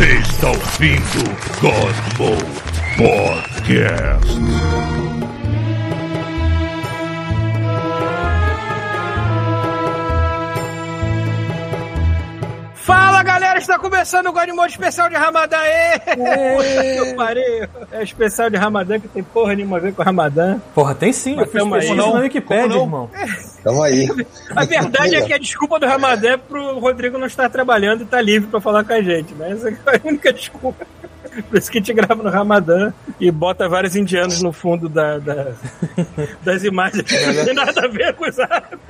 Você está ouvindo Cosmo Podcast. Fala galera, está começando o God Mode especial de Ramadã. Puta que pariu. É especial de Ramadã que tem porra nenhuma a ver com Ramadã. Porra, tem sim. Mas eu fiz pesquisa na? Wikipédia, Como não? Tamo aí. A verdade é que a desculpa do Ramadã é pro Rodrigo não estar trabalhando e estar livre pra falar com a gente, né? Essa é a única desculpa. Por isso que a gente grava no Ramadã e bota vários indianos no fundo da, da- das imagens. Não tem nada a ver com os árabes.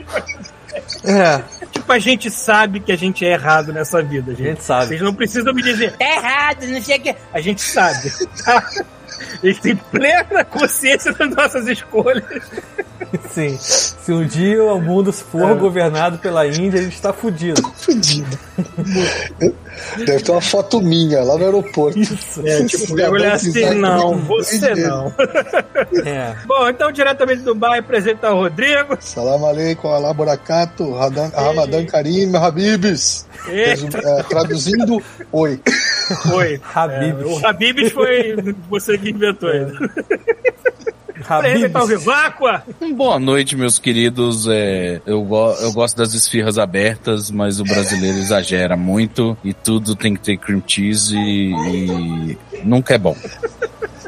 É, Tipo, a gente sabe que a gente é errado nessa vida, gente. a gente sabe. Vocês não precisam me dizer, é errado, não sei o que. A gente sabe. Tá? A gente tem plena consciência das nossas escolhas. Sim. Se um dia o mundo for governado pela Índia, a gente tá fudido. Fudido. Deve ter uma foto minha lá no aeroporto. Isso. É, tipo, eu olhar assim, não, você não. É. Bom, então, diretamente do Dubai, apresenta o Rodrigo. Salam aleikum, alá Radan- Ramadan Karim, Habibs. Eita, é, traduzindo, oi. foi. Habibs. É, o Habibs foi você que inventou ele. Apresentar o Habibs. Viváqua. Boa noite, meus queridos. É, eu, go- eu gosto das esfirras abertas, mas o brasileiro exagera muito e tudo tem que ter cream cheese e, e nunca é bom.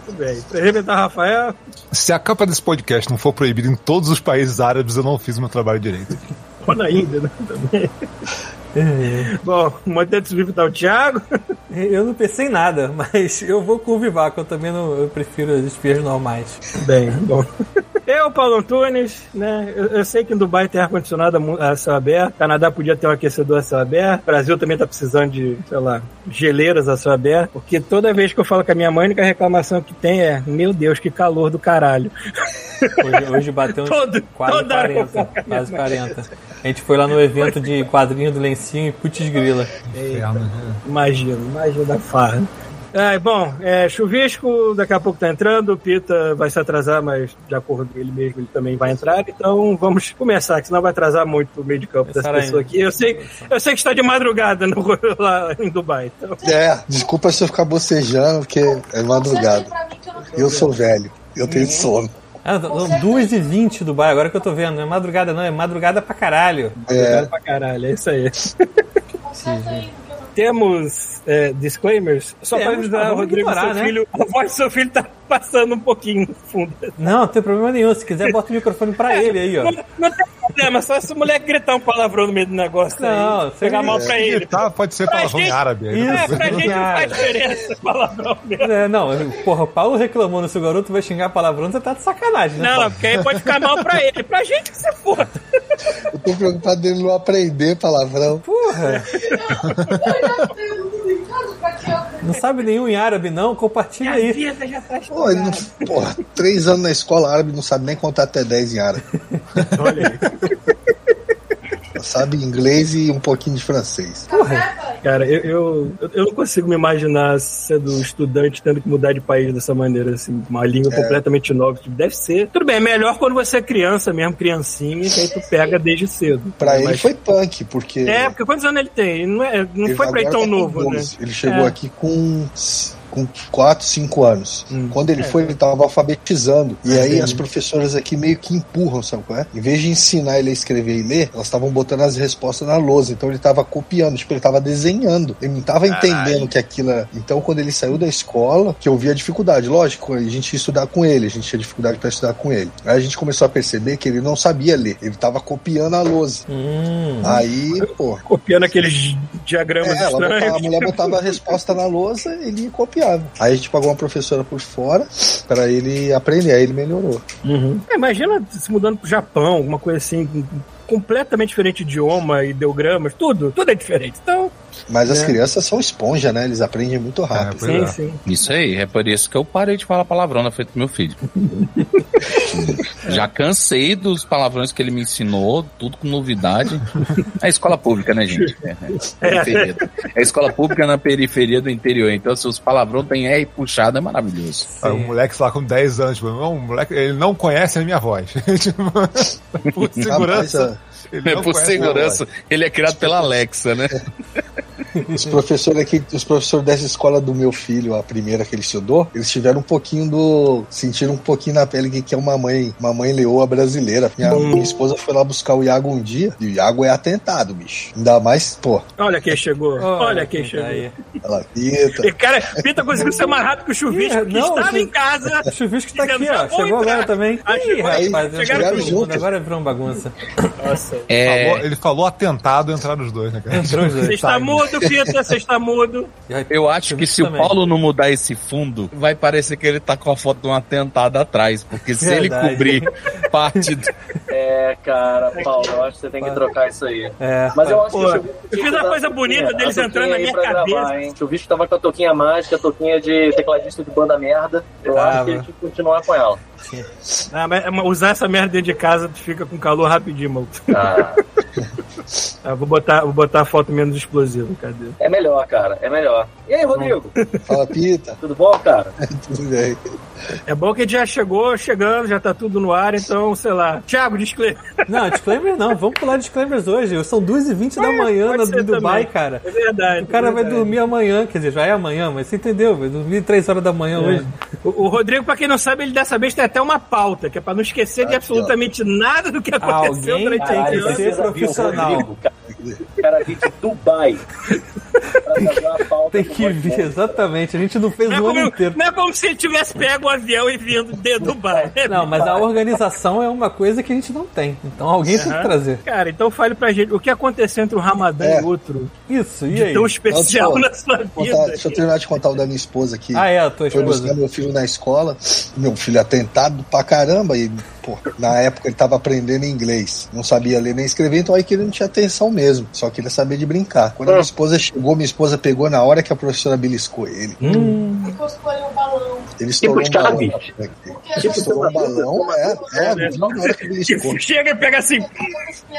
Tudo bem. O Rafael. Se a capa desse podcast não for proibida em todos os países árabes, eu não fiz o meu trabalho direito. Na Índia, né? Também. Bom, o Mantetos Vivo tá o Thiago. Eu não pensei em nada, mas eu vou com o Vivaco. Eu também não, eu prefiro as esfias normais. Bem, bom. Eu, Paulo Antunes, né? Eu, eu sei que em Dubai tem ar-condicionado a céu aberto. Canadá podia ter um aquecedor a céu aberto. Brasil também tá precisando de, sei lá, geleiras a céu aberto. Porque toda vez que eu falo com a minha mãe, a única reclamação que tem é: Meu Deus, que calor do caralho. Hoje, hoje bateu uns Todo- quase toda hora eu 40. falo com a minha Quase mãe. 40. A gente foi lá no evento de quadrinho do lencinho e putz grila. Imagina, imagina da farra. É, bom, é, chuvisco daqui a pouco tá entrando, o Pita vai se atrasar, mas de acordo com ele mesmo, ele também vai entrar. Então vamos começar, que senão vai atrasar muito o meio de campo dessa pessoa aqui. Eu sei, eu sei que está de madrugada no, lá em Dubai. Então, É, desculpa se eu ficar bocejando, porque é madrugada. Eu sou velho, eu tenho sono. Ah, não, 2h20 Dubai, agora que eu tô vendo. Não é madrugada, não, é madrugada pra caralho. obrigado pra caralho, é isso aí. Temos é, disclaimers? Só para avisar, Rodrigo, ignorar, seu né? filho, a voz do seu filho tá passando um pouquinho no fundo. Não, não tem problema nenhum. Se quiser, bota o microfone pra ele aí, ó. Não, não tem problema, só se o moleque gritar um palavrão no meio do negócio Não, aí, pegar mal pra ele. Tá, pode ser Pra palavrão em gente- árabe. aí não É, precisa. pra gente não faz diferença palavrão mesmo. É, não, porra, o Paulo reclamando se o garoto vai xingar palavrão, você tá de sacanagem, né? Não, Paulo? porque aí pode ficar mal pra ele. Pra gente que você for. Eu tô preocupado dele não aprender palavrão. Porra, não sabe nenhum em árabe, não? Compartilha aí. Pô, ele não, porra, três anos na escola árabe não sabe nem contar até 10 em árabe. Olha aí. Sabe inglês e um pouquinho de francês. Cara, eu, eu, eu não consigo me imaginar sendo estudante tendo que mudar de país dessa maneira, assim, uma língua completamente nova. Tipo, Deve ser. Tudo bem, é melhor quando você é criança mesmo, criancinha, que aí tu pega desde cedo. Pra ele foi punk, porque. É, porque quantos anos ele tem? Ele não, é, não ele foi pra agora tão tá novo, né? 12. Ele chegou É. aqui com. Com 4, 5 anos. Hum. Quando ele foi, ele tava alfabetizando. E aí as professoras aqui meio que empurram, sabe qual é? Em vez de ensinar ele a escrever e ler, elas estavam botando as respostas na lousa. Então ele tava copiando, tipo, ele tava desenhando. Ele não tava entendendo que aquilo era. Então, quando ele saiu da escola, que eu vi a dificuldade, lógico, a gente ia estudar com ele, a gente tinha dificuldade pra estudar com ele. Aí a gente começou a perceber que ele não sabia ler, ele tava copiando a lousa. Hum, Aí, pô, Copiando aqueles diagramas é, ela botava- estranhos. a mulher botava a resposta na lousa, ele ia copiando. Aí a gente pagou uma professora por fora pra ele aprender, aí ele melhorou. Uhum. É, imagina se mudando pro Japão, alguma coisa assim, completamente diferente de idioma, ideogramas, tudo, tudo é diferente. Então, Mas as É. crianças são esponja, né? Eles aprendem muito rápido. Pois sim, é. sim. Isso aí, é por isso que eu parei de falar palavrão na frente do meu filho. Já cansei dos palavrões que ele me ensinou, tudo com novidade. É escola pública, né, gente? É, é, periferia. é escola pública na periferia do interior. Então, se os palavrões têm R puxado, é maravilhoso. Aí um moleque, lá, com 10 anos, tipo, não, o moleque, ele não conhece a minha voz. Tipo, Por segurança. Ele É, não por segurança, ele é criado pela Alexa, né? Os professores aqui, os professores dessa escola do meu filho, a primeira que ele estudou, eles tiveram um pouquinho do. sentiram um pouquinho na pele que, que é uma mãe, uma mãe leoa brasileira. Minha, minha esposa foi lá buscar o Iago um dia, e o Iago é atentado, bicho. Ainda mais, pô, Olha quem chegou. Olha quem tá chegou. aí. ela pita. E, cara, Pita conseguiu ser mais rápido que o chuvisco, Ih, que não, estava em casa. O chuvisco tá aqui, ó. "Já vou Chegou entrar." agora também. Ih, aí. rapaz, Chegaram chegaram juntos. Agora virou uma bagunça. Nossa. É, Falou- ele falou atentado, entraram os dois, né, cara? Entrou os Você dois. está mudo, Pita, você está mudo. eu acho que se o. Paulo não mudar esse fundo, vai parecer que ele tá com a foto de um atentado atrás. Porque se ele Verdade. cobrir parte do. É, cara, Paulo, eu acho que você tem que trocar isso aí. É, Mas eu acho Pô, que o Chuvisco eu fiz uma coisa bonita deles toquinha entrando na minha cabeça. Gravar, hein? O Chuvisco tava com a toquinha mágica, a toquinha de tecladista de banda merda. Eu Tava. acho que ele tinha que continuar com ela. Ah, usar essa merda dentro de casa, tu fica com calor rapidinho, mano. Ah, Ah, vou, botar, vou botar a foto menos explosiva, cadê? é melhor, cara, é melhor. E aí, Rodrigo? Fala, pita. Tudo bom, cara? Tudo bem. É bom que a gente já chegou, chegando, já tá tudo no ar, então, sei lá. Thiago, disclaimer. Não, disclaimer não. Vamos pular disclaimers hoje. São 2h20 da manhã pode na, Dubai, também. cara. É verdade. O cara é vai verdade. dormir amanhã, quer dizer, já é amanhã, mas você entendeu? Vai dormir 3 horas da manhã hoje. O, o Rodrigo, pra quem não sabe, ele dessa vez tem até uma pauta, que é pra não esquecer de Aqui, absolutamente nada do que aconteceu Alguém durante tem a que noite. ser profissional. Cara. O cara veio de Dubai. Tem que vir, exatamente. A gente não fez Não é, o ano como, inteiro. não é como se ele tivesse pego o avião e vindo de Dubai. né? Não, mas a organização é uma coisa que a gente não tem. Então alguém tem que trazer. Cara, então fale pra gente o que aconteceu entre o Ramadã É. e outro Isso, e de aí? tão especial na sua Contar- vida. deixa eu terminar de contar o da minha esposa aqui. Ah, é, a tua Foi esposa. buscar meu filho na escola, meu filho atentado pra caramba, e pô, na época ele tava aprendendo inglês, não sabia ler nem escrever, então aí que ele não tinha atenção mesmo, só queria saber de brincar. Quando a minha esposa chegou, minha esposa pegou na hora que a professora beliscou ele. Hum, um balão. Ele estourou Tipo um balão. Chaves. na frente dele. Porque Ele estourou um balão, é, é, viu na hora que beliscou. Chega e pega assim.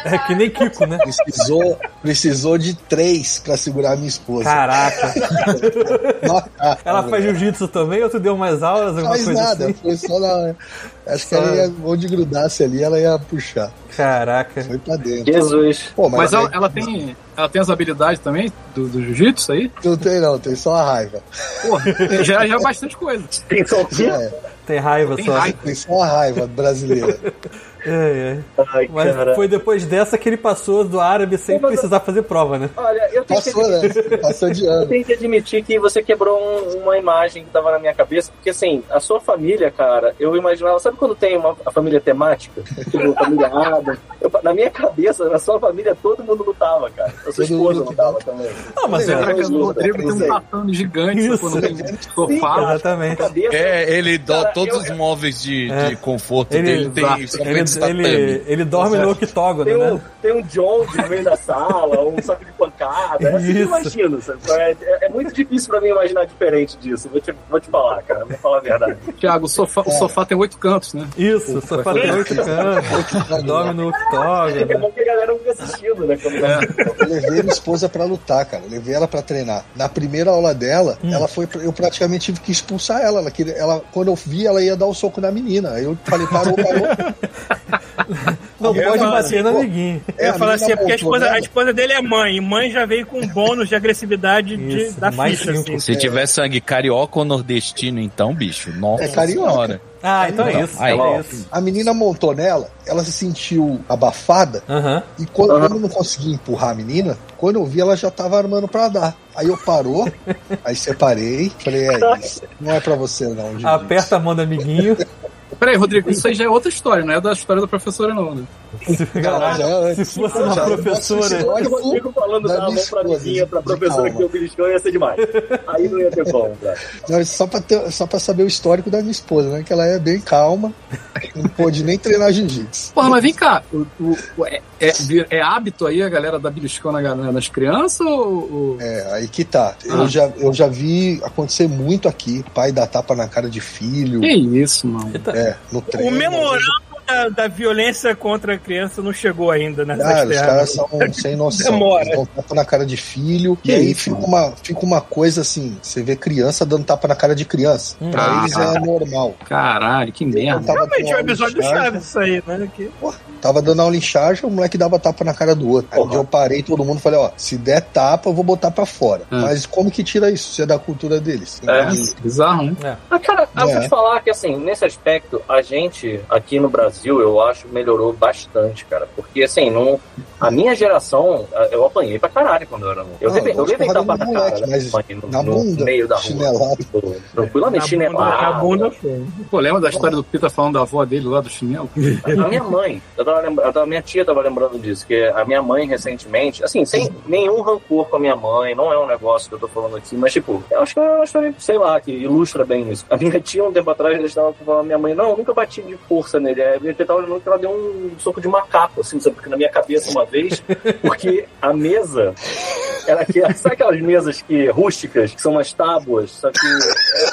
é que nem Kiko, né? Precisou, precisou de três pra segurar a minha esposa. Caraca. Ela faz jiu-jitsu também ou tu deu mais aulas? Alguma faz coisa nada, assim? foi só na. Acho que ela ia, onde grudasse ali, ela ia puxar. Caraca. Foi pra dentro. Jesus. Pô, mas, Mas ela, ela tem, ela tem as habilidades também do, do jiu-jitsu aí? não tem não, tem só a raiva. Porra, já, já é bastante coisa. Tem só o quê? É, Tem raiva Tem só. raiva. tem só a raiva brasileira. É, é. Ai, Mas cara. foi depois dessa que ele passou do árabe sem Mas- precisar fazer prova, né? Olha, eu tenho que Passou, né? Passou de Eu ano. tenho que admitir que você quebrou um- uma imagem que tava na minha cabeça, porque assim, a sua família, cara, eu imaginava, sabe quando tem uma a família temática? Tipo, família Adam. Eu- na minha cabeça, na sua família, todo mundo lutava, cara. A sua Todo esposa lutava também. Não, mas é, do Ajuda, Rodrigo tem um tatame gigante, Isso. quando tem sofá. exatamente. Cabeça, É, ele dó Cara, todos eu- os móveis de, É. de conforto Ele- dele tem. Ele, somente tatame. ele, ele dorme no octógono, tem, um, né? tem um John no meio da sala, um saco de pancada. É assim que eu Isso. imagino, sabe? É, é- é muito difícil pra mim imaginar diferente disso. Vou te, vou te falar, cara. Vou falar a verdade. Tiago, o sofá, o sofá tem oito cantos, né? Isso, só falta oito cantos, dorme no É octógono. bom que a galera fica assistindo, né? Como Eu levei minha esposa pra lutar, cara. Eu levei ela pra treinar. Na primeira aula dela, Hum. ela foi. Eu praticamente tive que expulsar ela. Ela, ela. Quando eu vi, ela ia dar o soco na menina. Aí eu falei, parou, parou. Não Eu pode bater assim, no amiguinho. Eu ia a falar menina assim, é porque a esposa, a nela. esposa dele é mãe, e mãe já veio com um bônus de agressividade de- Isso, da mais ficha, assim. Se tiver sangue carioca ou nordestino, então, bicho, nossa É carioca. senhora. Ah, então é Não, isso. aí, é ó. isso. A menina montou nela, ela se sentiu abafada. Aham. E quando quando eu não consegui empurrar a menina, quando eu vi, ela já tava armando pra dar. Aí eu parou, aí separei, falei, é isso. Não é pra você, não. Aperta a mão do amiguinho. Peraí, Rodrigo, isso aí já é outra história, não é da história da professora, não, né? Se, Não, já é se fosse uma professora. Olha, o Rodrigo falando da mão minha pra esposa, vizinha, pra professora que eu beliscou ia ser demais. Aí não ia ter como, cara. Não, isso só pra, ter, só pra saber o histórico da minha esposa, né? Que ela é bem calma, não pôde nem treinar jiu-jitsu. Porra, mas vem cá, o, o- o- é, é, é hábito aí a galera da beliscão na, nas crianças ou... ou- É, aí que tá. Eu, Ah. já, eu já vi acontecer muito aqui, pai dar tapa na cara de filho, Que isso, mano. é, no O treino. memorando da, da violência contra a criança não chegou ainda nessas Cara, os terras. caras são sem noção. Demora. Eles dão tapa na cara de filho. Que e aí isso, fica uma, fica uma coisa assim: você vê criança dando tapa na cara de criança. Pra Ah. eles é normal. Caralho, que merda. Realmente, é um episódio do Chaves isso aí, né? Que... Tava dando aula em charge, o moleque dava tapa na cara do outro. Aí eu parei todo mundo falei: ó, se der tapa, eu vou botar pra fora. Hum. Mas como que tira isso? Isso é da cultura deles. É. Bizarro, né? Ah, cara, eu É. vou te falar que, assim, nesse aspecto, a gente aqui no Brasil, eu acho, melhorou bastante, cara. Porque, assim, não, a minha geração, eu apanhei pra caralho quando eu era novo. Eu Ah, levei, eu eu levei tapa na moleque, cara, mas no, na no bunda, meio da rua. chinelado. Tipo, tranquilamente, Na chinelado. bunda, a bunda foi. Pô, lembra da história do Pita falando da avó dele lá do chinelo? A minha mãe, eu tava lembra- eu tava- minha tia tava lembrando disso, que a minha mãe recentemente, assim, sem nenhum rancor com a minha mãe, não é um negócio que eu tô falando aqui, mas tipo, eu acho que é uma história, sei lá, que ilustra bem isso. A minha tia, um tempo atrás, ela estava falando a minha mãe, não, eu nunca bati de força nele. Aí tia tava lembrando que ela deu um soco de macaco, assim, sabe? Porque na minha cabeça uma vez, porque a mesa era aquela, sabe aquelas mesas que rústicas, que são umas tábuas, só que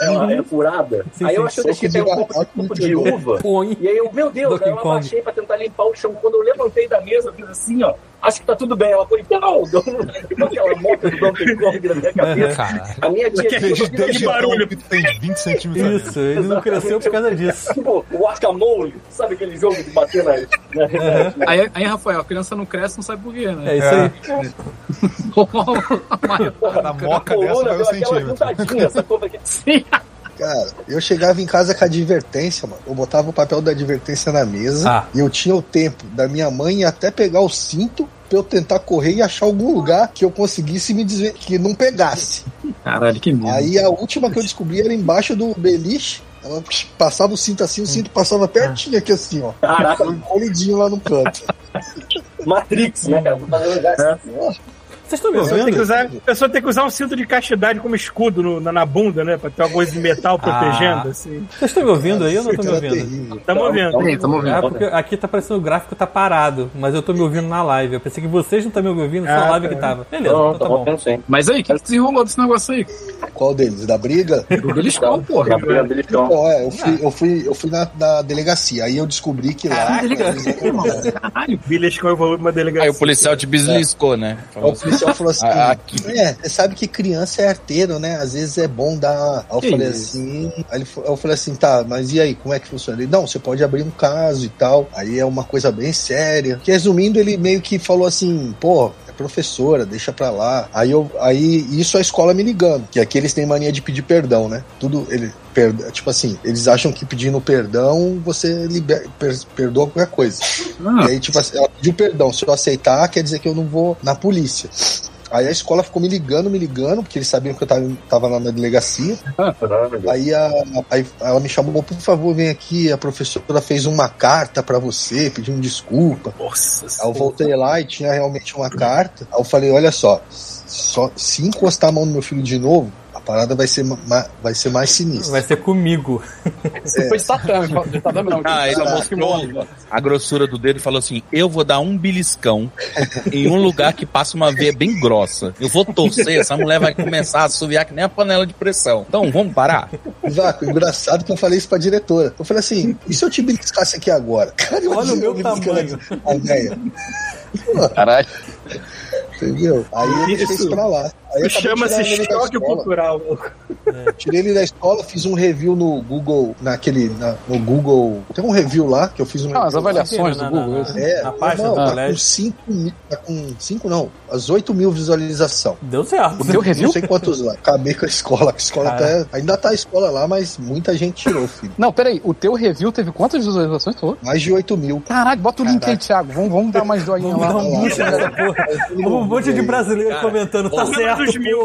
ela é furada? Sim, aí eu acho que eu deixei um pouco, um pouco de uva. E aí eu, meu Deus, Donkey aí eu abaixei pra tentar limpar o chão. Quando eu levantei da mesa, eu fiz assim, ó. Acho que tá tudo bem. Ela foi, não, tipo aquela moto do Donkey Kong na minha cabeça. Caralho. A minha tia Desde- tipo, desde barulho. Que tem 20 centímetros. Isso, ele não cresceu por causa disso. tipo, o Arcamole, sabe aquele jogo de bater na. na, na Aí, aí, Rafael, a criança não cresce, não sabe por quê, É né? isso aí. Na moca dessa vai um centímetro. Sim. Cara, eu chegava em casa com a advertência, mano. Eu botava o papel da advertência na mesa Ah. e eu tinha o tempo da minha mãe até pegar o cinto pra eu tentar correr e achar algum lugar que eu conseguisse me dizer que não pegasse. Caralho, que merda. Aí a última que eu descobri era embaixo do beliche. Ela passava o cinto assim, o cinto passava pertinho aqui assim, ó. Caraca, Colidinho lá no canto. Matrix, né, cara? Tô fazendo já- Vocês estão me A pessoa, tem que ouvindo? usar, a pessoa tem que usar um cinto de castidade como escudo no- na, na bunda, né? Pra ter uma coisa de metal protegendo, Ah. assim. Vocês estão me ouvindo aí ou não estão me era ouvindo? Estamos ouvindo. Tamo ouvindo. Ah, porque aqui tá parecendo o gráfico tá parado, mas eu tô me ouvindo na live. Eu pensei que vocês não estão me ouvindo, só a Ah, live tá. que tava. Beleza, Não, então tá bom. ouvindo. Mas aí, o que desenrolou desse negócio aí? Qual deles? Da briga? Do beliscão, porra. Beliscão. Ó, é, eu fui, eu fui, eu fui na, na delegacia. Aí eu descobri que lá. Caralho. Bilhescão evoluiu pra uma delegacia. Aí o policial te bisliscou, né? Falou policial falou assim. É, você sabe que criança é arteiro, né? Às vezes é bom dar. Aí eu Que falei isso? assim. Aí eu falei assim: tá, mas e aí, como é que funciona? Ele, não, você pode abrir um caso e tal. Aí é uma coisa bem séria. Que resumindo, ele meio que falou assim: pô. Professora, deixa pra lá. Aí eu, aí isso a escola me ligando, que aqui eles têm mania de pedir perdão, né? Tudo ele, per- tipo assim, eles acham que pedindo perdão você liber, per- perdoa qualquer coisa. Ah, E aí, tipo assim, ela pediu perdão. Se eu aceitar, quer dizer que eu não vou na polícia. Aí a escola ficou me ligando, me ligando, porque eles sabiam que eu tava, tava lá na delegacia. Aí, a, aí ela me chamou, por favor, vem aqui. A professora fez uma carta pra você, pedindo desculpa. Nossa Aí eu voltei lá e tinha realmente uma carta. Aí eu falei, olha só, só se encostar a mão no meu filho de novo, a parada vai ser, ma- vai ser mais sinistra. Vai ser comigo. Você foi de satã não. Ah, ele mostrou a grossura do dedo e falou assim: Eu vou dar um beliscão em um lugar que passa uma veia bem grossa. Eu vou torcer, essa mulher vai começar a assoviar que nem a panela de pressão. Então, vamos parar? Vaco, engraçado que eu falei isso pra diretora. Eu falei assim, e se eu te beliscasse aqui agora? Cara, Olha o meu tamanho. A véia. Caralho. Entendeu? Aí eu deixei Isso. pra lá. Aí Chama-se choque cultural. Tirei ele da escola, fiz um review no Google, naquele, na- no Google. Tem um review lá que eu fiz um Ah, as avaliações do Google. na- É, na página não, do tá com colégio. 5 mil, tá com 5 não, as 8 mil visualização. Deu certo. O teu review? Não sei quantos lá. Acabei com a escola, a escola Cara. tá, ainda tá a escola lá, mas muita gente tirou, filho. Não, peraí, o teu review teve quantas visualizações tu? Mais de 8 mil. Caralho, bota o link aí. Thiago. Vamos, vamos dar mais joinha Um boost nessa porra. Um monte de brasileiro comentando, tá certo, dos mil.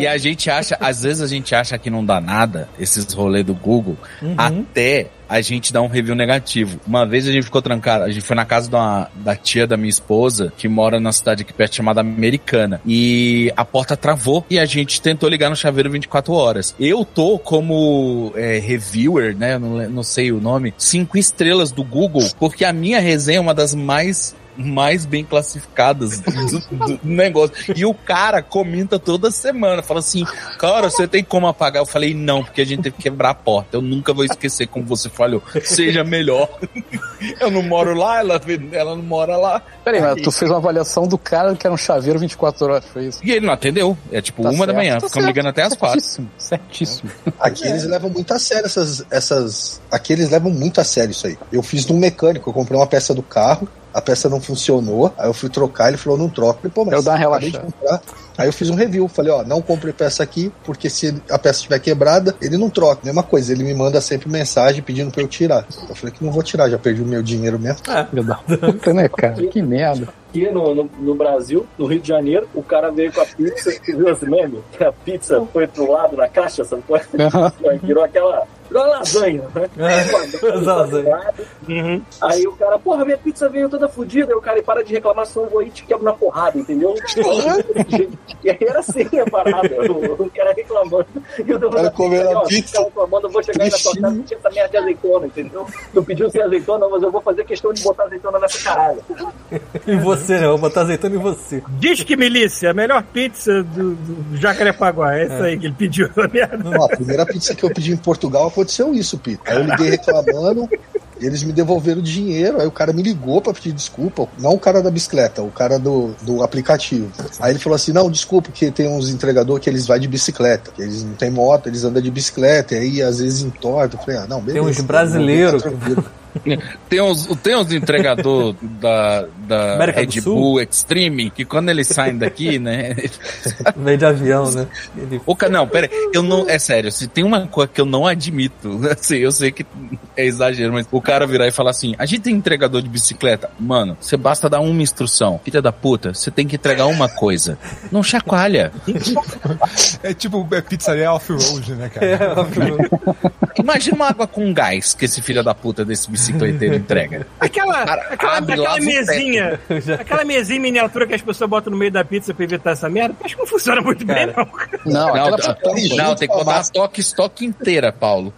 E a gente acha, às vezes a gente acha que não dá nada, esses rolês do Google, até a gente dar um review negativo. Uma vez a gente ficou trancado, a gente foi na casa de uma- da tia da minha esposa, que mora na cidade aqui perto chamada Americana, e a porta travou e a gente tentou ligar no chaveiro 24 horas. Eu tô como é, reviewer, né, não, não sei o nome, cinco estrelas do Google, porque a minha resenha é uma das mais mais bem classificadas do, do negócio. E o cara comenta toda semana, fala assim, cara, você tem como apagar? Eu falei, não, porque a gente teve que quebrar a porta. Eu nunca vou esquecer como você falhou. Seja melhor. Eu não moro lá, ela, ela não mora lá. Peraí, mas tu fez uma avaliação do cara que era um chaveiro 24 horas, foi isso? E ele não atendeu. É tipo Tá uma da certo, manhã. tá Ficamos ligando até as quatro. Certíssimo, certíssimo. Aqui eles levam muito a sério essas, essas. Aqui eles levam muito a sério isso aí. Eu fiz de um mecânico, eu comprei uma peça do carro, a peça não funcionou, aí eu fui trocar, ele falou, não troca. Falei, Pô, mas Eu dar uma relaxada. Aí eu fiz um review, falei, ó, não compre peça aqui, porque se a peça estiver quebrada, ele não troca. Mesma coisa, ele me manda sempre mensagem pedindo pra eu tirar. Eu falei que não vou tirar, já perdi o meu dinheiro mesmo. Filho da puta, né, cara? Que merda. Aqui no, no, no Brasil, no Rio de Janeiro, o cara veio com a pizza, viu esse meme? Que a pizza foi pro lado na caixa, sabe é? Virou aquela. Virou uma lasanha, né? lasanha. Uhum. Aí o cara, porra, minha pizza veio toda fodida. Aí o cara, para de reclamar, senão eu vou aí e te quebro na porrada, entendeu? e aí era assim a parada. O, o cara reclamando. E o dono cara comendo a pizza. tá reclamando, eu vou chegar aí na tua casa e tinha essa merda de azeitona, entendeu? Tu pediu sem azeitona, mas eu vou fazer questão de botar azeitona nessa caralho. Em você, né? Eu vou botar azeitona em você. Diz que milícia, a melhor pizza do, do Jacarepaguá. É essa aí que ele pediu. merda. Ó, a primeira pizza que eu pedi em Portugal aconteceu isso, Pito. Aí eu liguei reclamando, eles me devolveram o dinheiro, aí o cara me ligou pra pedir desculpa. Não o cara da bicicleta, o cara do, do aplicativo. Aí ele falou assim: não, desculpa, porque tem uns entregador que eles vão de bicicleta, que eles não têm moto, eles andam de bicicleta, e aí às vezes entorta. Eu falei, ah, não, beleza. uns brasileiros tá. Tem uns, tem uns entregador da, da América Red do Sul? Bull Extreme que quando eles saem daqui, né? Meio de avião, né? Ele... O ca- não, pera, aí, eu não, é sério, se tem uma coisa que eu não admito, assim, eu sei que é exagero, mas o cara virar e falar assim, a gente tem entregador de bicicleta, mano, você basta dar uma instrução, filha da puta, você tem que entregar uma coisa, não chacoalha. É tipo é pizzaria off-road, né, cara? É, Imagina uma água com gás que esse filho da puta desse bicicleteiro entrega. Aquela, Cara, aquela, aquela mesinha, aquela mesinha em miniatura que as pessoas botam no meio da pizza pra evitar essa merda, acho que não funciona muito bem, Cara. não. Não, Não, aquela tá- puta- não, tem que botar a toque estoque inteira, Paulo,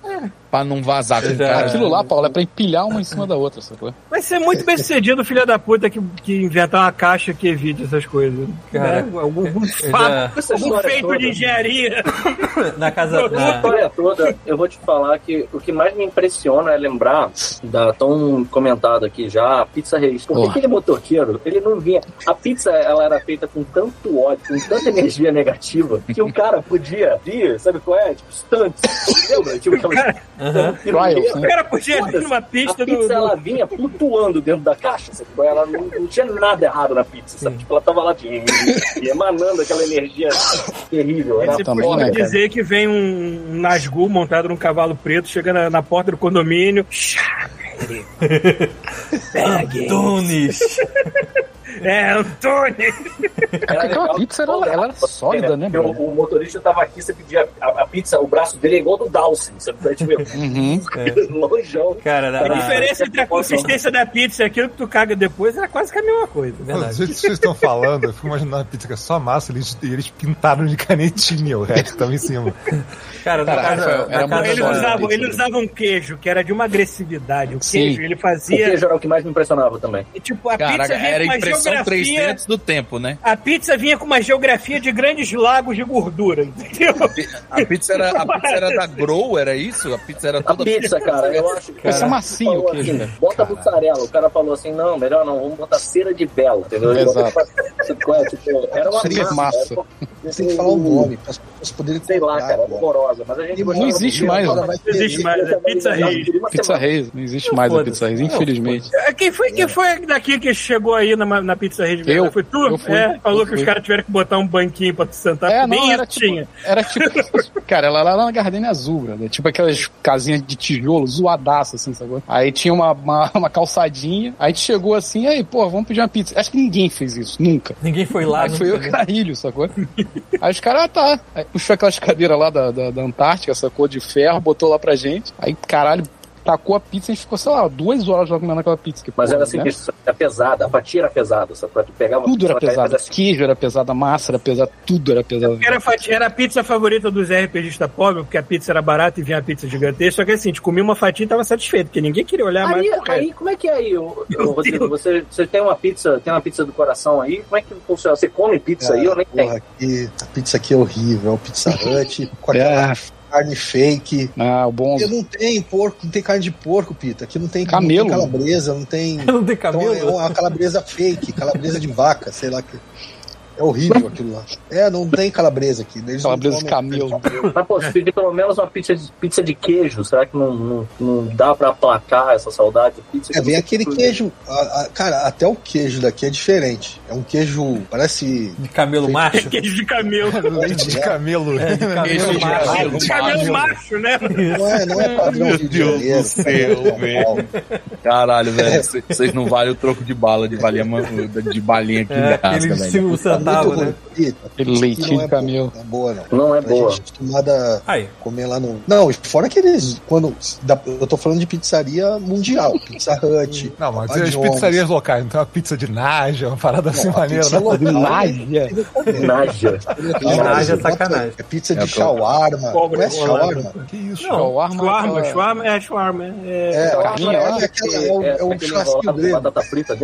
pra não vazar com o cara. Aquilo lá, Paulo, é pra empilhar uma em cima da outra, sacou? Vai ser muito bem sucedido o filho da puta que, que inventar uma caixa que evite essas coisas. Cara, né? Algum, algum, fato, já- Essa algum feito toda. de engenharia. Na casa. A Na... história toda, eu vou te falar que o que mais me impressiona é lembrar da tão comentado aqui já, a pizza Reis. Porque Porra. aquele motoqueiro, ele não vinha. A pizza ela era feita com tanto ódio, com tanta energia negativa, que o cara podia vir, sabe qual é? Tipo, stunts. Lembra? Tipo, aquelas. Aham. Trials, O cara podia numa A pista do. pizza do- ela vinha flutuando dentro da caixa? Ela não, não tinha nada errado na pizza, sabe? Tipo, ela tava lá de, e emanando aquela energia terrível. Você pode né, cara? dizer que vem um Nazgûl montado num cavalo preto, chega na, na porta do condomínio. Pegue. É, Antônio. Cara, aquela pizza era, ela era sólida, né, o, o motorista tava aqui, você pedia a, a pizza, o braço dele é igual do Dawson, sabe? Tipo, Uhum. longeão. Cara, na, A na- diferença entre a consistência da pizza e aquilo que tu caga depois era quase que a mesma coisa. Do verdade. jeito que vocês estão falando, eu fico imaginando a pizza que é só massa eles, e eles pintaram de canetinha, o resto tava em cima. Cara, era na muito casa Ele Agora, da- usava, pizza. ele usava um queijo que era de uma agressividade. O Sim. queijo, ele O fazia. queijo era o que mais me impressionava também. e, Tipo, a Caraca, pizza era com uma impressão 3D geografia. antes do tempo, né? A pizza vinha com uma geografia de grandes lagos de gordura, entendeu? A pizza era, a pizza era da Grow, era isso? A pizza era A toda. pizza, cara, eu acho que. Esse é macio o falou queijo, assim, cara. Bota mussarela. O cara falou assim: não, melhor não, vamos botar cera de bela, entendeu? Exato. botou- tipo, era uma Seria massa. massa. era- Você tem que falar o nome, para as pessoas poderem Sei lá, cara, agora. horrorosa. Mas a gente Não existe muito. mais, né? Não existe mais, é Pizza Reis. Uma Pizza. Reis, não existe mais a. Pizza Reis, Não, infelizmente. É, Quem foi, quem foi daqui que chegou aí na, na pizza Rede Eu. Foi tu? Eu fui. É, falou Eu que fui. os caras tiveram que botar um banquinho pra tu sentar, É, porque não, nem era tipo, tinha. era tipo, cara, ela era lá na Gardenia Azul, né? tipo aquelas casinhas de tijolo, zoadaço, assim, sabe? Aí tinha uma, uma, uma calçadinha, aí a gente chegou assim, aí, pô, vamos pedir uma pizza. Acho que ninguém fez isso, nunca. Ninguém foi lá. Aí foi eu carrilho, sacou? Aí os caras, ah, tá. Aí puxou aquelas cadeiras lá da, da, da Antártica, sacou? De ferro, botou lá pra gente. Aí, caralho, tacou a pizza e a gente ficou, sei lá, duas horas lá comendo aquela pizza. Que, Mas porra, era assim, né? era pesada, a fatia era pesada, sabe? Pra tu pegar uma Tudo era pesado. assim, Queijo era pesado, a massa era pesada, tudo era pesado. Era, a fatia- era a pizza favorita dos RPGistas pobres, porque a pizza era barata e vinha a pizza gigantesca. Só que assim, a gente comia uma fatia e tava satisfeito, porque ninguém queria olhar mais. Aí, resto. aí, como é que é aí, ô-? Você, você tem uma pizza, tem uma pizza do coração aí? Como é que funciona? Você come pizza aí ou nem tem? Porra, aqui, a pizza aqui é horrível, é o Pizza Hut, com aquela É. carne fake. Ah, o bom. Porque não tem porco, não tem carne de porco, Pita. Aqui não tem, Camelo. não tem calabresa, não tem. Não tem Então cabelo? é uma calabresa fake, calabresa de vaca, sei lá que. É horrível aquilo lá. É, não tem calabresa aqui. Eles Calabresa de camelo. Mas, pô, se pedir pelo menos uma pizza de, pizza de queijo, será que não, não, não dá pra aplacar essa saudade de pizza? É, vem aquele queijo. a- a- cara, até o queijo daqui é diferente. É um queijo, parece. De camelo macho? Queijo de camelo. Leite de camelo. É, de camelo macho. De camelo macho, né? Não é, não é padrão Meu de Deus Janeiro, do céu, São Paulo. Caralho, velho. c- Vocês não valem o troco de bala de valia de balinha aqui É, em casa, velho. Centavos, né? Aquele leitinho não de camelo. Boa, não é boa, não. Não é A boa. gente é acostumada Aí. comer lá no. Não, e fora que eles. Quando. Eu tô falando de pizzaria mundial. Pizza Hut. Não, mas Papa as John's. pizzarias locais, não tem uma pizza de Naja, uma parada assim Não, a maneira, pizza né? local, Nádia. Naja. Naja é sacanagem. É pizza de É, shawarma. Conhece bolado. shawarma? Que isso? Não, Shawarma, Shawarma, shawarma, é shawarma. É, É, é, é o, é churrasquinho grego.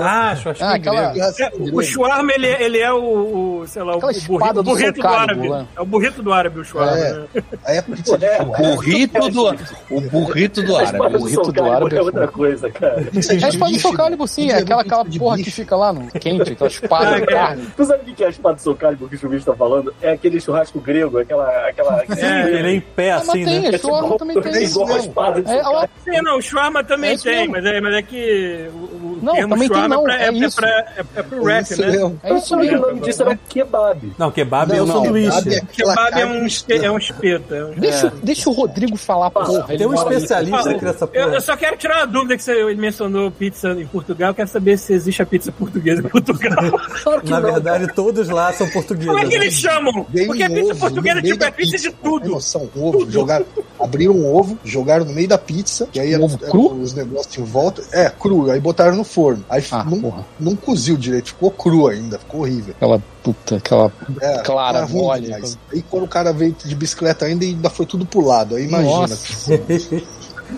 Ah, churrasquinho Ah, grego. É, o shawarma, ele, ele é o, o, sei lá, o, Aquela o burrito, do burrito do árabe. lá. É o burrito do árabe, o shawarma. É. né? É pizza de É, shawarma. Burrito do. O burrito do árabe. do burrito do árabe é é outra coisa, cara. É a espada do bife, Soul Calibur, sim. É de aquela, aquela porra que fica lá no quente, aquela espada de Ah, carne. Tu sabe o que é a espada do Soul Calibur que o Chubista tá falando? É aquele churrasco grego, aquela... aquela... É, Ele é em pé, Ah, mas assim, tem, né? shawarma também tem. É igual a espada de É, Soul ela- Calibur. Sim, não, o shawarma também É isso tem, mas é, mas é que o, o Não, termo também tem shawarma não, é, é é, isso. é, é pro rap, Isso né? mesmo. É isso o mesmo. Disso era kebab. Não, kebab é o Não, sanduíche. kebab é aquela Kebab é carne um, espe, é um espeto. É um... Deixa, o- deixa o Rodrigo falar, porra. ele Tem um especialista aqui nessa Eu, porra. eu só quero tirar uma dúvida que você mencionou pizza em Portugal. Eu quero saber se existe a pizza portuguesa em Portugal. Claro que Na não, verdade, todos lá são portugueses. Como é que eles chamam? Porque a um pizza ovo portuguesa tipo, é da pizza de tudo. noção, um ovo, jogaram, abriram um ovo, jogaram no meio da pizza, e aí Um ovo era cru? os negócios em volta. É, cru, aí botaram no forno. Aí Ah, não, porra. não coziu direito, ficou cru ainda, ficou horrível. Aquela puta, aquela. É, Clara, ruim mole. demais. Aí quando o cara veio de bicicleta ainda, ainda foi tudo pro lado. Aí imagina. Nossa.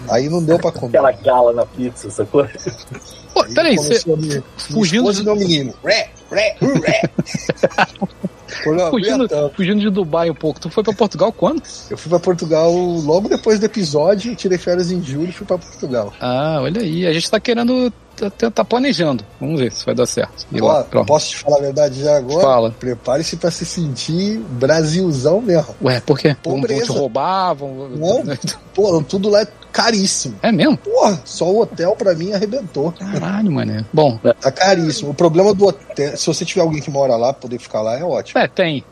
Aí não deu pra comer. Aquela gala na pizza, sacou? Pô, peraí, você. fugindo minha esposa de- e meu menino. Ré, ré, ré. Fugindo, fugindo de Dubai um pouco. Tu foi pra Portugal quando? Eu fui pra Portugal logo depois do episódio, tirei férias em julho e fui pra Portugal. Ah, olha aí. A gente tá querendo. Tá, tá planejando. Vamos ver se vai dar certo. E Ó, lá, pronto. posso te falar a verdade já agora? Fala. Prepare-se pra se sentir Brasilzão mesmo. Ué, por quê? Vão, vão te roubar? Vão... Não. Pô, tudo lá é caríssimo. É mesmo? Porra, só o hotel pra mim arrebentou. Caralho, mané. Bom, Tá caríssimo. O problema do hotel, se você tiver alguém que mora lá, poder ficar lá, é ótimo. é, tem.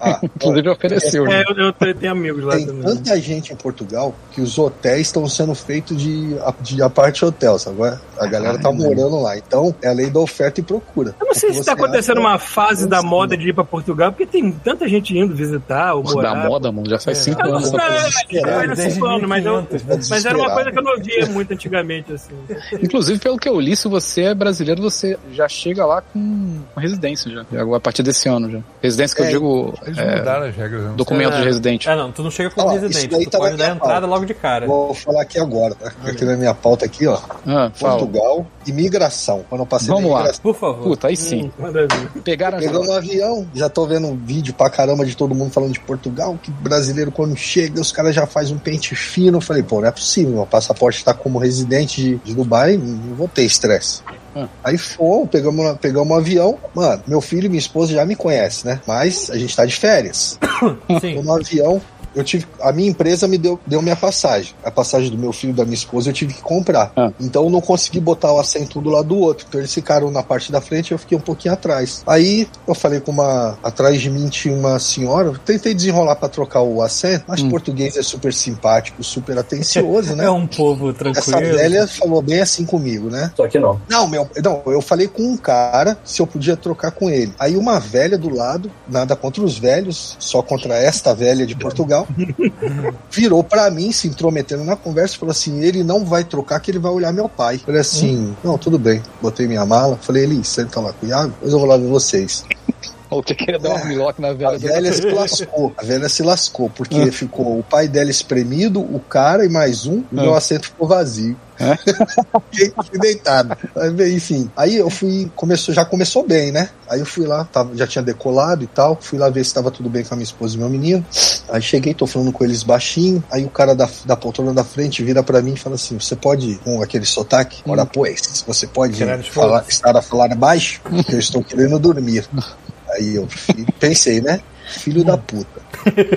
Ah, Inclusive ofereceu. né? É, eu, eu te- tenho amigos lá tem também. tanta gente em Portugal que os hotéis estão sendo feitos de, de aparte hotel, sabe? A galera tá morando lá. Então, é a lei da oferta e procura. Eu não sei que se tá acontecendo acha- uma fase da moda de ir pra Portugal, porque tem tanta gente indo visitar ou Porra, da morar. moda, mano. Já faz cinco Eu não anos. sei, desesperado, eu não sei desde quando, mas, eu- 1500, mas era uma coisa que eu não via muito antigamente, assim. Inclusive, pelo que eu li, se você é brasileiro, você já chega lá com residência já. já a partir desse ano já. Residência que eu É, digo. Eles é, mudaram as regras. né? documento É. de residente. Ah, não, tu não chega Ó, isso residente, daí tu tá pode dar entrada pauta. logo de cara. Vou falar aqui agora, tá? Aqui na minha pauta aqui, ó. Ah, fala. Portugal, imigração. Quando eu passei Vamos na lá. imigração, Por favor. Puta, aí sim. Ver. Pegaram Pegamos um avião, já tô vendo um vídeo pra caramba de todo mundo falando de Portugal, que brasileiro quando chega, os caras já fazem um pente fino. Eu falei, pô, não é possível, meu passaporte tá como residente de, de Dubai, não vou ter estresse. Hum. Aí fomos, pegamos, pegamos um avião. Mano, meu filho e minha esposa já me conhecem, né? Mas a gente tá de férias. Sim. Tô no avião, eu tive. A minha empresa me deu, deu minha passagem. A passagem do meu filho e da minha esposa eu tive que comprar. Ah. Então eu não consegui botar o assento um do lado do outro. Então eles ficaram na parte da frente e eu fiquei um pouquinho atrás. Aí eu falei com uma. Atrás de mim tinha uma senhora. eu Tentei desenrolar pra trocar o assento, mas Hum. português é super simpático, super atencioso, né? É um povo Essa tranquilo. velha falou bem assim comigo, né? Só que não. Não, meu, não, eu falei com um cara se eu podia trocar com ele. Aí uma velha do lado, nada contra os velhos, só contra esta velha de Portugal. Virou pra mim, se intrometendo na conversa, falou assim: ele não vai trocar, que ele vai olhar meu pai. Falei assim: não, tudo bem. Botei minha mala, falei, Eli, senta lá com o Iago, depois eu vou lá ver vocês. Ou que queria dar um armlock na A vela velha se lascou. A velha se lascou, porque ficou o pai dela espremido, o cara e mais um, e o meu assento ficou vazio. Fiquei deitado. Enfim, aí eu fui, começou, já começou bem, né? Aí eu fui lá, tava, já tinha decolado e tal, fui lá ver se estava tudo bem com a minha esposa e meu menino. Aí cheguei, tô falando com eles baixinho, aí o cara da, da poltrona da frente vira pra mim e fala assim: Você pode, com aquele sotaque, ora pois, você pode falar, estar a falar baixo, porque eu estou querendo dormir. Aí eu pensei, né? Filho da puta.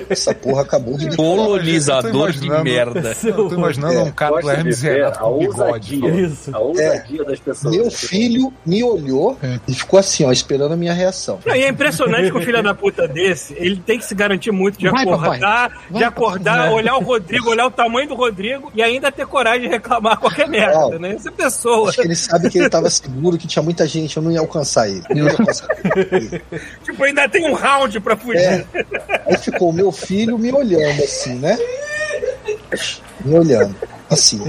Essa porra acabou de Colonizador de merda. Eu tô imaginando É, um cara do Hermes Renato a com bigode. ousadia. Isso. A ousadia das pessoas. Meu filho me olhou e ficou assim, ó, esperando a minha reação. Não, e é impressionante que o filho da puta desse, ele tem que se garantir muito de Vai, acordar, de acordar, É. olhar o Rodrigo, olhar o tamanho do Rodrigo e ainda ter coragem de reclamar qualquer merda, Não. né? Essa pessoa, Acho que ele sabe que ele tava seguro, que tinha muita gente, eu não ia alcançar ele. Eu não ia alcançar ele. tipo, ainda tem um round pra fugir. É. Aí ficou o meu filho me olhando assim, né? Me olhando, assim.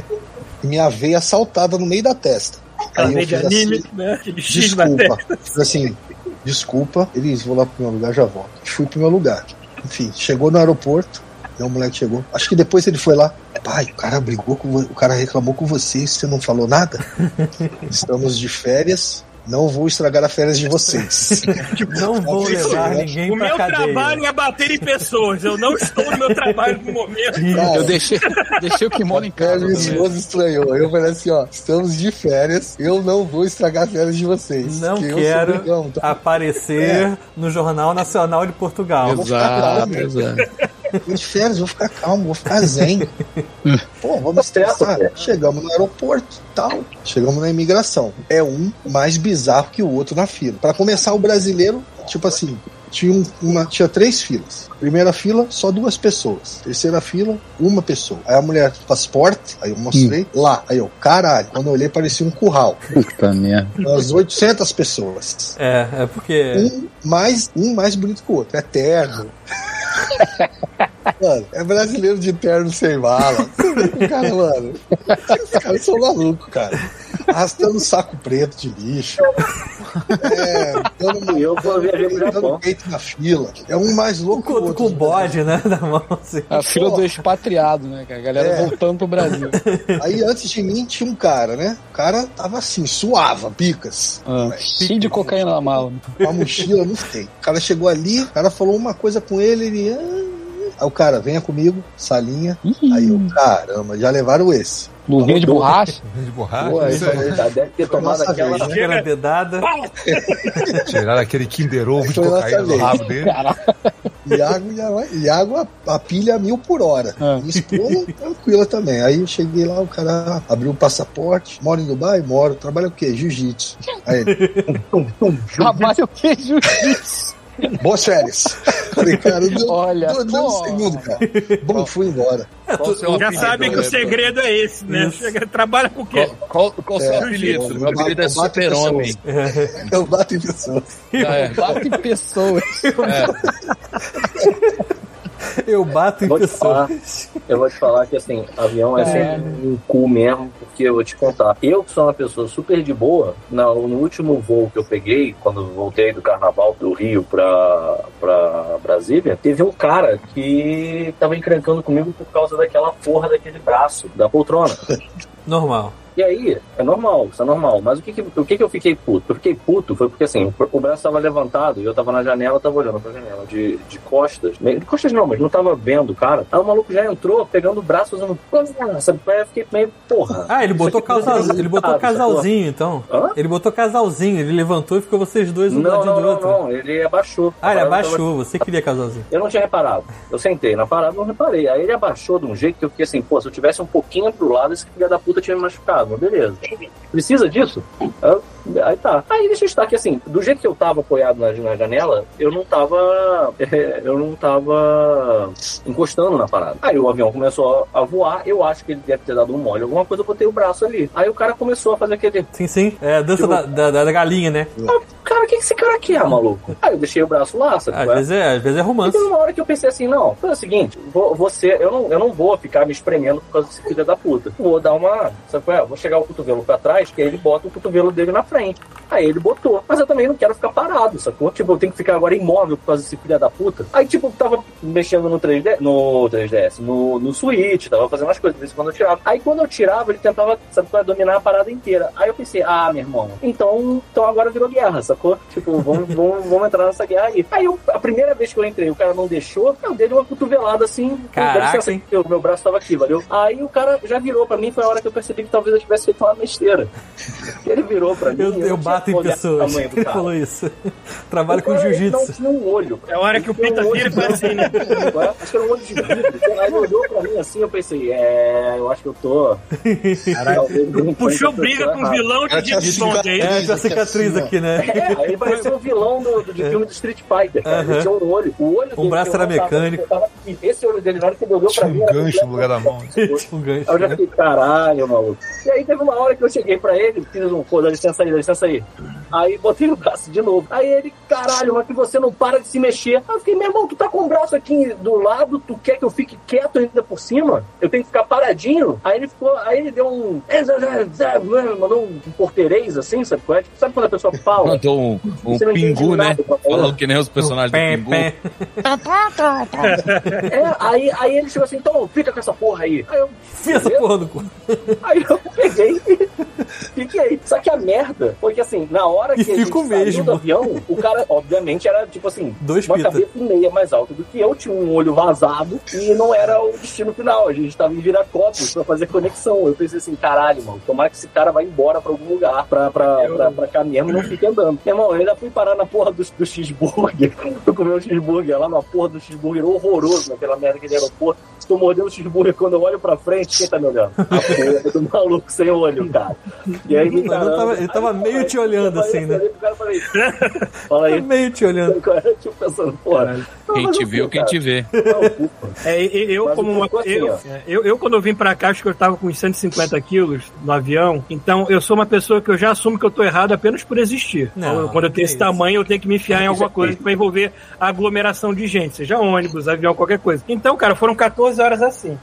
E minha veia saltada no meio da testa. Aquela Aí eu fiz anime, assim, né? Aquele X na desculpa. assim, desculpa, eles vou lá pro meu lugar, já volto. Fui pro meu lugar. Enfim, chegou no aeroporto, e o moleque chegou. Acho que depois ele foi lá. Pai, o cara brigou com o cara reclamou com você, e você não falou nada? Estamos de férias. Não vou estragar as férias de vocês. Não vou levar né? ninguém O meu cadeia. trabalho é bater em pessoas. Eu não estou no meu trabalho no momento. Cara, Eu deixei, deixei o kimono em É, casa. minha esposa estranhou. Eu falei assim, ó, estamos de férias, eu não vou estragar as férias de vocês. Não que quero brigão, tá? aparecer no Jornal Nacional de Portugal. Exato, exato. Tô de férias, vou ficar calmo, vou ficar zen. Pô, vamos estressar. Chegamos no aeroporto tal. Chegamos na imigração. É um mais bizarro que o outro na fila. Pra começar, o brasileiro, tipo assim, tinha, um- uma, tinha três filas. Primeira fila, só duas pessoas. Terceira fila, uma pessoa. Aí a mulher, passaporte, aí eu mostrei, lá. Aí eu, caralho, quando eu olhei, parecia um curral. Puta merda. Umas 800 pessoas. É, é porque. Um mais, um mais bonito que o outro. É terno. Mano, é brasileiro de terno sem mala. Cara, mano. Os caras são malucos, cara. Arrastando saco preto de lixo. É, dando, E eu vou viajar dando Japão. peito na fila. É um mais louco que o Com, outro. com o bode, né? Na mão, assim. A fila do expatriado, né, cara? A galera É. voltando pro Brasil. Aí antes de mim tinha um cara, né? O cara tava assim, suava, picas. Ah, cheio de cocaína na mala. Uma mochila, não sei. O cara chegou ali, o cara falou uma coisa com ele, ele. "Ah". Aí o cara, venha comigo, salinha. Aí eu, caramba, já levaram esse. Luvinha de borracha. De borracha. Pô, isso aí, deve ter tomado aquela. vez? Aquela dedada. Tiraram aquele Kinder Ovo de cocaína no vez. rabo dele. Iago, já- Iago a, a pilha a mil por hora. Ah. Minha esposa, tranquila também. Aí eu cheguei lá, o cara abriu o passaporte. Mora em Dubai? Moro. Trabalha o quê? Jiu-jitsu. Aí ele, Trabalha o que, jiu-jitsu? boas férias. Falei, cara, deu, Olha, deu, deu um segundo, cara. Bom, fui embora. Qual o seu Já sabem que o segredo é esse, né? Isso. Chega, trabalha com o quê? Qual, qual, qual o seu É, apelido? eu- Meu apelido é eu bato Super-Homem. Eu bato em pessoas. É. Bate em pessoas. Eu bato em Vou te falar. pessoas. Eu vou te falar que assim, avião é sempre um cu mesmo, porque eu vou te contar. Eu que sou uma pessoa super de boa, no, no último voo que eu peguei, quando voltei do carnaval do Rio pra, pra Brasília, teve um cara que tava encrencando comigo por causa daquela porra daquele braço, da poltrona. Normal. E aí, é normal, isso é normal. Mas o que que, o que que eu fiquei puto? Eu fiquei puto foi porque assim, o, o braço estava levantado e eu tava na janela, tava olhando pra janela de, de costas. De costas não, mas não tava vendo o cara. Aí o maluco já entrou pegando o braço fazendo. Sabe? Aí eu fiquei meio, porra. Ah, ele botou, aqui casal, não é ele botou casalzinho, então. Hã? Ele botou casalzinho, ele levantou e ficou vocês dois um Não, ladinho não, do não, outro. não, ele abaixou. Ah, ele abaixou, você queria casalzinho. Eu não tinha reparado. Eu sentei na parada, não reparei. Aí ele abaixou de um jeito que eu fiquei assim, pô, se eu tivesse um pouquinho pro lado, esse filho da puta tinha me machucado. Mas beleza. Precisa disso? Aí tá. Aí deixa eu estar que assim, do jeito que eu tava apoiado na, na janela, eu não tava. eu não tava encostando na parada. Aí o avião começou a, voar, eu acho que ele deve ter dado um mole, alguma coisa, eu botei o braço ali. Aí o cara começou a fazer aquele. Sim, sim. É a dança Tipo- da, da, da galinha, né? Cara, o que esse cara quer, maluco? Aí eu deixei o braço lá, sabe? Às é? vezes é, às vezes é E romance. teve uma hora que eu pensei assim, não, foi o seguinte, vou- você, eu não, eu não vou ficar me espremendo por causa desse filho da puta. Vou dar uma, sabe qual é? Vou chegar o cotovelo pra trás, que aí ele bota o cotovelo dele na frente. Aí ele botou. Mas eu também não quero ficar parado, sacou? Tipo, eu tenho que ficar agora imóvel por causa desse filho da puta. Aí, tipo, tava mexendo no 3D, no 3DS, no, no Switch, tava fazendo as coisas, de vez em quando eu tirava. Aí quando eu tirava, ele tentava, sabe é? Dominar a parada inteira. Aí eu pensei, ah, meu irmão, então, então agora virou guerra, sacou? Tipo, vamos, vamos, vamos entrar nessa guerra aí. Aí eu, a primeira vez que eu entrei, o cara não deixou, eu dei uma cotovelada assim. Caraca, licença, que o meu braço tava aqui, valeu? Aí o cara já virou pra mim, foi a hora que eu percebi que talvez eu tivesse feito uma besteira. Ele virou pra mim. Eu, eu tinha bato em pessoas. Ele cara. falou isso. Trabalho com jiu-jitsu. Não tinha um olho. É a hora que o Pita vira e faz assim, né? Acho que era um olho de vidro. Aí ele olhou pra mim assim, eu pensei, é, eu acho que eu tô. Talvez- Puxou briga com o vilão de aí. É, tem a cicatriz assim, ó. aqui, né? É, aí ele parecia um vilão do, do- de filme do Street Fighter. Cara. Ele Aham. tinha um olho. O olho O dele braço era mecânico. tava aqui. Esse olho dele, na hora que ele olhou pra mim. um gancho no lugar da mão. Tinha um gancho, Aí eu já né? fiquei, caralho, maluco. E aí teve uma hora que eu cheguei pra ele, fiz um, pô, dá licença aí, dá licença aí. Aí botei o braço de novo. Aí ele, caralho, mas que você não para de se mexer. Aí eu fiquei, meu irmão, tu tá com o braço aqui do lado, tu quer que eu fique quieto ainda por cima? Eu tenho que ficar paradinho? Aí ele ficou, aí ele deu um. Mandou um porteirês assim, sabe qual é? Tipo, sabe quando a pessoa fala? Mandou um, um pingu, né? papai. Falou que nem os personagens do Pé, pingu. pé. É, aí, aí ele chegou assim, então fica com essa porra aí. Aí eu, Fia essa porra do cu. Aí eu peguei e fiquei. Só que a merda foi que assim, na hora E que a gente fico saiu mesmo. do avião, o cara, obviamente, era tipo assim, Dois uma pita. cabeça e meia mais alta do que eu, tinha um olho vazado e não era o destino final. A gente tava em Viracopos pra fazer conexão. Eu pensei assim, caralho, mano, tomara que esse cara vá embora pra algum lugar pra, pra, pra, pra cá mesmo e não fique andando. Meu irmão, eu ainda fui parar na porra do, do cheeseburger. Fui comer um cheeseburger lá na porra do cheeseburger horroroso naquela merda que aeroporto. Estou mordendo o cheeseburger quando eu olho pra frente, quem tá me olhando? A porra do maluco sem olho, cara. E aí Mas não tava- ele tava meio te olhando, eu falei- assim, né? eu falei pro cara, falei, Fala aí. Meio te olhando. Tipo, pensando, porra. Quem te eu viu, quem te vê. Não, É, eu, como uma, assim, eu, é, eu, eu, quando eu vim pra cá, acho que eu tava com uns 150 quilos no avião. Então, eu sou uma pessoa que eu já assumo que eu tô errado apenas por existir. Não, quando eu tenho esse isso. tamanho, eu tenho que me enfiar em alguma coisa que vai envolver aglomeração de gente, seja ônibus, avião, qualquer coisa. Então, cara, foram 14 horas assim.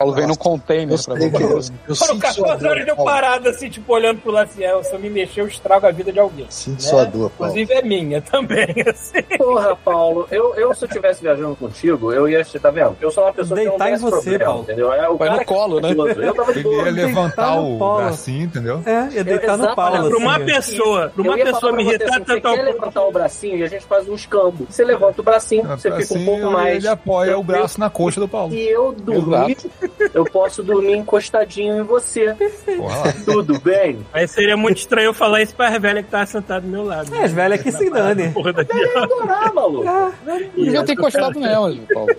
Paulo veio no Eu container pra sei que eu, eu Foram sinto sua 14 horas de eu parado assim, tipo, olhando pro assim, é, se eu me mexer, eu estrago a vida de alguém. Sinto né? sua dor, Paulo. Inclusive é minha também, assim. Porra, Paulo, eu, eu se eu estivesse viajando contigo, eu ia, tá vendo? Eu sou uma pessoa que não Deitar tem em esse você, problema, Paulo. entendeu? É o Vai no colo, né? Eu tava de Ele ia levantar o bracinho, entendeu? É, ia deitar no Paulo, Pra uma assim. pessoa, pra uma Eu pessoa me irritar assim, tanto Você ao levantar o bracinho e a gente faz uns cambos. Você levanta o bracinho, Ah, você fica assim, um pouco mais. Ele apoia o braço na coxa do Paulo. E eu dormir, eu posso dormir encostadinho em você. Porra lá. Tudo bem? Aí seria muito estranho eu falar isso pra velha que tá sentada do meu lado. É, as velhas que se dane. Porra da Eu ia adorar, maluco. Devia ter encostado nela, Paulo.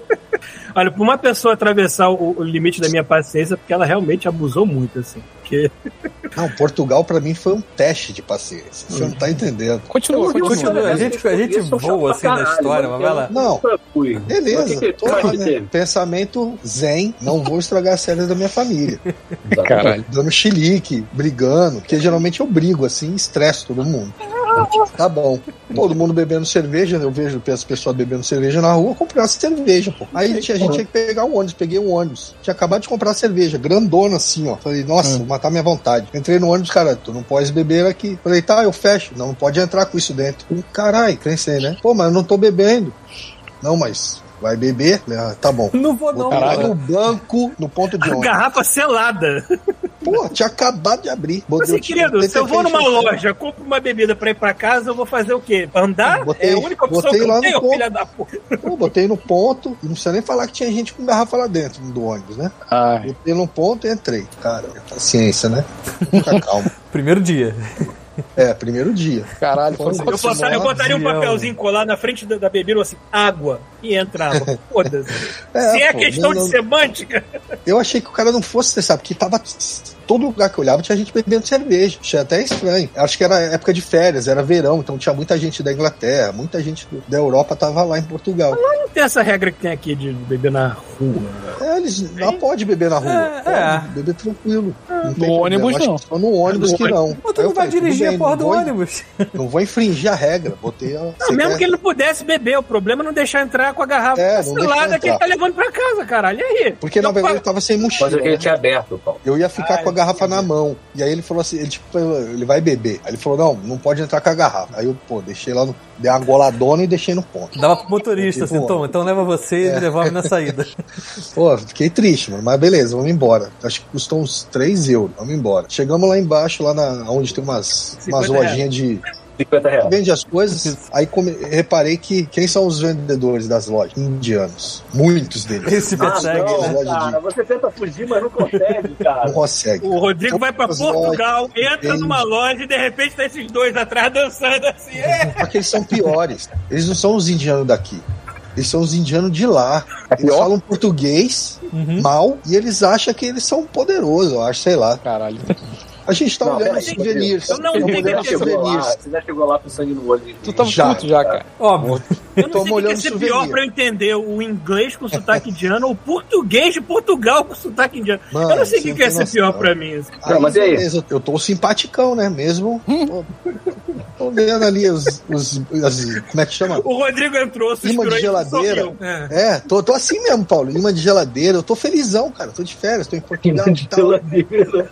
Olha, pra uma pessoa atravessar o, o limite da minha paciência, porque ela realmente abusou muito, assim. Porque Não, Portugal pra mim foi um teste de paciência. Você não tá entendendo. Continua, continua. Continua, a gente, a gente voa assim na caralho, história, mano. mas vai lá. Não. Beleza, que que- tô né? Pensamento zen, não vou estragar as férias da minha família. Caralho. Dando chilique, brigando, porque geralmente eu brigo assim, estresso todo mundo. Tá bom. Todo mundo bebendo cerveja, eu vejo as pessoas bebendo cerveja na rua, uma cerveja, pô. Aí a gente, tinha que pegar um ônibus, peguei um ônibus. Tinha acabado de comprar cerveja, grandona assim, ó. Falei, nossa, vou matar minha vontade. Entrei no ônibus, cara, tu não pode beber aqui. Falei, tá, eu fecho. Não, não pode entrar com isso dentro. Caralho, pensei, né? Pô, mas eu não tô bebendo. Não, mas vai beber? Ah, tá bom. Não vou não. No banco, no ponto de a ônibus. garrafa selada. Pô, tinha acabado de abrir. Botei- Assim, querido, se eu vou numa loja, compro uma bebida pra ir pra casa, eu vou fazer o quê? Andar? Botei- é a única opção botei que lá eu tenho, filha da puta. Pô, botei no ponto, não precisa nem falar que tinha gente com garrafa lá dentro do ônibus, né? Ai. Botei no ponto e entrei. Cara, paciência, né? Fica calmo. Primeiro dia. É, primeiro dia. Caralho, foi Eu, botar- eu botaria um Avião. papelzinho colado na frente da, da bebida, assim, água, e entrava. Foda-se. É, Se é pô, questão não- de semântica, Eu achei que o cara não fosse testar, porque tava. Todo lugar que eu olhava tinha gente bebendo cerveja. Achei até estranho. Acho que era época de férias, era verão, então tinha muita gente da Inglaterra, muita gente da Europa tava lá em Portugal. não tem essa regra que tem aqui de beber na rua. É, eles não pode beber na rua. É, pode é. beber tranquilo. Não tem No ônibus, problema. não. Acho que só no ônibus que não. Mas tu eu não vai falei, dirigir bem, a porra não do vou- ônibus. Não vou infringir a regra. Botei a. Não, mesmo quer- que ele não pudesse beber, o problema é não deixar entrar com a garrafa É, não vacilada que ele tá levando pra casa, caralho. E aí? Porque na Eu verdade ele tava sem Mas mochila. é que ele né? tinha aberto, Paulo. Eu ia ficar com a garrafa na mão. E aí ele falou assim, ele tipo, ele vai beber. Aí ele falou, não, não pode entrar com a garrafa. Aí eu, pô, deixei lá no. Dei uma goladona e deixei no ponto. Dava pro motorista, assim, Tom, então leva você É. e devolve na saída. Pô, fiquei triste, mano. Mas beleza, vamos embora. Acho que custou uns 3 euros. Vamos embora. Chegamos lá embaixo, lá na, onde tem umas, 50 umas lojinhas de. 50 reais. Vende as coisas. Aí come- reparei que quem são os vendedores das lojas? Indianos. Muitos deles. Esse Ah, persegue. Não, de- cara, você tenta fugir, mas não consegue, Não cara. consegue. O Rodrigo vai pra Portugal, lojas, entra vende. numa loja e de repente tá esses dois atrás dançando assim. É. Só que eles são piores. Eles não são os indianos daqui. Eles são os indianos de lá. Eles pior? falam português Uhum. mal e eles acham que eles são poderosos, eu acho, sei lá. Caralho. A gente tá Não, olhando os souvenirs. eu não olhando que os Você já chegou lá, souvenirs. você já chegou lá com sangue no olho. Tu tava Já. puto já, cara. Óbvio. Eu não Tô sei o que ia molhando ser souvenir. pior pra eu entender o inglês com sotaque indiano ou o português de Portugal com sotaque indiano. Mano, eu não sei o que, que ia não ser pior pra mim. Não, mas e aí? beleza, eu tô simpaticão, né? Mesmo. Tô, vendo ali os, os, as- Como é que chama? O Rodrigo entrou, se Imã de geladeira. É. É, tô, tô assim mesmo, Paulo. Imã de geladeira. Eu tô felizão, cara. Tô de férias, tô em Portugal e tal. geladeira.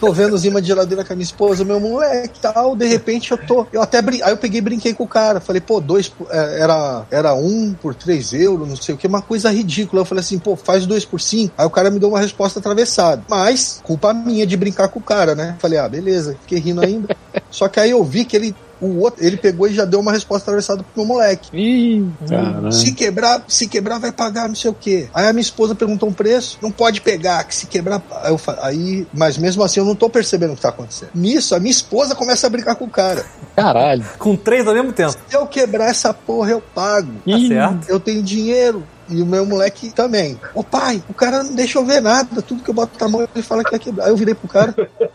Tô vendo os imã de geladeira com a minha esposa, meu moleque tal. De repente eu tô. Eu até brin... Aí eu peguei e brinquei com o cara. Falei, pô, dois. é, Era, era um por três euros, não sei o que, uma coisa ridícula. Eu falei assim, pô, faz dois por cinco. Aí o cara me deu uma resposta atravessada. Mas, culpa minha de brincar com o cara, né? Falei, ah, beleza, fiquei rindo ainda. Só que aí eu vi que ele. O outro, ele pegou e já deu uma resposta atravessada pro meu moleque. Ih, caralho. Se quebrar, se quebrar, vai pagar não sei o quê. Aí a minha esposa perguntou um preço, não pode pegar, que se quebrar. Aí, eu fa- aí- mas mesmo assim eu não tô percebendo o que tá acontecendo. Nisso, a minha esposa começa a brincar com o cara. Caralho. Com três ao mesmo tempo. Se eu quebrar essa porra, eu pago. Tá certo? Eu tenho dinheiro. E o meu moleque também. Ô pai, o cara não deixa eu ver nada. Tudo que eu boto na mão, ele fala que vai quebrar. Aí eu virei pro cara.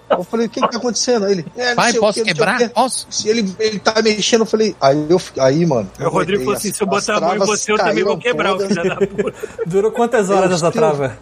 Eu falei, o que que tá acontecendo? Aí ele, é, não Pai, sei o posso quê, não sei o quebrar? quê. Posso? Se ele, ele tá mexendo, eu falei. Aí, eu, aí mano. O Rodrigo falou assim: As- se eu botar a mão em você, eu também vou quebrar, o filho da puta. Durou quantas horas essa trava?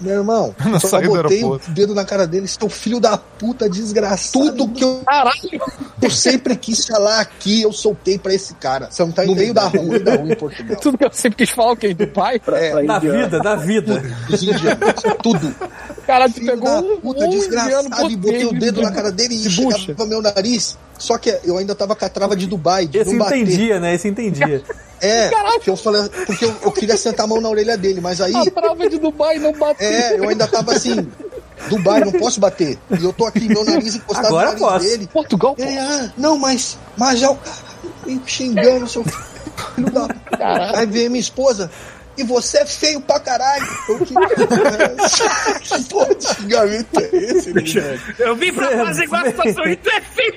Meu irmão, só botei o dedo na cara dele, seu filho da puta desgraçado. Tudo que eu, Caralho. Eu sempre quis falar aqui, eu soltei pra esse cara. Você não tá no meio da rua, no meio da rua em Portugal. Tudo que eu sempre quis falar, o quê? Do pai? É, Da vida, da vida. dos indianos. Tudo. Tu Filho pegou um, puta, um desgraçado. indiano E botei o dedo de- na cara dele e de bucha. chegava meu nariz. Só que eu ainda tava com a trava de Dubai, de Esse não bater. entendia, né? Esse entendia. É, porque eu falei, porque eu, eu queria sentar a mão na orelha dele, mas aí A trava de Dubai não bateu. É, eu ainda tava assim. Dubai, não posso bater. E eu tô aqui, meu nariz encostado Agora no nariz posso. dele. Portugal. Ele, ah, não, mas, mas já o cara me xingando, seu filho da. Aí vem minha esposa. E você é feio pra caralho. Eu, que... porra de xingamento é esse, né? Eu vim pra fazer igual a situação e tu é feio.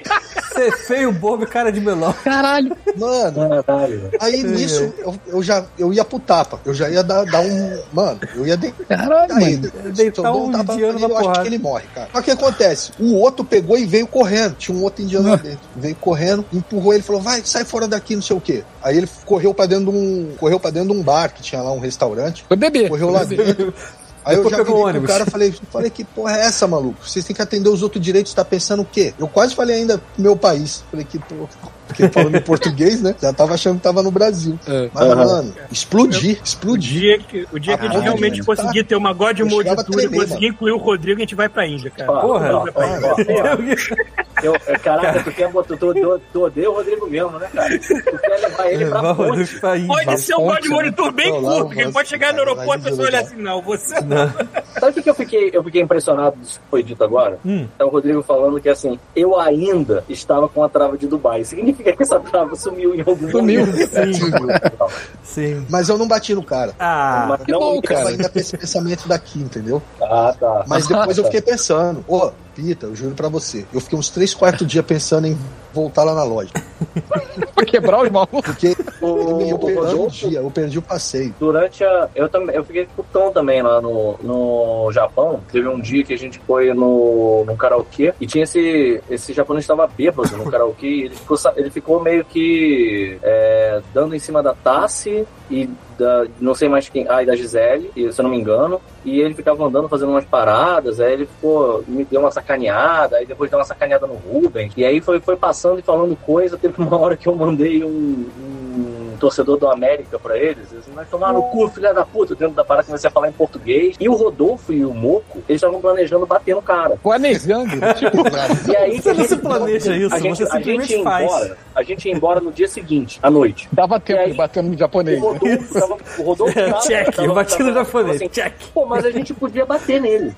Ser feio, bobo e cara de melão. Caralho. Mano, Caralho. aí nisso eu, eu já eu ia pro tapa. Eu já ia dar, dar um. Mano, eu ia deitar Caralho, mano. Deitar Se eu um tapa indiano na eu acho porrada. que ele morre, cara. Só que acontece? O outro pegou e veio correndo. Tinha um outro indiano lá dentro. Veio correndo, empurrou ele falou: vai, sai fora daqui, não sei o quê. Aí ele correu pra dentro de um. Correu para dentro de um bar que tinha lá um restaurante. Foi bebê. Correu lá dentro. Aí eu Depois já pegou virei o pro cara falei, falei, que porra é essa, maluco? Vocês têm que atender os outros direitos, tá pensando o quê? Eu quase falei ainda pro meu país. Falei que porra. Porque falando em português, né? Já tava achando que tava no Brasil. É. Mas, mano, explodir, O explodir. dia que, o dia que a gente Ah, realmente conseguir ter uma God Mode Tour e conseguir incluir o Rodrigo, a gente vai pra Índia, cara. Porra. ó, ó, ó. Eu, é, caraca, tu quer botar. Tu, tu, tu odeia o Rodrigo mesmo, né, cara? Tu quer levar ele pra o ponte. Índia. Pode ser um God Mode Tour bem lá curto, porque ele pode chegar no aeroporto e a pessoa olhar assim, não, você Não. Sabe o que, que eu fiquei, eu fiquei impressionado disso que foi dito agora? Hum. É o Rodrigo falando que assim, eu ainda estava com a trava de Dubai. Significa que essa trava sumiu em algum Sumiu. momento. Sim. Mas eu não bati no cara. Ah, Mas que não bom, cara. Eu ainda esse pensamento daqui, entendeu? Ah, tá. Mas depois eu fiquei pensando, ô, Pita, eu juro pra você, eu fiquei uns 3, 4 dias pensando em voltar lá na loja. Foi quebrar os malucos. Porque o, Eu o perdi o dia, eu perdi o passeio. durante a. Eu, também, eu fiquei com o Tom também lá no, no Japão. Teve um dia que a gente foi no, no karaokê e tinha esse. Esse japonês estava bêbado no karaokê. e Ele ficou, ele ficou meio que é, dando em cima da Tassi e da, não sei mais quem. Ah, da Gisele, se eu não me engano. E ele ficava andando fazendo umas paradas. Aí ele ficou. Me deu uma sacaneada. Aí depois deu uma sacaneada no Rubens. E aí foi, foi passando e falando coisa. Teve uma hora que eu mandei um- um torcedor do América pra eles. Eles vai tomar no cu, filha da puta, dentro da parada comecei a falar em português. E o Rodolfo e o Moco, eles estavam planejando bater no cara. Planejando. Tipo, E aí Você a não gente- se planeja isso, a gente, você a gente simplesmente ia faz. embora. A gente ia embora no dia seguinte, à noite. dava tempo aí- de bater no O japonês. né? Rodolfo tava. O Rodolfo tava, Check, tava- eu bati no japonês. assim, Check. Pô, mas a gente podia bater nele.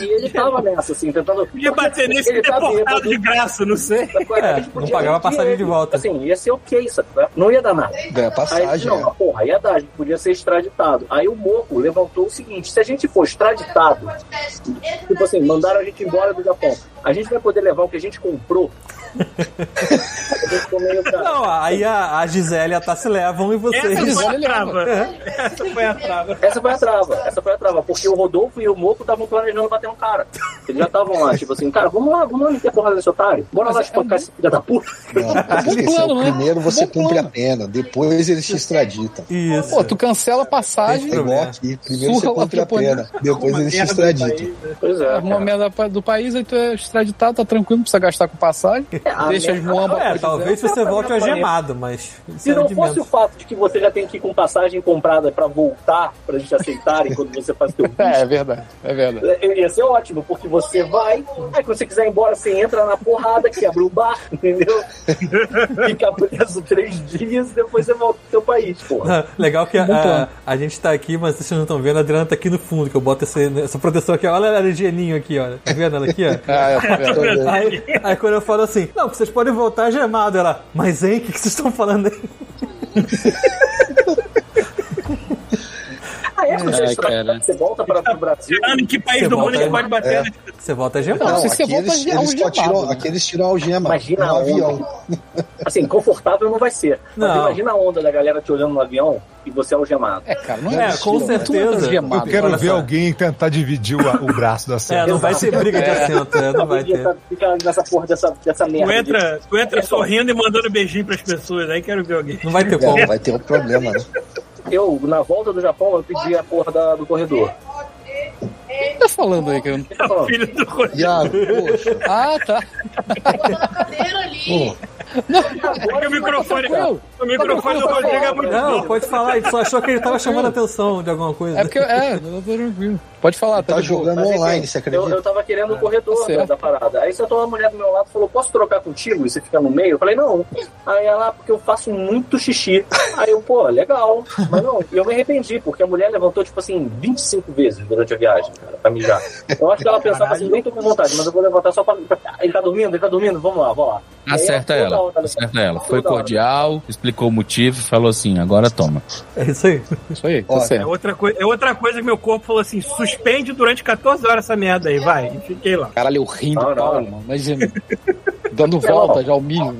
E ele tava nessa, assim, tentando. Podia bater nesse ele tá deportado bêbado. de graça, não sei. É, não pagava passagem de volta. Assim, ia ser ok, sabe? Não ia dar nada. Ganha Aí, passagem. não, né? mas, porra, ia dar, a gente podia ser extraditado. Aí o Moco levantou o seguinte: se a gente for extraditado, tipo assim, mandaram a gente embora do Japão, a gente vai poder levar o que a gente comprou. A Não, aí a, a Gisele e a Tassi levam e vocês. Essa foi a trava. Essa foi a trava. Essa foi a trava, essa foi a trava, porque o Rodolfo e o Moco estavam planejando bater um cara. Eles já estavam lá, tipo assim, cara, vamos lá, vamos lá meter porrada nesse otário. Bora lá espancar esse filho da puta. Não, é plano, né? primeiro você Bom cumpre a plano. pena, depois eles te extraditam. Isso. Pô, tu cancela a passagem, É igual aqui. Primeiro você Surra lá cumpre a pena, depois eles te extraditam. Pois é. arruma merda do país, aí tu é extraditado, tá tranquilo, não precisa gastar com passagem. a deixa as merda- muambas É, talvez você volte algemado, mas. Se é não fosse o fato de que você já tem que ir com passagem comprada pra voltar, pra gente aceitarem quando você faz teu É, é verdade, é verdade. É, Ia ser ótimo, porque você vai, aí quando você quiser ir embora, você entra na porrada, quebra o bar, entendeu? Fica preso três dias e depois você volta pro seu país, porra. Legal que a, a, a gente tá aqui, mas vocês não estão vendo, a Adriana tá aqui no fundo, que eu boto esse- essa proteção aqui. Olha ela geninho aqui, olha. Tá vendo ela aqui, ó? Ah, é, é. Aí, aí quando eu falo assim, não, vocês podem voltar gemado, ela, mas hein, o que, que vocês estão falando aí? Ah, é, você, Ai, cara. você volta para o Brasil. Em que país Você do mundo volta que pode bater? É. né? Você volta gemado. Não, se você aqui volta eles, eles tiram, né? aqui eles tiram a algema Imagina no a onda. avião. Assim, confortável não vai ser. Mas Não. imagina a onda da galera te olhando no avião e você algemado. É, cara, não É, é, com tu é certeza. algemado. Eu quero ver só. alguém tentar dividir o, o braço da É, cena. não vai ser briga de assento, é, não vai ter. Fica, fica nessa porra dessa, dessa Tu merda. entra, tu entra sorrindo e mandando beijinho pras pessoas, aí quero ver alguém. Não vai ter Não, como. vai ter um problema, né? Eu, na volta do Japão, eu pedi a porra da- do corredor. Quem tá falando aí? Que eu não... É o filho do Rodrigo. Iago, poxa, Ah, tá. Botou na cadeira ali. pô, É que o microfone, o microfone do Rodrigo é muito Não, bom. pode falar, ele só achou que ele tava chamando a atenção de alguma coisa. É porque, é, eu tô tranquilo. Pode falar, tá, tá jogando Mas, enfim, online, você Eu, acredita? eu tava querendo o corredor Tá da, certo. da parada. Aí sentou uma mulher do meu lado e falou: Posso trocar contigo? E você fica no meio? Eu falei: Não. Aí ela, porque eu faço muito xixi. Aí eu, pô, legal. Mas não, e eu me arrependi, porque a mulher levantou, tipo assim, 25 vezes durante a viagem, cara, pra mijar. Eu acho que ela pensava assim: Nem tô com vontade, mas eu vou levantar só pra. Ele tá dormindo, ele tá dormindo, vamos lá, vamos lá. E aí, Acerta toda ela, hora, acerta ela. Foi cordial, explicou o motivo, falou assim, agora toma. É isso aí. Isso aí, tá Ó, É certo. outra, coi- é outra coisa que meu corpo falou assim: suspende durante 14 horas essa merda aí, vai. E fiquei lá. Caralho, eu rindo. Paulo, mano. Imagina. Dando volta já ao né?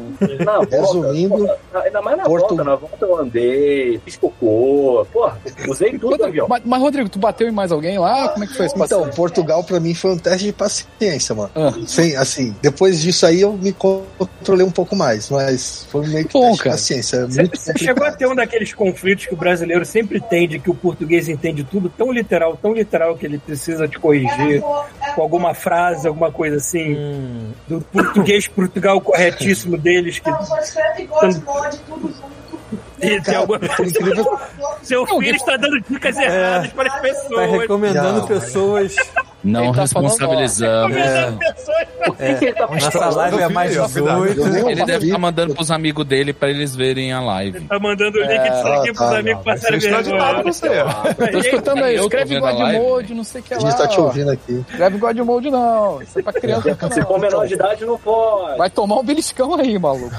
Na volta, Resumindo, porra, ainda mais na Porto- volta, na volta eu andei, fiz cocô, porra, usei tudo avião. Mas, mas, Rodrigo, tu bateu em mais alguém lá? Como é que foi esse Então, passeio? Portugal pra mim foi um teste de paciência, mano. Ah. Sem, assim, depois disso aí eu me controlei um pouco mais, mas foi meio que Bom, teste cara. de paciência. é Você você chegou a ter um daqueles conflitos que o brasileiro sempre tem, de que o português entende tudo tão literal, tão literal que ele precisa te corrigir com alguma frase, alguma coisa assim, Hum, do português Portugal corretíssimo deles, que Escreve God mod, tudo junto. e alguma incrível, Seu filho está dando dicas erradas para as tá pessoas. recomendando Não, pessoas. Não Ele tá. Por que, que ele tá Nossa live é mais Eu 18. eu nem Ele deve estar mandando pros amigos dele pra eles verem a live. Tá mandando o link disso Ah, aqui pros tá, amigos passarem ser extraditado vergonha. você. Eu tô escutando aí, escreve vendo a God live. Mode, não sei o que A lá. gente tá te ouvindo aqui. Escreve God Mode não. Isso é pra criança. Se for menor de idade, não pode. Vai tomar um beliscão aí, maluco.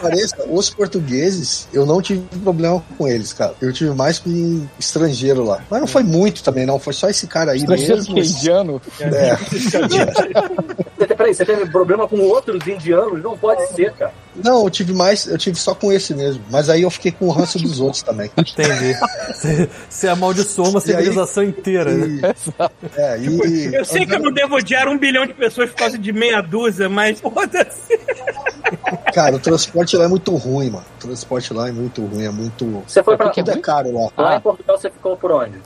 Pareça, os portugueses, eu não tive problema com eles, cara. Eu tive mais com estrangeiro lá. Mas não foi muito também, não. Foi só esse cara aí Estrangeiro mesmo. indiano. É, Peraí, Peraí, você teve problema com outros indianos? Não pode ser, cara. Não, eu tive mais, eu tive só com esse mesmo. Mas aí eu fiquei com o ranço dos outros também. Entendi. Você, você amaldiçoou uma E aí- civilização inteira, né? E, é, e, Eu sei que eu não devo odiar um bilhão de pessoas por causa de meia dúzia, mas foda-se. Cara, o transporte lá é muito ruim, mano. O transporte lá é muito ruim, é muito. Você foi pra Tudo é caro lá. Lá em Portugal você ficou por onde?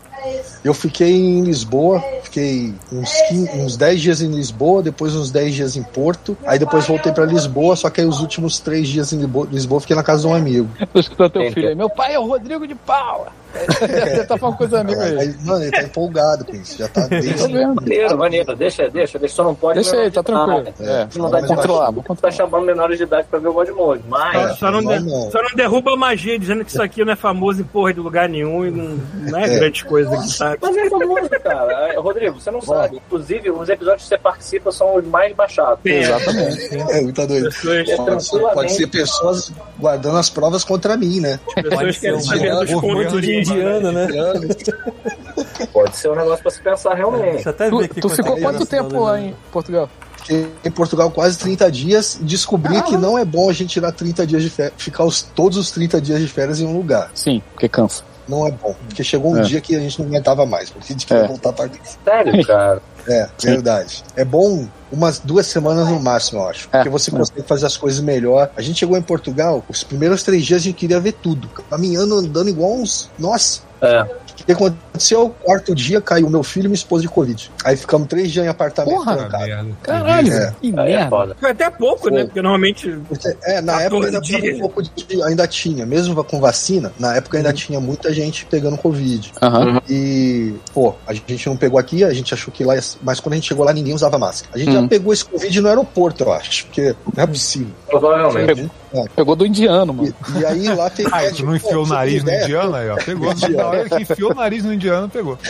Eu fiquei em Lisboa, fiquei uns, 15, uns 10 dias em Lisboa, depois uns 10 dias em Porto, aí depois voltei pra Lisboa, só que aí os últimos 3 dias em Lisboa, Lisboa fiquei na casa de um amigo. Tô escutando teu filho aí. Meu pai é o Rodrigo de Paula. Você tá falando coisa amiga aí. Mano, ele tá empolgado com isso, já tá desde. vendo. Maneiro, maneiro. Deixa, deixa, deixa. Só não pode. Deixa aí, tá tranquilo. Ah, É, Não dá de controlar, vou Tá controlar. chamando menores de idade pra ver o Godmode. Mas. Só não, só não derruba a magia dizendo que isso aqui não é famoso em porra de lugar nenhum e não, não é, É. grande coisa que tá. Mas é famoso, cara. Rodrigo, você não sabe. Inclusive, os episódios que você participa são os mais baixados. Exatamente. É, muito doido. Pessoas, É Pode ser, pessoas guardando as provas contra mim, né? pessoas querem um saber dos contos de de indiano, né? Pode ser um negócio pra se pensar realmente. Até ver Tu, tu ficou é quanto tempo lá em Portugal? Fiquei em Portugal quase 30 dias descobri que não é bom a gente tirar 30 dias de férias, ficar os, todos os 30 dias de férias em um lugar. Sim, porque cansa. Não é bom. Porque chegou um É. dia que a gente não aguentava mais, porque a gente queria É. voltar para Sério, cara. É, verdade. É bom umas duas semanas no máximo, eu acho. É, Porque você é. consegue fazer as coisas melhor. A gente chegou em Portugal, os primeiros três dias a gente queria ver tudo. Caminhando, andando igual uns. Nossa! É. O que aconteceu? Quarto dia caiu meu filho e minha esposa de Covid. Aí ficamos três dias em apartamento Porra, trancado. merda. Caralho, É. que é merda. foda. Foi até pouco, né? Porque normalmente. É, na 14 época ainda, um pouco de, ainda tinha, mesmo com vacina, na época ainda tinha muita gente pegando Covid. Aham. E, pô, a gente não pegou aqui, a gente achou que lá, ia- mas quando a gente chegou lá ninguém usava máscara. A gente já Hum. pegou esse Covid no aeroporto, eu acho, porque não é possível. Provavelmente. Pegou do indiano, mano. E, e aí lá tem. Ah, tu não enfiou o nariz no indiano aí, ó. Pegou. Na hora que enfiou o nariz no indiano, pegou.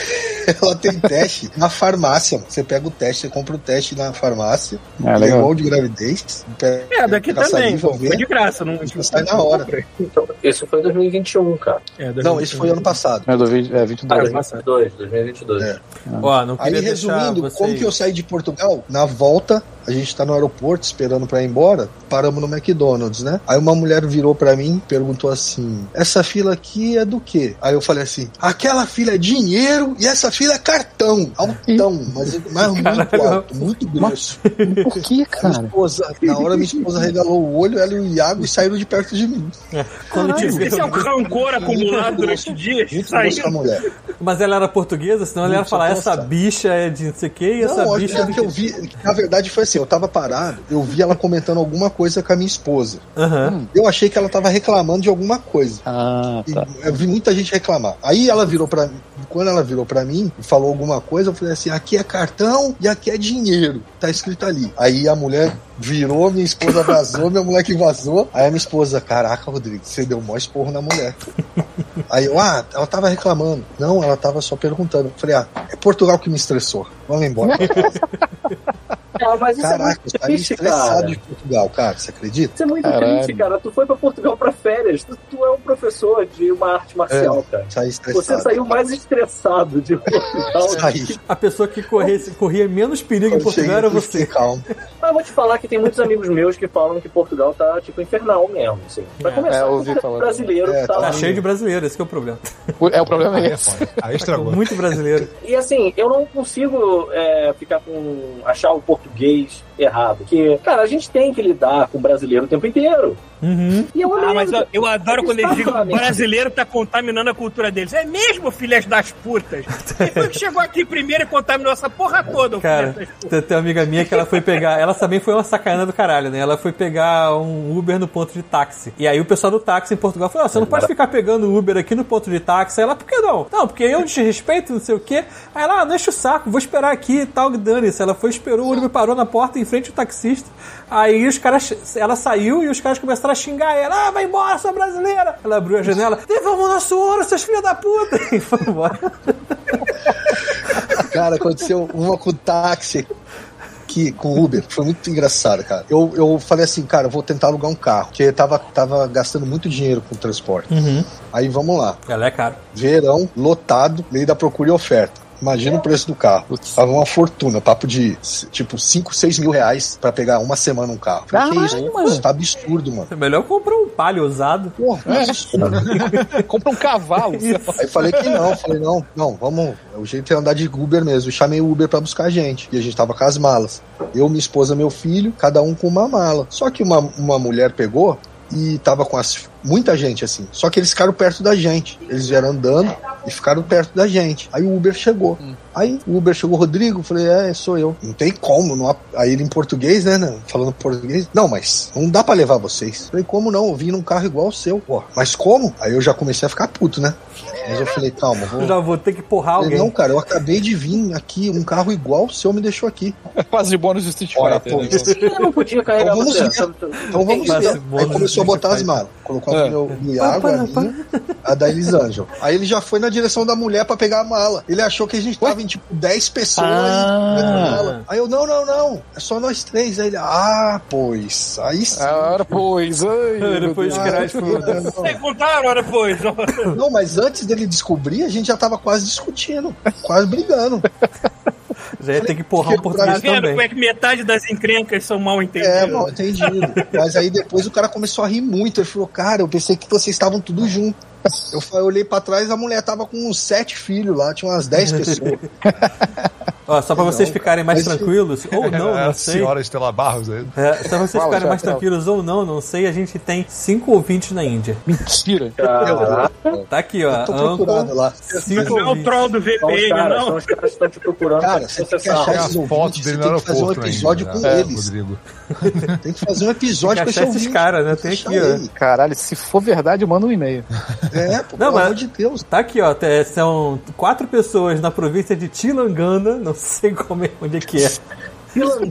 Ela tem teste na farmácia. mano. Você pega o teste, você compra o teste na farmácia. É, legal. de gravidez. pega É, daqui a também. Foi vê. de graça. Não, sai na hora. Então, Isso foi 2021, cara. É, Não, esse foi ano passado. É, do vi- é 22. Ah, 2022. 2022. É. Ó, não Aí, resumindo, vocês... como que eu saí de Portugal? Na volta, a gente tá no aeroporto esperando pra ir embora, paramos no McDonald's, né? Aí uma mulher virou pra mim, perguntou assim: "Essa fila aqui é do quê?" Aí eu falei assim: "Aquela fila é dinheiro e essa fila é cartão, altão, mas, mas muito alto, muito grosso." Por que, Minha cara? esposa, na hora minha esposa regalou o olho, ela e o Iago e saíram de perto de mim. Quando te Esse é o rancor acumulado durante o dia. Muito Saiu. grosso com a mulher. Mas ela era portuguesa, senão ela ia falar, essa bicha é de não sei o que e essa Não, bicha é é que eu vi, na verdade foi assim, eu tava parado, eu vi ela comentando alguma coisa com a minha esposa. Aham. Eu achei que ela tava reclamando de alguma coisa. Ah, tá. eu vi muita gente reclamar. Aí ela virou pra mim, quando ela virou pra mim e falou alguma coisa, eu falei assim: aqui é cartão e aqui é dinheiro. Tá escrito ali. Aí a mulher virou, minha esposa vazou, meu moleque vazou. Aí a minha esposa, caraca, Rodrigo, você deu mó esporro na mulher. Aí eu, ah, ela tava reclamando. Não, ela tava só perguntando. Eu falei, ah, é Portugal que me estressou. Vamos embora. Ah, mas isso é Caraca, muito eu saí triste, estressado cara. de Portugal, cara, você acredita? Isso é muito Caralho. triste, cara. Tu foi pra Portugal pra férias. Tu, tu é um professor de uma arte marcial, cara. Saí estressado. Você saiu mais estressado de Portugal. Saí. A pessoa que corresse, corria menos perigo em Eu cheguei, Portugal era você. calmo. Mas vou te falar que tem muitos amigos meus que falam que Portugal tá, tipo, infernal mesmo, assim. Pra É, começar, é, ouvi o falar. brasileiro É, tá tá lá. Tá cheio de brasileiro, esse que é o problema. É, o problema Aí é é esse. Aí estragou. Muito brasileiro. E assim, eu não consigo é, ficar com. achar o português errado. Porque, cara, a gente tem que lidar com o brasileiro o tempo inteiro. Uhum. E uma Ah, mas eu, eu adoro quando eles digam que o brasileiro tá contaminando a cultura deles. É mesmo, filhas das putas? Quem foi que chegou aqui primeiro e contaminou essa porra toda, Cara, tem, tem uma amiga minha que ela foi pegar. Ela também foi uma sacanagem do caralho, né? Ela foi pegar um Uber no ponto de táxi. E aí o pessoal do táxi em Portugal falou: "Ó, você não pode ficar pegando Uber aqui no ponto de táxi. Aí ela, por que não? Não, porque eu te respeito, não sei o quê. Aí ela, ah, não enche o saco, vou esperar aqui e tal, dane-se. Ela foi, esperou, o Uber parou na porta em frente ao taxista. Aí os caras, ela saiu e os caras começaram a xingar ela: ah, vai embora, sua brasileira. Ela abriu a janela: devolvam nosso ouro, seus filhos da puta. E foi embora. Cara, aconteceu uma com o táxi aqui, com o Uber. Foi muito engraçado, cara. Eu, eu falei assim, cara, eu vou tentar alugar um carro. Porque tava, tava gastando muito dinheiro com o transporte. Aí vamos lá. Ela é cara. Verão, lotado, meio da procura e oferta. Imagina o preço do carro. Tava uma fortuna, papo de tipo 5, 6 mil reais pra pegar uma semana um carro. Falei, que Caralho, isso? mano. Isso tá absurdo, mano. É melhor comprar um palio usado. Porra, É. absurdo. Compra um cavalo. Aí falei que não, falei, não, não, vamos. O jeito é andar de Uber mesmo. Eu chamei o Uber pra buscar a gente. E a gente tava com as malas. Eu, minha esposa, meu filho, cada um com uma mala. Só que uma, uma mulher pegou e tava com as, muita gente assim. Só que eles ficaram perto da gente. Eles vieram andando e ficaram perto da gente. Aí o Uber chegou. Aí o Uber chegou, Rodrigo, falei, é, sou eu. Não tem como, não há... aí ele em português, né, né, falando português. Não, mas não dá pra levar vocês. Falei, como não? Eu vim num carro igual o seu. Pô, mas como? Aí eu já comecei a ficar puto, né? Mas eu falei, calma, vou... Eu já vou ter que porrar Falei, alguém. não, cara, eu acabei de vir aqui, um carro igual o seu me deixou aqui. Quase de bônus do Street Ora, Fighter. pô, né? Eu não podia carregar Então vamos você. ver. Então vamos ver. Aí começou a botar as malas. Colocou É. a meu Iago, a minha, a da Elisângela. Aí ele já foi na direção da mulher pra pegar a mala. Ele achou que a gente tava em tipo 10 pessoas. Ah. Aí eu, não, não, não. É só nós três. Aí ele, ah, pois. Aí sim. Ora, pois. Ai, era tipo, Vocês contaram, hora depois. Não, mas antes dele descobrir, a gente já tava quase discutindo. Quase brigando. Ter que porrar um Tá português vendo como também. é que metade das encrencas são mal entendidas? É, mal entendido. Mas aí depois o cara começou a rir muito. Ele falou, cara, eu pensei que vocês estavam tudo junto. Eu, eu olhei pra trás, a mulher tava com uns sete filhos lá, tinha umas dez pessoas. Ó, só pra vocês Não, ficarem mais tranquilos, ou não, É a não sei. senhora Estela Barros aí. É, só pra vocês Fala, ficarem mais tranquilos ou não, não sei, a gente tem cinco ouvintes na Índia. Mentira. Tá aqui, ó. Tô procurando lá. cinco Não é o ouvintes. troll do VPN, caras, são não. os caras que estão te procurando Cara, você tem que achar esses ouvintes, você tem que fazer um episódio ainda, com né, eles. Rodrigo. Tem que fazer um episódio Tem com que esse achar esses caras, né? Tem aqui, ó. Caralho, se for verdade, manda um e-mail. É, pô, Não, pelo mas- amor de Deus. Tá aqui, ó. São quatro pessoas na província de Tilangana. Não sei como é, onde é que é.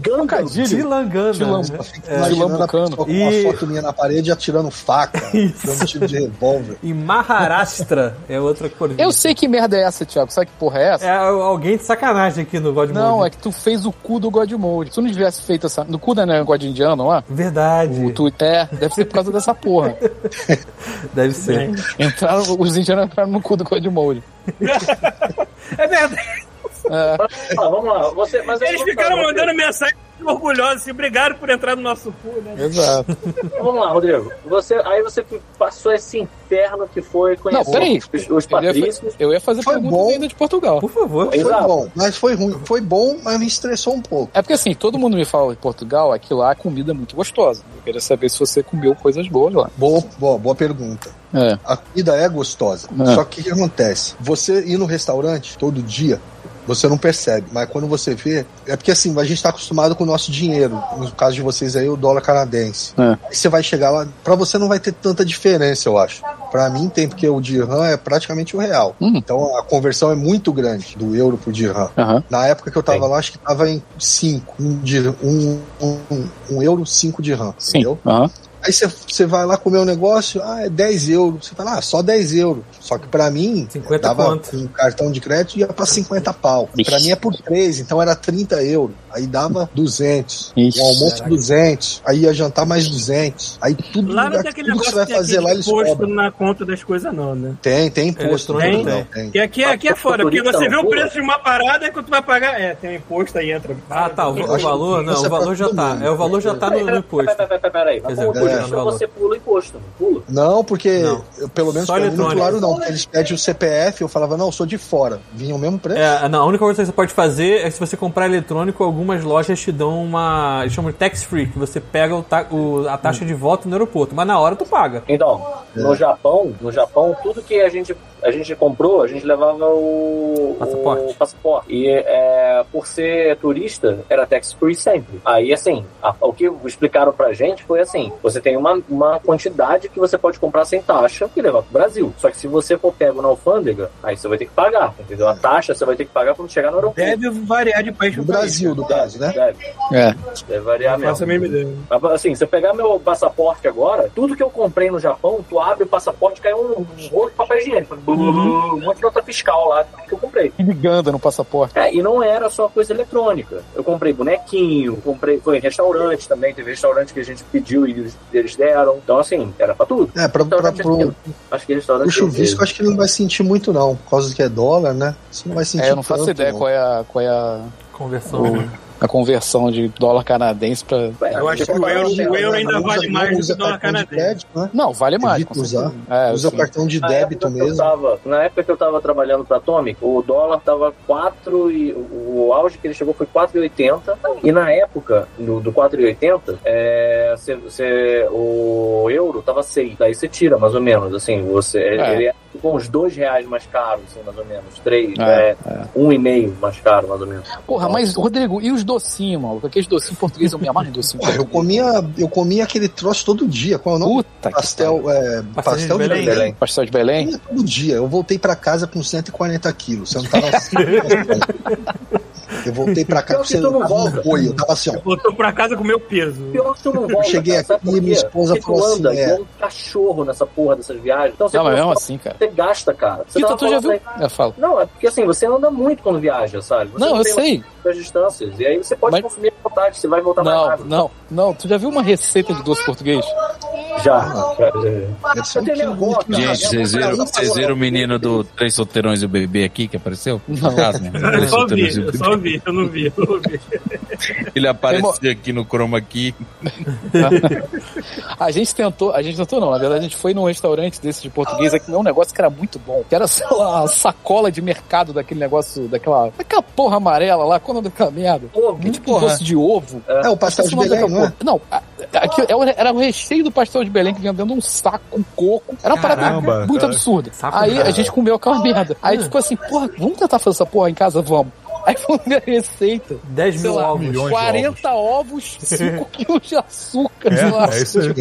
Trocadilho. Tilangana. Tilam- né? Fico imaginando a pessoa com uma E- foto minha na parede atirando faca, Isso. dando tiro de revólver. E Maharashtra é outra província. Eu sei que merda é essa, Thiago. Sabe que porra é essa? É alguém de sacanagem aqui no God Não, Mode. é que tu fez o cu do God Mode. Se tu não tivesse feito essa. No cu da né, God Indiano lá? Verdade. O tu... É, deve ser por causa dessa porra. Deve ser. Entraram, os indianos entraram no cu do God Mode. É verdade. É, Ah, vamos lá. Você, mas Eles vou ficaram falar, mandando mensagem orgulhosos, assim, obrigado por entrar no nosso cu, né? exato. Vamos lá, Rodrigo. Você, aí você passou esse inferno que foi conhecer Não, peraí. os, os Eu ia, patrícios. eu ia fazer Foi pergunta bom. ainda de Portugal. Por favor. Foi Exato. bom, mas foi ruim. Foi bom, mas me estressou um pouco. É porque assim, todo mundo me fala em Portugal, aqui lá a comida é muito gostosa. Eu queria saber se você comeu coisas boas lá. Boa, boa, boa pergunta. É. A comida é gostosa. É. Só que o que acontece? Você ir no restaurante todo dia, você não percebe. Mas quando você vê, é porque assim, a gente está acostumado com o nosso dinheiro. No caso de vocês aí, o dólar canadense. É. Aí você vai chegar lá, pra você não vai ter tanta diferença, eu acho. Pra mim tem, porque o dirham é praticamente o real. Hum. Então a conversão é muito grande do euro pro dirham. Aham. Na época que eu tava lá, acho que tava em 5. Um, um, um, um euro, 5 dirham. Sim. Entendeu? Aham. Aí você- você vai lá comer um negócio, ah, é 10 euros. Você fala, ah, só 10 euros. Só que pra mim, 50 dava um cartão de crédito ia pra 50 pau. Pra mim é por 3, então era 30 euros. Aí dava 200. Ixi, um almoço caraca. 200. Aí ia jantar mais 200. Aí tudo, Lá não lugar- tem aquele tudo que negócio você vai tem fazer lá, eles imposto cobram. na conta das coisas, não, né? Tem, tem imposto. Eletrônico Não, tem. tem. Que aqui, aqui é foda, porque você vê o preço de uma parada e quando tu vai pagar, é, tem um imposto aí entra. Ah, tá. O, valor, não, o é valor já tá. É, o valor já tá no, no imposto. Peraí, peraí, peraí. É, você pula o imposto, não pula? Não, porque Não. eu, pelo menos no eletrônico. claro não. Eles pedem o CPF, eu falava, não, eu sou de fora. Vinha o mesmo preço. É, não, a única coisa que você pode fazer é que se você comprar eletrônico, algumas lojas te dão uma. Eles chamam de tax free, que você pega o ta- o- a taxa de volta no aeroporto, mas na hora tu paga. Então, no Japão, no Japão, tudo que a gente, a gente comprou, a gente levava o Passaporte. o passaporte. E é, por ser turista, era tax free sempre. Aí, assim, a- o que explicaram pra gente foi assim: você tem uma, uma quantidade que você pode comprar sem taxa e levar pro Brasil. Só que se você for pego na alfândega, aí você vai ter que pagar, entendeu? A taxa você vai ter que pagar quando chegar no aeroporto. Deve variar de país país. Brasil, no caso, né? Deve, É. deve variar Não faço a mesmo. mesma ideia. Assim, se eu pegar meu passaporte agora, tudo que eu comprei no Japão, tu abre o passaporte e cai um, um rolo de papel higiênico. Um monte de nota fiscal lá que eu comprei. comprei. Ligando no passaporte. É, e não era só coisa eletrônica. Eu comprei bonequinho, comprei, foi em restaurante também, teve restaurante que a gente pediu e eles, eles deram. Então, assim, era pra tudo. É, pra, pra, Restaurante pro, Acho que restaurante. o chuvisco, acho que ele não vai sentir muito, não. Por causa que é dólar, né? Você não vai sentir É, eu não faço tanto, ideia não. qual é a, qual é a, Conversão. A conversão de dólar canadense pra. Eu acho que o euro, o euro ainda Não vale usa- mais do usa que o dólar canadense. crédito, né? Não, vale mais. Usar. É, Usa sim. cartão de débito mesmo. tava- na época que eu tava trabalhando pra Atomic, o dólar tava 4 e o, auge que ele chegou foi 4,80 e na época do, do 4,80 é, cê- cê- o euro tava 6. Daí você tira mais ou menos, assim, você É. ele é com uns 2 reais mais caro, assim, mais ou menos, 3, É, é, um e meio mais caro, mais ou menos. Porra, mas, Rodrigo, e os docinhos, maluco? Aqueles docinhos portugueses, eu me amarro em docinho Porra, eu comia, eu comia aquele troço todo dia. Qual é o nome? Puta que pastel, é, Pastel pastel, de de Belém. Belém. Pastel de Belém? Comia todo dia. Eu voltei pra casa com 140 quilos. Você não tava assim. Eu voltei pra Pior com você não volta. um. Eu tava assim, ó. Voltou pra casa com o meu peso. Pior que tu não volta, cheguei cara, aqui e minha esposa falou assim, anda é. um cachorro nessa porra dessas viagens. Então você, Não, mas mesmo assim, cara. Gasta, cara. Você Vitor, tu já viu? aí- Eu falo. Não, é porque assim, você anda muito quando viaja, sabe? Você Não, eu sei. as distâncias. E aí você pode Mas- consumir à vontade, você vai voltar mais Não, rápido. não, não. Tu já viu uma receita de doce português? Já. Eu um muito cara. Gente, vocês viram, vocês viram o menino do Três Solteirões e o Bebê aqui que apareceu? Por acaso, né? Eu Três só vi, eu só vi, eu não vi, eu não vi. Ele aparecia aqui no Chroma Key. A gente tentou, a gente tentou não, na verdade a gente foi num restaurante desse de português aqui, um negócio que era muito bom, que era, sei lá, uma sacola de mercado daquele negócio, daquela, daquela porra amarela lá, qual é o nome daquela merda? Ovo, Que tipo porra. doce de ovo. É o pastel de Belém, daquela não é? Não, a- era- era o recheio do pastel de Belém que vinha dentro de um saco com coco. Era uma parada Caramba, muito cara. absurda. Saco Aí a gente comeu aquela merda. Aí a ficou assim, porra, vamos tentar fazer essa porra em casa? Vamos. Aí foi uma receita. 10 Sei mil lá, ovos. milhões de 40 ovos, 5 quilos de açúcar, lá. É, é isso aí.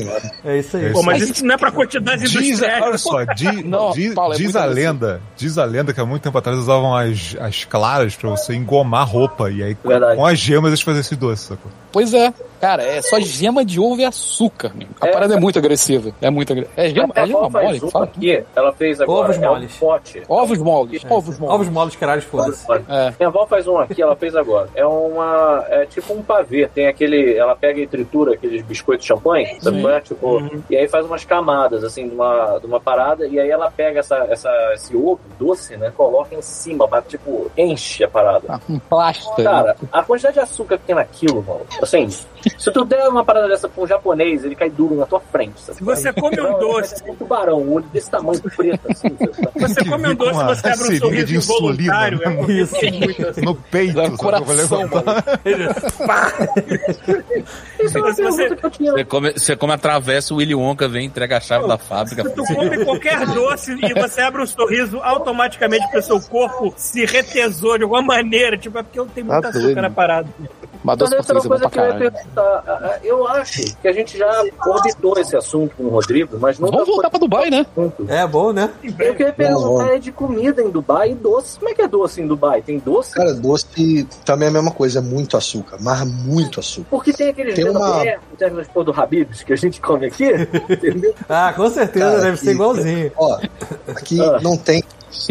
É isso aí. É Pô, mas isso não é pra quantidade Diz, industrial. olha só, di- Não, di- Paulo, é diz muito a lenda, diz a lenda que há muito tempo atrás usavam as, as claras pra você engomar roupa e aí Verdade. com as gemas eles faziam esse doce, sacou? Pois é. Cara, é só gema de ovo e açúcar. meu. A É, parada é muito agressiva. É muito agressiva. É gema, é gema mole? Fala. aqui, ela fez agora Ovos é um moles. pote. Ovos moles. Ovos moles. Ovos moles, caralho, foda-se. É. Minha avó faz um aqui, ela fez agora. É uma. É tipo um pavê. Tem aquele. Ela pega e tritura aqueles biscoitos de champanhe, sabe é? Tipo, E aí faz umas camadas, assim, de uma, de uma parada. E aí ela pega essa, essa, esse ovo doce, né? Coloca em cima, mas, tipo, enche a parada. Ah, Um plástico. Cara, a quantidade de açúcar que tem naquilo, mano. Assim, se tu der uma parada dessa pra um japonês, ele cai duro na tua frente. sabe? Se você come um Não, doce, é um tubarão, um olho desse tamanho preto, assim. você come um doce, você abre um sorriso de insulina, involuntário. né? É porque Isso. tem muito assim. No peito, No coração. Isso é uma você- pergunta que eu tinha. Você come, você come atravessa, o Willy Wonka vem entrega a chave da fábrica. Tu come qualquer doce e você abre um sorriso, automaticamente o seu corpo se retesou de alguma maneira. Tipo, é porque eu tenho muito Tá açúcar doido. na parada. Mas doce português é bom pra que eu ia caralho. perguntar. Eu acho que a gente já orbitou esse assunto com o Rodrigo, mas nunca Vamos voltar pra Dubai, né? É bom, né? Eu queria perguntar é de comida em Dubai e doce. Como é que é doce em Dubai? Tem doce? Cara, doce também é a mesma coisa, é muito açúcar, mas muito açúcar. Porque tem aqueles Tem uma- aquelas porra do Habibs que a gente come aqui, entendeu? Ah, com certeza Cara, deve ser que- igualzinho. Ó, aqui Ah. não tem.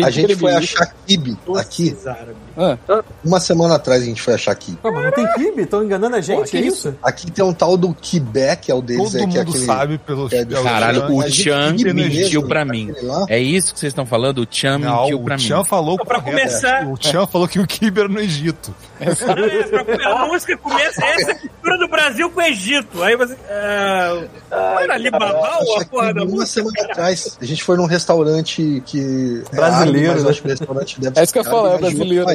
A gente foi achar kibe aqui. Árabes. Uma semana atrás a gente foi achar kibe. Pô, mas não tem kibe? Estão enganando a gente, Pô, é isso? Aqui tem um tal do kibé, que é o deles, Todo é, que é mundo aquele. sabe pelo é Caralho, o Mas Chan mentiu pra mim. É isso que vocês estão falando? O Chan Não, mentiu o pra mim. Chan falou Pra correto. começar- O Chan falou que o kibe era no Egito. É, pra a música começa essa é a cultura do Brasil com o Egito. Aí você. Ah, não era Alibaba ou a porra da uma música? semana atrás, a gente foi num restaurante que. é Brasileiro, mas né? eu acho que o restaurante deve É isso que eu falar, é brasileiro.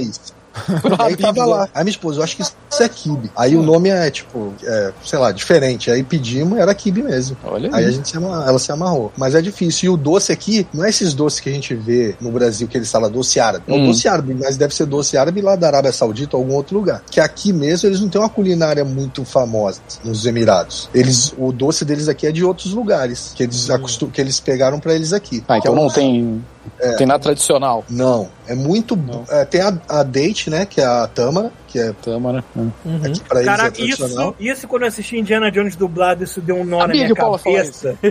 aí tava lá. Aí minha esposa, eu acho que isso é kibe. Aí o nome é, tipo, é, sei lá, diferente. Aí pedimos, era kibe mesmo. Olha Aí a aí. gente se amarrou, ela se amarrou. Mas é difícil. E o doce aqui, não é esses doces que a gente vê no Brasil, que eles falam doce árabe. É o Hum. doce árabe, mas deve ser doce árabe lá da Arábia Saudita ou algum outro lugar. Que aqui mesmo eles não têm uma culinária muito famosa nos Emirados. Eles, o doce deles aqui é de outros lugares, que eles, acostum, que eles pegaram pra eles aqui. Ah, então não tem. É. Tem nada tradicional. Não, é muito. é, tem a, a date, né? Que é a Tâmara, que é aqui pra eles é Caraca, tradicional. isso, isso quando eu assisti Indiana Jones dublado, isso deu um nó Sabia na minha cabeça.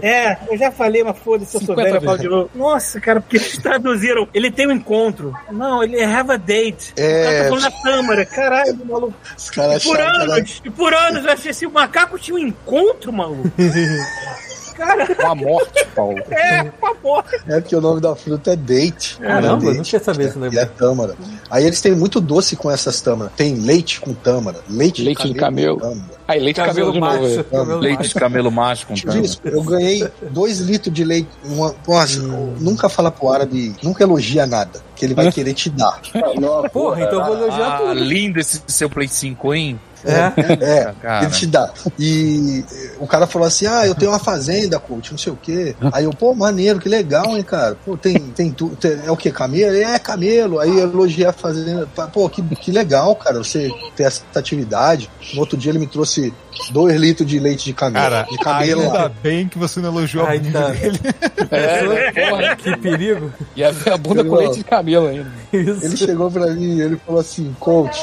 É, eu já falei, mas foda-se, eu sou 50 velho, eu falo de novo. Nossa, cara, porque eles traduziram. Ele tem um encontro. Não, ele have a date. É. O cara tá falando na câmara. Caralho, maluco. Os caras E por anos, e por anos eu achei assim, o macaco tinha um encontro, maluco. Cara, Com a morte, Paulo. é, por favor. É porque o nome da fruta é date. Caramba, é não quer saber esse E é tâmara. Aí eles têm muito doce com essas tâmaras. Tem leite com tâmara. Leite, Leite de camelo. com. Aí, leite de cabelo de novo. macho, é. cabelo Leite macho. de camelo macho com Tipo tâmara. isso, eu ganhei dois litros de leite. Uma, nossa, Hum. nunca fala pro árabe, nunca elogia nada, que ele vai querer te dar. Não, Porra, então eu vou elogiar Ah, tudo. lindo esse seu Play 5, hein? É. É, Cara. ele te dá. E o cara falou assim: Ah, eu tenho uma fazenda, coach, não sei o quê. Aí eu, pô, maneiro, que legal, hein, cara. Pô, tem, tem, tu, tem- é o que? Camelo? Ele, É, camelo. Aí eu elogiei a fazenda. Pô, que, que legal, cara, você ter essa atividade. No outro dia ele me trouxe dois litros de leite de camelo. Cara, de camelo ainda lá. bem que você não elogiou a bunda tá. dele. É, porra. Que perigo. E a, a bunda com leite de camelo ainda. Isso. Ele chegou pra mim e ele falou assim, coach,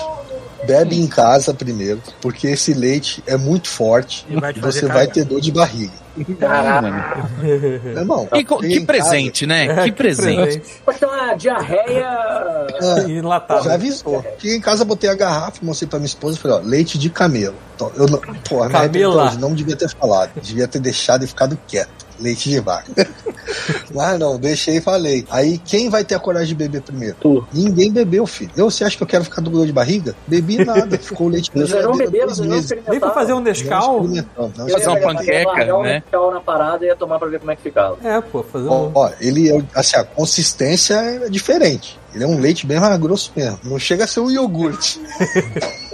bebe em casa primeiro, porque esse leite é muito forte E vai você vai ter dor de barriga. Caraca. Meu irmão, E co- cheguei que em presente, né? É, que presente. Pode ter uma diarreia. é, Enlatado. já avisou. Cheguei em casa, botei a garrafa, mostrei pra minha esposa e falei, ó, leite de camelo. Então, eu não, porra, Camela. hoje, não devia ter falado. Devia ter deixado e ficado quieto. Leite de vaca. Mas não, deixei e falei. Aí quem vai ter a coragem de beber primeiro? Tu. Ninguém bebeu, filho. Eu, você acha que eu quero ficar dor de barriga? Bebi nada. Ficou o leite na Vocês não não. Nem pra fazer um Não Nescau. não ia Fazer uma panqueca, né? Nescau na parada e ia tomar pra ver como é que ficava. É, pô, fazer Ó, um. ó, ele é, assim, a consistência é diferente. Ele é um leite bem mais grosso mesmo. Não chega a ser um iogurte,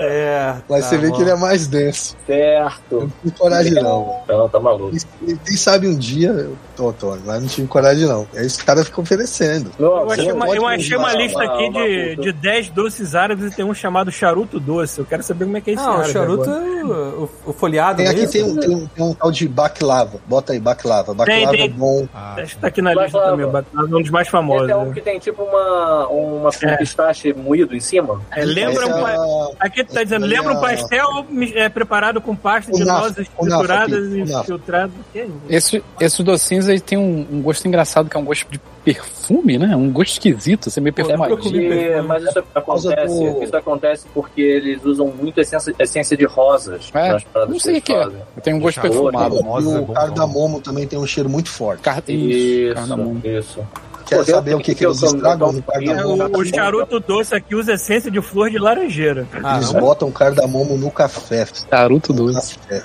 É. mas tá você vê que ele é mais denso. Certo. Não tive coragem, não. Não, tá maluco. E- Quem sabe um dia eu tô, Antônio, mas não tive coragem, não. Aí esse cara fica oferecendo. Não, Eu achei, uma, eu achei uma lista aqui uma- de, uma- de 10 doces árabes e tem um chamado charuto doce. Eu quero saber como é que é esse Não, o árabe charuto é o, o- o folhado Tem aqui mesmo. tem um, tem, um, tem um tal de baklava. Bota aí, baklava. Tem, Baklava tem. é bom. Ah, Acho que tá aqui na Vai lista também, vai. é um dos mais famosos. Esse é um que tem tipo uma, uma É. pistache moído em cima. É, lembra um, é a- Aqui tá dizendo, lembra um pastel mi- é, preparado com pasta de Kunafa, nozes trituradas e filtradas. Isso? Esse, esses docinhos aí tem um, um gosto engraçado, que é um gosto de perfume, né? Um gosto esquisito, você meio Pô, nunca perfumadinho. mas isso acontece, do- isso acontece porque eles usam muito essência, essência de rosas. É, nas paradas não sei o que é. Tem um gosto Deixa perfumado. rosa, E é o cardamomo também tem um cheiro muito forte. Car... Isso, isso. Quer saber o que, que eles estragam no É, cardamomo? o, o charuto doce aqui usa essência de flor de laranjeira. Eles botam cardamomo no café. Charuto doce. café.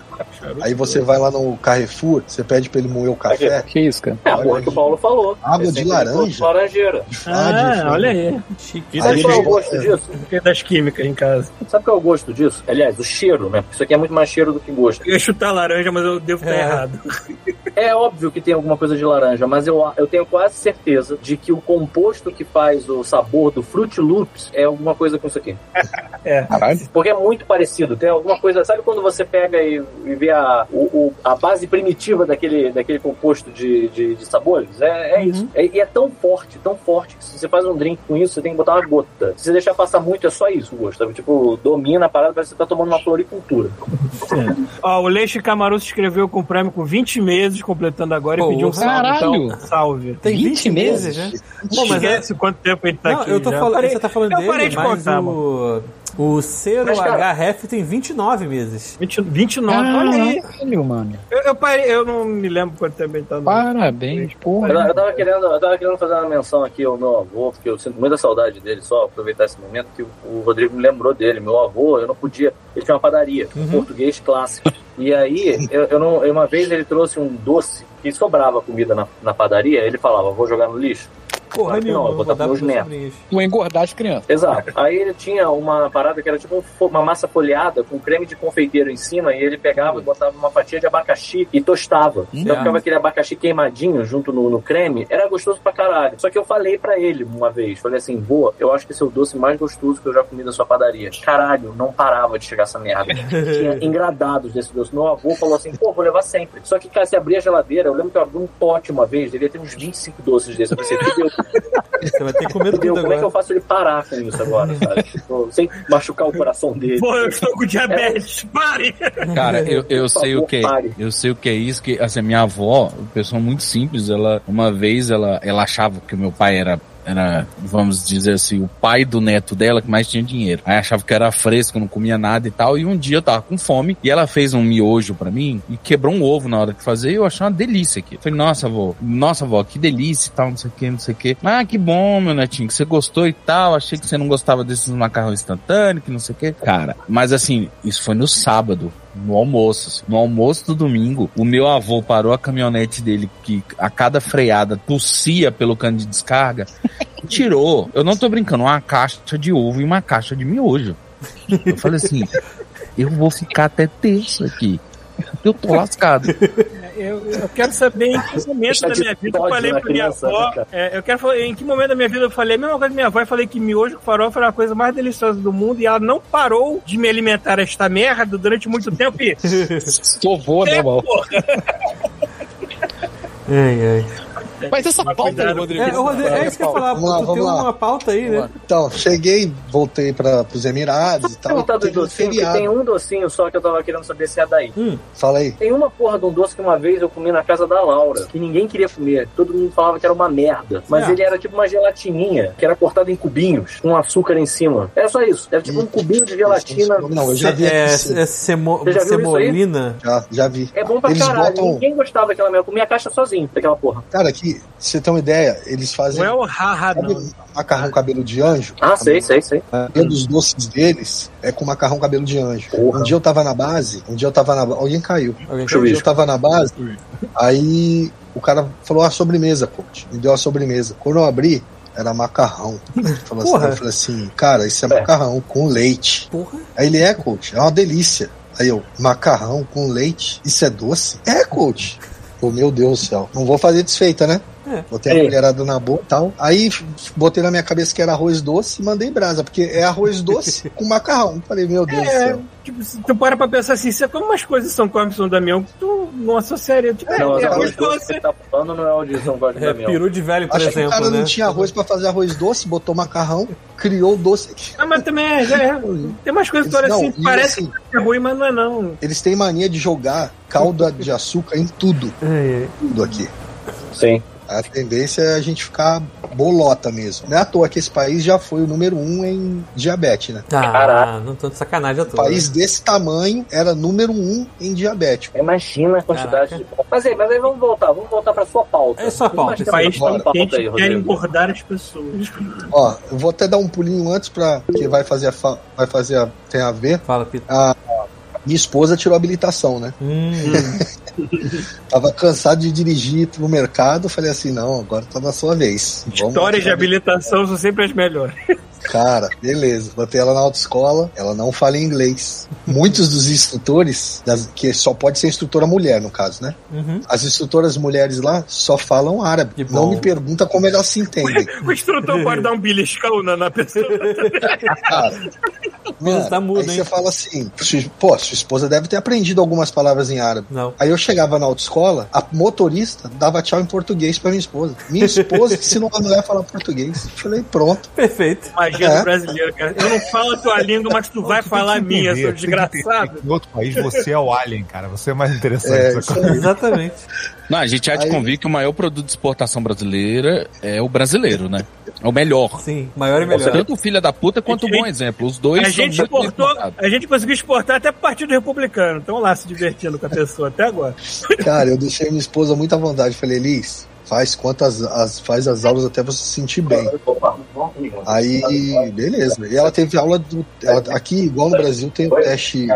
Aí você vai lá no Carrefour, você pede pra ele moer o café. Que isso, cara? É a porra que o Paulo falou. Água de laranja? laranjeira. Ah, Ah, olha aí. Chique. Aí Sabe qual é o gosto disso? Das químicas em casa. Sabe qual é o gosto disso? Aliás, o cheiro, né? Isso aqui é muito mais cheiro do que gosto. Eu ia chutar laranja, mas eu devo estar É. errado. É óbvio que tem alguma coisa de laranja, mas eu, eu tenho quase certeza de que o composto que faz o sabor do Fruit Loops é alguma coisa com isso aqui. Caralho. Porque é muito parecido. Tem alguma coisa. Sabe quando você pega e, e vê a, o- o- a base primitiva daquele, daquele composto de, de, de sabores? É, é isso. É- e é tão forte, tão forte, que se você faz um drink com isso, você tem que botar uma gota. Se você deixar passar muito, é só isso o gosto. Sabe? Tipo, domina a parada, parece que você tá tomando uma floricultura. Ó, o Leixe Camaru se inscreveu com o Prêmio com 20 meses, completando agora Porra. e pediu um salve. Caralho! Então, salve. Tem 20, 20 meses, né? Pô, mas é, Esquece quanto tempo ele tá não, aqui. eu tô já. falando, você tá falando eu dele, parei de mas contar, mano. o, o Cero Mas, cara- HRF tem 29 meses. 20, 29, olha aí. Caralho, mano. Eu, eu parei, eu não me lembro quanto tempo ele tá no. Parabéns, porra. Eu, eu, tava querendo, eu tava querendo fazer uma menção aqui ao meu avô, porque eu sinto muita saudade dele, só aproveitar esse momento que o, o Rodrigo me lembrou dele. Meu avô, eu não podia. Ele tinha uma padaria, um português clássico. E aí, eu, eu não, uma vez ele trouxe um doce que sobrava comida na, na padaria, ele falava, vou jogar no lixo. Porra nenhuma, vou dar pros meus netos. Tu engordar as crianças. Exato. Aí ele tinha uma parada que era tipo um uma massa folhada com creme de confeiteiro em cima e ele pegava e botava uma fatia de abacaxi e tostava. Então Ah. ficava aquele abacaxi queimadinho junto no, no creme. Era gostoso pra caralho. Só que eu falei pra ele uma vez, falei assim, vô, eu acho que esse é o doce mais gostoso que eu já comi da sua padaria. Caralho, não parava de chegar essa merda. Tinha engradados desse doce. Meu avô falou assim, pô, vou levar sempre. Só que, cara, se abrir a geladeira, eu lembro que eu abri um pote uma vez, devia ter uns 25 doces desses. Eu pensei, fudeu, Você vai ter que comer tudo como é que eu agora. faço ele parar com isso agora, sabe? Tipo, sem machucar o coração dele. Pô, eu estou com diabetes, pare! Cara, eu, eu sei o favor, que pare. eu sei o que é isso que assim minha avó, pessoa muito simples, ela uma vez ela ela achava que o meu pai era era, vamos dizer assim, o pai do neto dela que mais tinha dinheiro. Aí achava que era fresco, não comia nada e tal. E um dia eu tava com fome e ela fez um miojo pra mim e quebrou um ovo na hora de fazer. E eu achei uma delícia aqui. Falei, nossa, avó, nossa, avó, que delícia e tal, não sei o que, não sei o que. Ah, que bom, meu netinho, que você gostou e tal. Achei que você não gostava desses macarrão instantâneo, que não sei o que. Cara, mas assim, isso foi no sábado no almoço. assim. No almoço do domingo, o meu avô parou a caminhonete dele, que a cada freada tossia pelo cano de descarga, e tirou, eu não tô brincando, uma caixa de ovo e uma caixa de miojo. Eu falei assim, eu vou ficar até terça aqui. Eu tô lascado. Eu, eu quero saber em que momento da minha vida eu falei pra minha avó. né, cara? é, eu quero falar em que momento da minha vida eu falei a mesma coisa da minha avó e falei que miojo com farofa era a coisa mais deliciosa do mundo e ela não parou de me alimentar esta merda durante muito tempo e. Sou vô, né, mal? Ai, ai. Mas essa pauta aí, cuidado. Rodrigo. É, Rodrigo, é isso que eu ia falar. Vamos lá, tu tem vamos lá. uma pauta aí, né? Então, cheguei, voltei para os Emirados e tal. Perguntar dos Teve um tem um docinho só que eu tava querendo saber se é daí. Fala aí. Tem uma porra de um doce que uma vez eu comi na casa da Laura, que ninguém queria comer. Todo mundo falava que era uma merda. Mas É. ele era tipo uma gelatininha, que era cortada em cubinhos, com açúcar em cima. Era só isso. Era tipo um cubinho de gelatina. Não, eu já vi É, é semo, Você já viu semolina. Já, já vi. É bom pra Eles caralho. botam- Ninguém gostava daquela merda. Eu comia a caixa sozinho, daquela porra. Cara, aqui, pra você ter uma ideia, eles fazem Não é o haha, não. macarrão cabelo de anjo. Ah, sei, sei, sei. Um dos doces deles é com macarrão cabelo de anjo. Porra. Um dia eu tava na base, um dia eu tava na Alguém caiu. Alguém eu Um dia eu tava na base, aí o cara falou a sobremesa, coach. Me deu a sobremesa. Quando eu abri, era macarrão. Falou assim, Porra. eu falei assim, cara, isso é macarrão com leite. Porra. Aí ele é, coach, é uma delícia. Aí eu, macarrão com leite, isso é doce? É, coach. Pô, meu Deus do céu. Não vou fazer desfeita, né? É. Botei a É. colherada na boca e tal. Aí botei na minha cabeça que era arroz doce e mandei brasa, porque é arroz doce com macarrão. Falei, meu Deus do É, céu. tipo, tu para pra pensar assim, você come umas coisas que são come São Damião que tu não associaria. Tipo, Não, é, é arroz doce que doce. você tá falando não é o de São Jorge É, da Miel. peru de velho, por Acho que o exemplo, cara né? não tinha arroz pra fazer arroz doce, botou macarrão, criou o doce. Ah, mas também é, é, tem umas coisas que Não, assim, e parece assim- que é ruim, mas não é não. Eles têm mania de jogar calda de açúcar em tudo, Ai, ai. tudo aqui. Sim. A tendência é a gente ficar bolota mesmo. Não é à toa que esse país já foi o número um em diabetes, né? Ah, Caraca. não tô de sacanagem à Um toa. país desse tamanho era número um em diabético. Imagina a quantidade Caraca. de. Mas aí, mas aí vamos voltar, vamos voltar pra sua pauta. É sua pauta, tempo país pra pauta gente aí, que quer engordar as pessoas. Ó, eu vou até dar um pulinho antes para que vai fazer a fa- vai fazer a, tem a ver. Fala, Pito. Minha esposa tirou habilitação, né? Hum, Tava cansado de dirigir pro mercado, falei assim, não, agora tá na sua vez. Vamos Histórias de habilitação são sempre as melhores. Cara, beleza. Botei ela na autoescola, ela não fala inglês. Muitos dos instrutores, das- que só pode ser instrutora mulher, no caso, né? uhum. As instrutoras mulheres lá só falam árabe. Não me pergunta como elas se entendem. O instrutor pode dar um beliscão na, na pessoa. Cara, Menos tá mudo, aí hein? você fala assim, pô, sua esposa deve ter aprendido algumas palavras em árabe. Não. Aí eu chegava na autoescola, a motorista dava tchau em português pra minha esposa. Minha esposa ensinou a mulher a falar português. Falei, pronto. Perfeito. É. do brasileiro, cara. Eu não falo a tua língua, mas tu vai Tu falar a minha, seu desgraçado. Em outro país você é o alien, cara. Você é mais interessante. É. Exatamente. Não, a gente há de Aí- convir que o maior produto de exportação brasileira é o brasileiro, né? É o melhor. Sim, maior e melhor. Tanto o filho da puta quanto o bom exemplo. Os dois A gente exportou, a gente conseguiu exportar até pro Partido Republicano. Estão lá se divertindo com a pessoa até agora. Cara, eu deixei minha esposa muito à vontade. Falei, Elis, faz quantas as, faz as aulas até você se sentir bem. Aí, beleza. E ela teve aula do. ela- aqui, igual no Brasil, tem o teste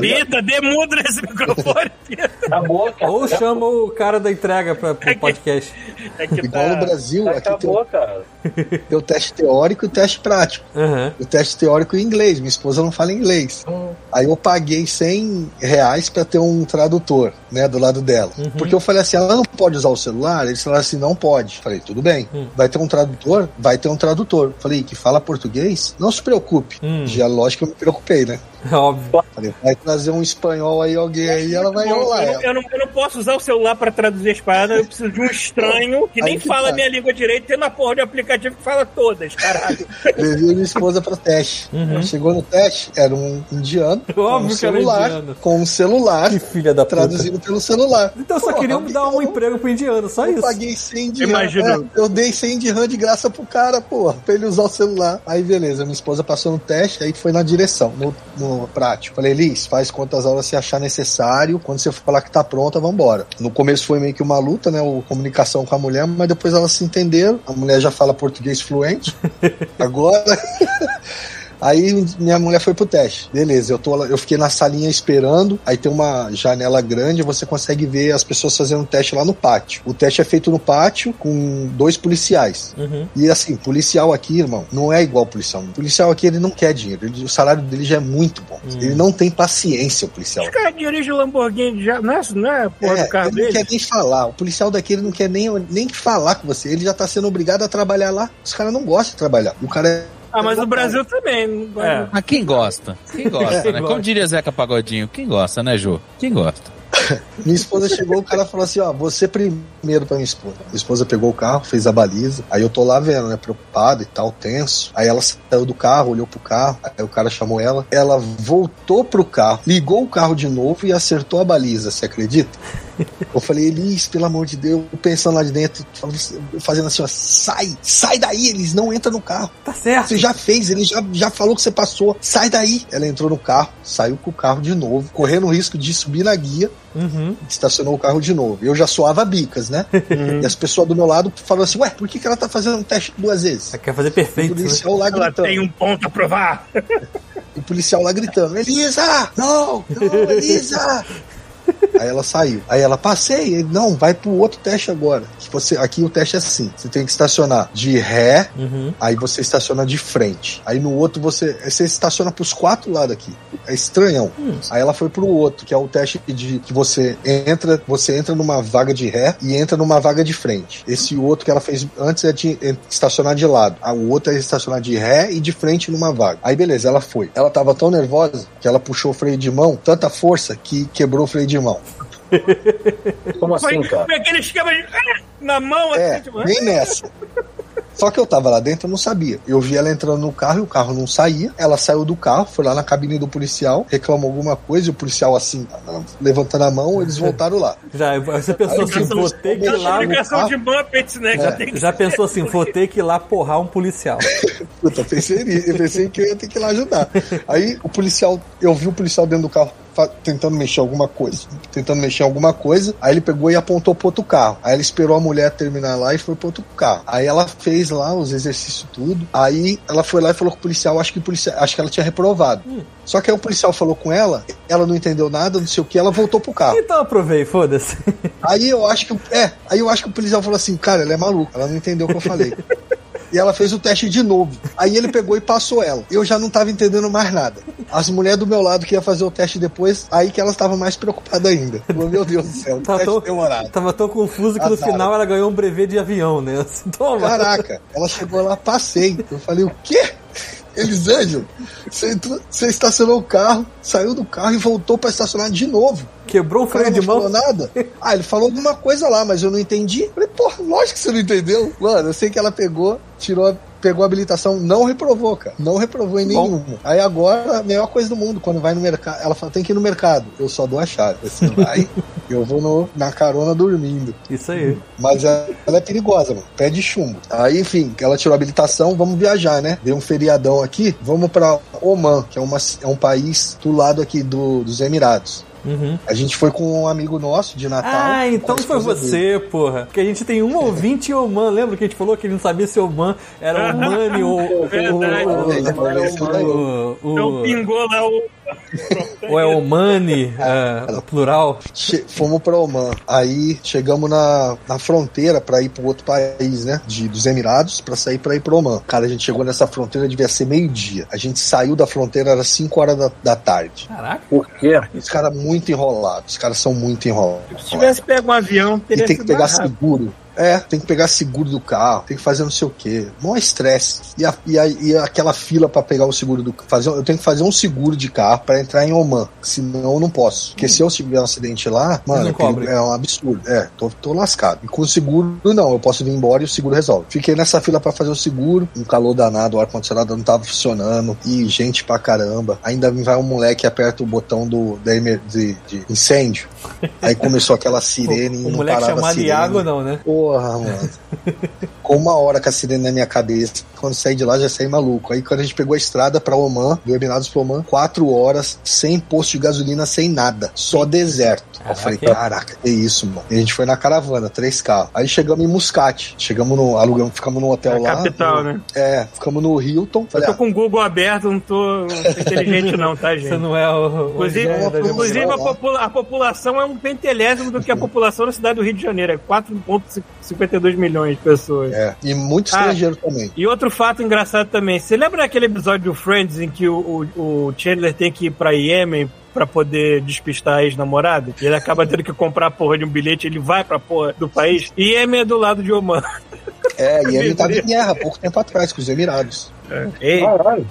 Pita, demuda nesse microfone. Pita. Acabou, cara. Ou chama o cara da entrega pra, pro podcast. É que Igual no tá... Brasil, aqui tem Acabou, o, cara. tem o teste teórico e o teste prático. Aham. O teste teórico em inglês, minha esposa não fala inglês. Aí eu paguei 100 reais pra ter um tradutor, né, do lado dela. Porque eu falei assim, ela não pode usar o celular? Eles falaram assim, não pode. Falei, tudo bem. Vai ter um tradutor? Vai ter um tradutor. Falei, que fala português? Não se preocupe. Hum. Já lógico que eu me preocupei, né? Óbvio. Falei, vai trazer um espanhol aí, alguém aí, ela vai Bom, enrolar. eu, eu, não, eu não posso usar o celular pra traduzir as paradas, eu preciso de um estranho que Aí nem que fala tá. minha língua direito, tem uma porra de aplicativo que fala todas, caralho. Levei minha esposa pro teste. Chegou no teste, era um indiano com um Óbvio era celular, indiano. com um celular, Que filha da puta. traduzido pelo celular. Então só Porra, queriam dar um eu- emprego pro indiano, só Eu isso. paguei 100 de Imagina. RAM. É, eu dei 100 de RAM de graça pro cara, porra, pra ele usar o celular. Aí, beleza, minha esposa passou no teste, aí foi na direção, no, no prático. Falei, Liz, faz quantas aulas você achar necessário. Quando você falar que tá pronta, vambora. No começo foi meio que uma luta, né? O comunicação com a mulher, mas depois elas se entenderam. A mulher já fala português fluente. Agora. Aí minha mulher foi pro teste. Beleza, eu, tô eu fiquei na salinha esperando. Aí tem uma janela grande, você consegue ver as pessoas fazendo o teste lá no pátio. O teste é feito no pátio com dois policiais. Uhum. E assim, policial aqui, irmão, não é igual policial. O policial aqui, ele não quer dinheiro. Ele- o salário dele já é muito bom. Ele não tem paciência, o policial. Os caras dirigem o Lamborghini já, não é, não é porra É, do carro ele não quer nem falar. O policial daqui ele não quer nem, nem falar com você. Ele já tá sendo obrigado a trabalhar lá. Os caras não gostam de trabalhar. O cara é. Ah, mas o Brasil também. É. Quem gosta? Quem gosta, né? Como diria Zeca Pagodinho, quem gosta, né, Jô? Quem gosta? Minha esposa chegou, o cara falou assim: ó, você primeiro pra minha esposa. Minha esposa pegou o carro, fez a baliza. Aí eu tô lá vendo, né, preocupado e tal, tenso. Aí ela saiu do carro, olhou pro carro. Aí o cara chamou ela. Ela voltou pro carro, ligou o carro de novo e acertou a baliza, você acredita? Eu falei, Elis, pelo amor de Deus, pensando lá de dentro, fazendo assim, ó, sai, sai daí, Elis, não entra no carro. Tá certo. Você já fez, ele já, já falou que você passou, sai daí. Ela entrou no carro, saiu com o carro de novo, correndo o risco de subir na guia, Uhum. estacionou o carro de novo. Eu já suava bicas, né? E as pessoas do meu lado falaram assim, ué, por que, que ela tá fazendo um teste duas vezes? Você quer fazer O perfeito, né? policial lá Ela gritando. tem um ponto a provar. O policial lá gritando, Elisa! Não! Não, Elisa! Aí ela saiu. Aí ela passei. Ele, não, vai pro outro teste agora. Que você, aqui o teste é assim: você tem que estacionar de ré, Uhum. aí você estaciona de frente. Aí no outro você, você estaciona pros quatro lados aqui. É estranhão. Aí ela foi pro outro, que é o teste de que você entra, você entra numa vaga de ré e entra numa vaga de frente. Esse outro que ela fez antes é de estacionar de lado. Ah, o outro é estacionar de ré e de frente numa vaga. Aí beleza, ela foi. Ela tava tão nervosa que ela puxou o freio de mão, tanta força que quebrou o freio de mão. Como Foi, assim, cara? foi aquele esquema de. ah, Na mão, É, assim, tipo. bem nessa. Só que eu tava lá dentro, eu não sabia. Eu vi ela entrando no carro e o carro não saía. Ela saiu do carro, foi lá na cabine do policial, reclamou alguma coisa, e o policial assim, levantando a mão, eles voltaram lá. Já, você pensou assim, Explicação- vou ter que ir lá. De Muppets, né? Já tem que Já pensou assim, vou ter que ir lá porrar um policial. Puta, pensei nisso, eu pensei que eu ia ter que ir lá ajudar. Aí o policial, eu vi o policial dentro do carro tentando mexer alguma coisa, tentando mexer alguma coisa. Aí ele pegou e apontou pro outro carro. Aí ele esperou a mulher terminar lá e foi pro outro carro. Aí ela fez lá os exercícios tudo. Aí ela foi lá e falou com o policial, acho que o policial, acho que ela tinha reprovado. Só que aí o policial falou com ela, ela não entendeu nada, não sei o que, ela voltou pro carro. Então aprovei, foda-se. Aí eu acho que. É, aí eu acho que o policial falou assim, cara, ela é maluca, ela não entendeu o que eu falei. E ela fez o teste de novo. Aí ele pegou e passou ela. Eu já não tava entendendo mais nada. As mulheres do meu lado que ia fazer o teste depois, aí que elas estavam mais preocupadas ainda. Falou, meu Deus do céu, Tava teste tão, demorado. tava tão confuso que no final ela ganhou um brevet de avião, né? Assim, toma. Caraca, ela chegou lá, passei. Eu falei, o quê? Elisângelo, você, entrou- você estacionou o carro, saiu do carro e voltou pra estacionar de novo. Quebrou o freio não de mão. falou nada. Ah, ele falou alguma coisa lá, mas eu não entendi. Falei, porra, lógico que você não entendeu. Mano, eu sei que ela pegou, tirou, a- pegou a habilitação, não reprovou, cara. Não reprovou em nenhuma. Aí agora, a melhor coisa do mundo, quando vai no mercado, ela fala, tem que ir no mercado. Eu só dou a chave. Você vai, eu vou no- na carona dormindo. Isso aí. Mas ela, ela é perigosa, mano. Pé de chumbo. Aí, enfim, ela tirou a habilitação, vamos viajar, né? Deu um feriadão aqui, vamos pra Oman, que é, uma, é um país do lado aqui do- dos Emirados. Uhum. A gente foi com um amigo nosso de Natal. Ah, então foi esposa dele. você, porra. Porque a gente tem um ouvinte em Oman. Lembra que a gente falou que ele não sabia se Oman era Omani ou. Verdade. ou- Ele falou isso daí. ou- Então ou- pingou lá o, Ou é Omani, é, plural? Che- fomos pra Oman. Aí chegamos na, na fronteira pra ir pro outro país, né? De, dos Emirados, pra sair pra ir pro Oman. Cara, a gente chegou nessa fronteira, devia ser meio-dia. A gente saiu da fronteira, era 5 horas da, da tarde. Caraca. Por quê? Os caras muito enrolados. Os caras são muito enrolados. Se tivesse pego um avião, E teria tem que pegar rápido. seguro. É, tem que pegar seguro do carro, tem que fazer não sei o quê. Mó estresse. E, a- e, a- e aquela fila pra pegar o seguro do fazer Eu tenho que fazer um seguro de carro pra entrar em Oman. Senão eu não posso. Porque se eu tiver um acidente lá, mano, é, é um absurdo. É, tô, tô lascado. E com o seguro, não. Eu posso vir embora e o seguro resolve. Fiquei nessa fila pra fazer o seguro. Um calor danado, o ar-condicionado não tava funcionando. E gente pra caramba. Ainda vai um moleque e aperta o botão do, da emer- de, de incêndio. Aí começou aquela sirene. e O não moleque chamado. Iago, não, né? Porra, mano. Com uma hora com a sirene na minha cabeça. Quando saí de lá, já saí maluco. Aí quando a gente pegou a estrada pra Oman, do Emirados pro Oman, quatro horas, sem posto de gasolina, sem nada. Só deserto. Eu falei, Caraca. caraca, que isso, mano. E a gente foi na caravana, três carros. Aí chegamos em Muscat. Chegamos no. Alugamos, ficamos no hotel É lá. capital, no- né? É, ficamos no Hilton. Eu Falei, tô ah, com o Google aberto, não tô inteligente não, tá, Você gente? não é o. o Inclusive, inclusive a, popula- a população é um pentelésimo do que a população da cidade do Rio de Janeiro. É 4,52 milhões de pessoas. É. E muito Ah. estrangeiro também. E outro fato engraçado também. Você lembra daquele episódio do Friends em que o, o, o Chandler tem que ir pra Yemen pra poder despistar a ex-namorada? E ele acaba tendo que comprar a porra de um bilhete, ele vai pra porra do país. E Yemen é do lado de Oman. É, e ele tava em guerra há pouco tempo atrás com os Emirados. Ei, Caralho.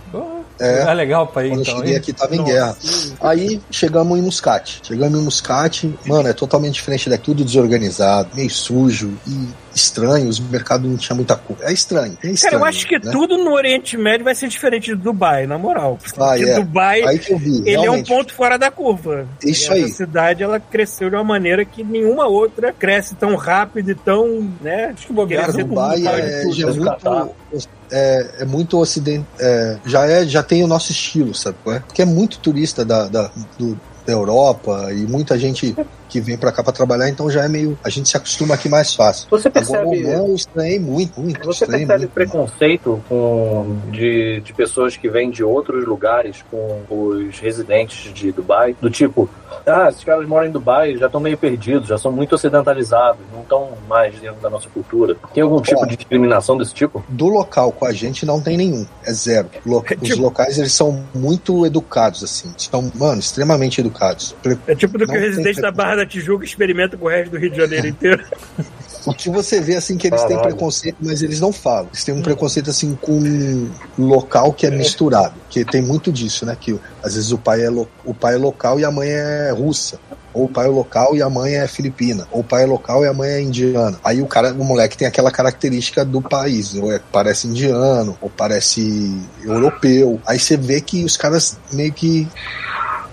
É. É legal pra ir, Quando eu então. cheguei hein? aqui tava em Nossa. guerra. Aí chegamos em Muscat. Chegamos em Muscat, mano, é totalmente diferente daqui, tudo desorganizado, meio sujo e estranho. Os mercados não tinham muita cor. É estranho. É estranho Cara, eu acho que né? tudo no Oriente Médio vai ser diferente de Dubai, na moral. Ah, Porque é. Dubai, Aí que eu vi. ele é um ponto fora da curva. Isso E aí. Essa cidade, ela cresceu de uma maneira que nenhuma outra cresce tão rápido e tão, né? Acho que bobear. Cara, Dubai é, tudo. é catar. muito, é, é muito ocidente, é, já é, já tem o nosso estilo, sabe? é? Porque é muito turista da, da, do- da Europa e muita gente que vem pra cá pra trabalhar, então já é meio, a gente se acostuma aqui mais fácil. Você Agora, percebe, Oman, eu estranhei muito, muito, você percebe muito. preconceito com, de, de pessoas que vêm de outros lugares com os residentes de Dubai? Do tipo, ah, esses caras moram em Dubai, já estão meio perdidos, já são muito ocidentalizados, não estão mais dentro da nossa cultura. Tem algum tipo Ó. de discriminação desse tipo? Do local com a gente não tem nenhum, é zero. Lo- Os Tipo- locais eles são muito educados assim, são, mano, extremamente educados. Pre- É tipo do que Não o residente da Barra da Tijuca experimenta com o resto do Rio de Janeiro inteiro. O que você vê assim que eles têm Caralho. preconceito, mas eles não falam. Eles têm um preconceito assim com um local que é misturado, que tem muito disso, né? Que às vezes o pai é lo- o pai é local e a mãe é russa. Ou o pai é local e a mãe é filipina. Ou o pai é local e a mãe é indiana. Aí o cara, o moleque tem aquela característica do país. Ou é, parece indiano, ou parece europeu. Aí você vê que os caras meio que.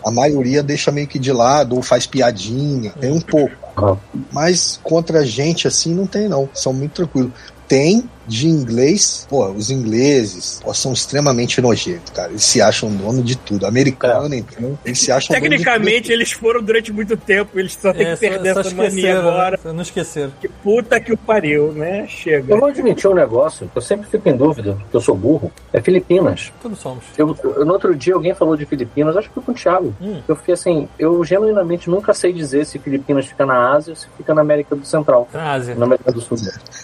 A maioria deixa meio que de lado, ou faz piadinha. Tem um pouco. Ah. Mas contra a gente, assim, não tem, não. São muito tranquilos. Tem de inglês, pô, os ingleses pô, são extremamente nojentos, cara. Eles se acham dono de tudo. Americano, então, eles se acham dono de Tecnicamente, eles foram durante muito tempo, eles só têm É, que perder só, só essa mania esqueceram, agora. né? Não esqueceram. Que puta que o pariu, né? Chega. Eu vou admitir um negócio, que eu sempre fico em dúvida, que eu sou burro, é Filipinas. Todos somos. Eu, eu- no outro dia alguém falou de Filipinas, acho que foi com o Thiago. Hum. Eu fiquei assim, eu genuinamente nunca sei dizer se Filipinas fica na Ásia ou se fica na América do Central. Na Ásia. Na América do Sul.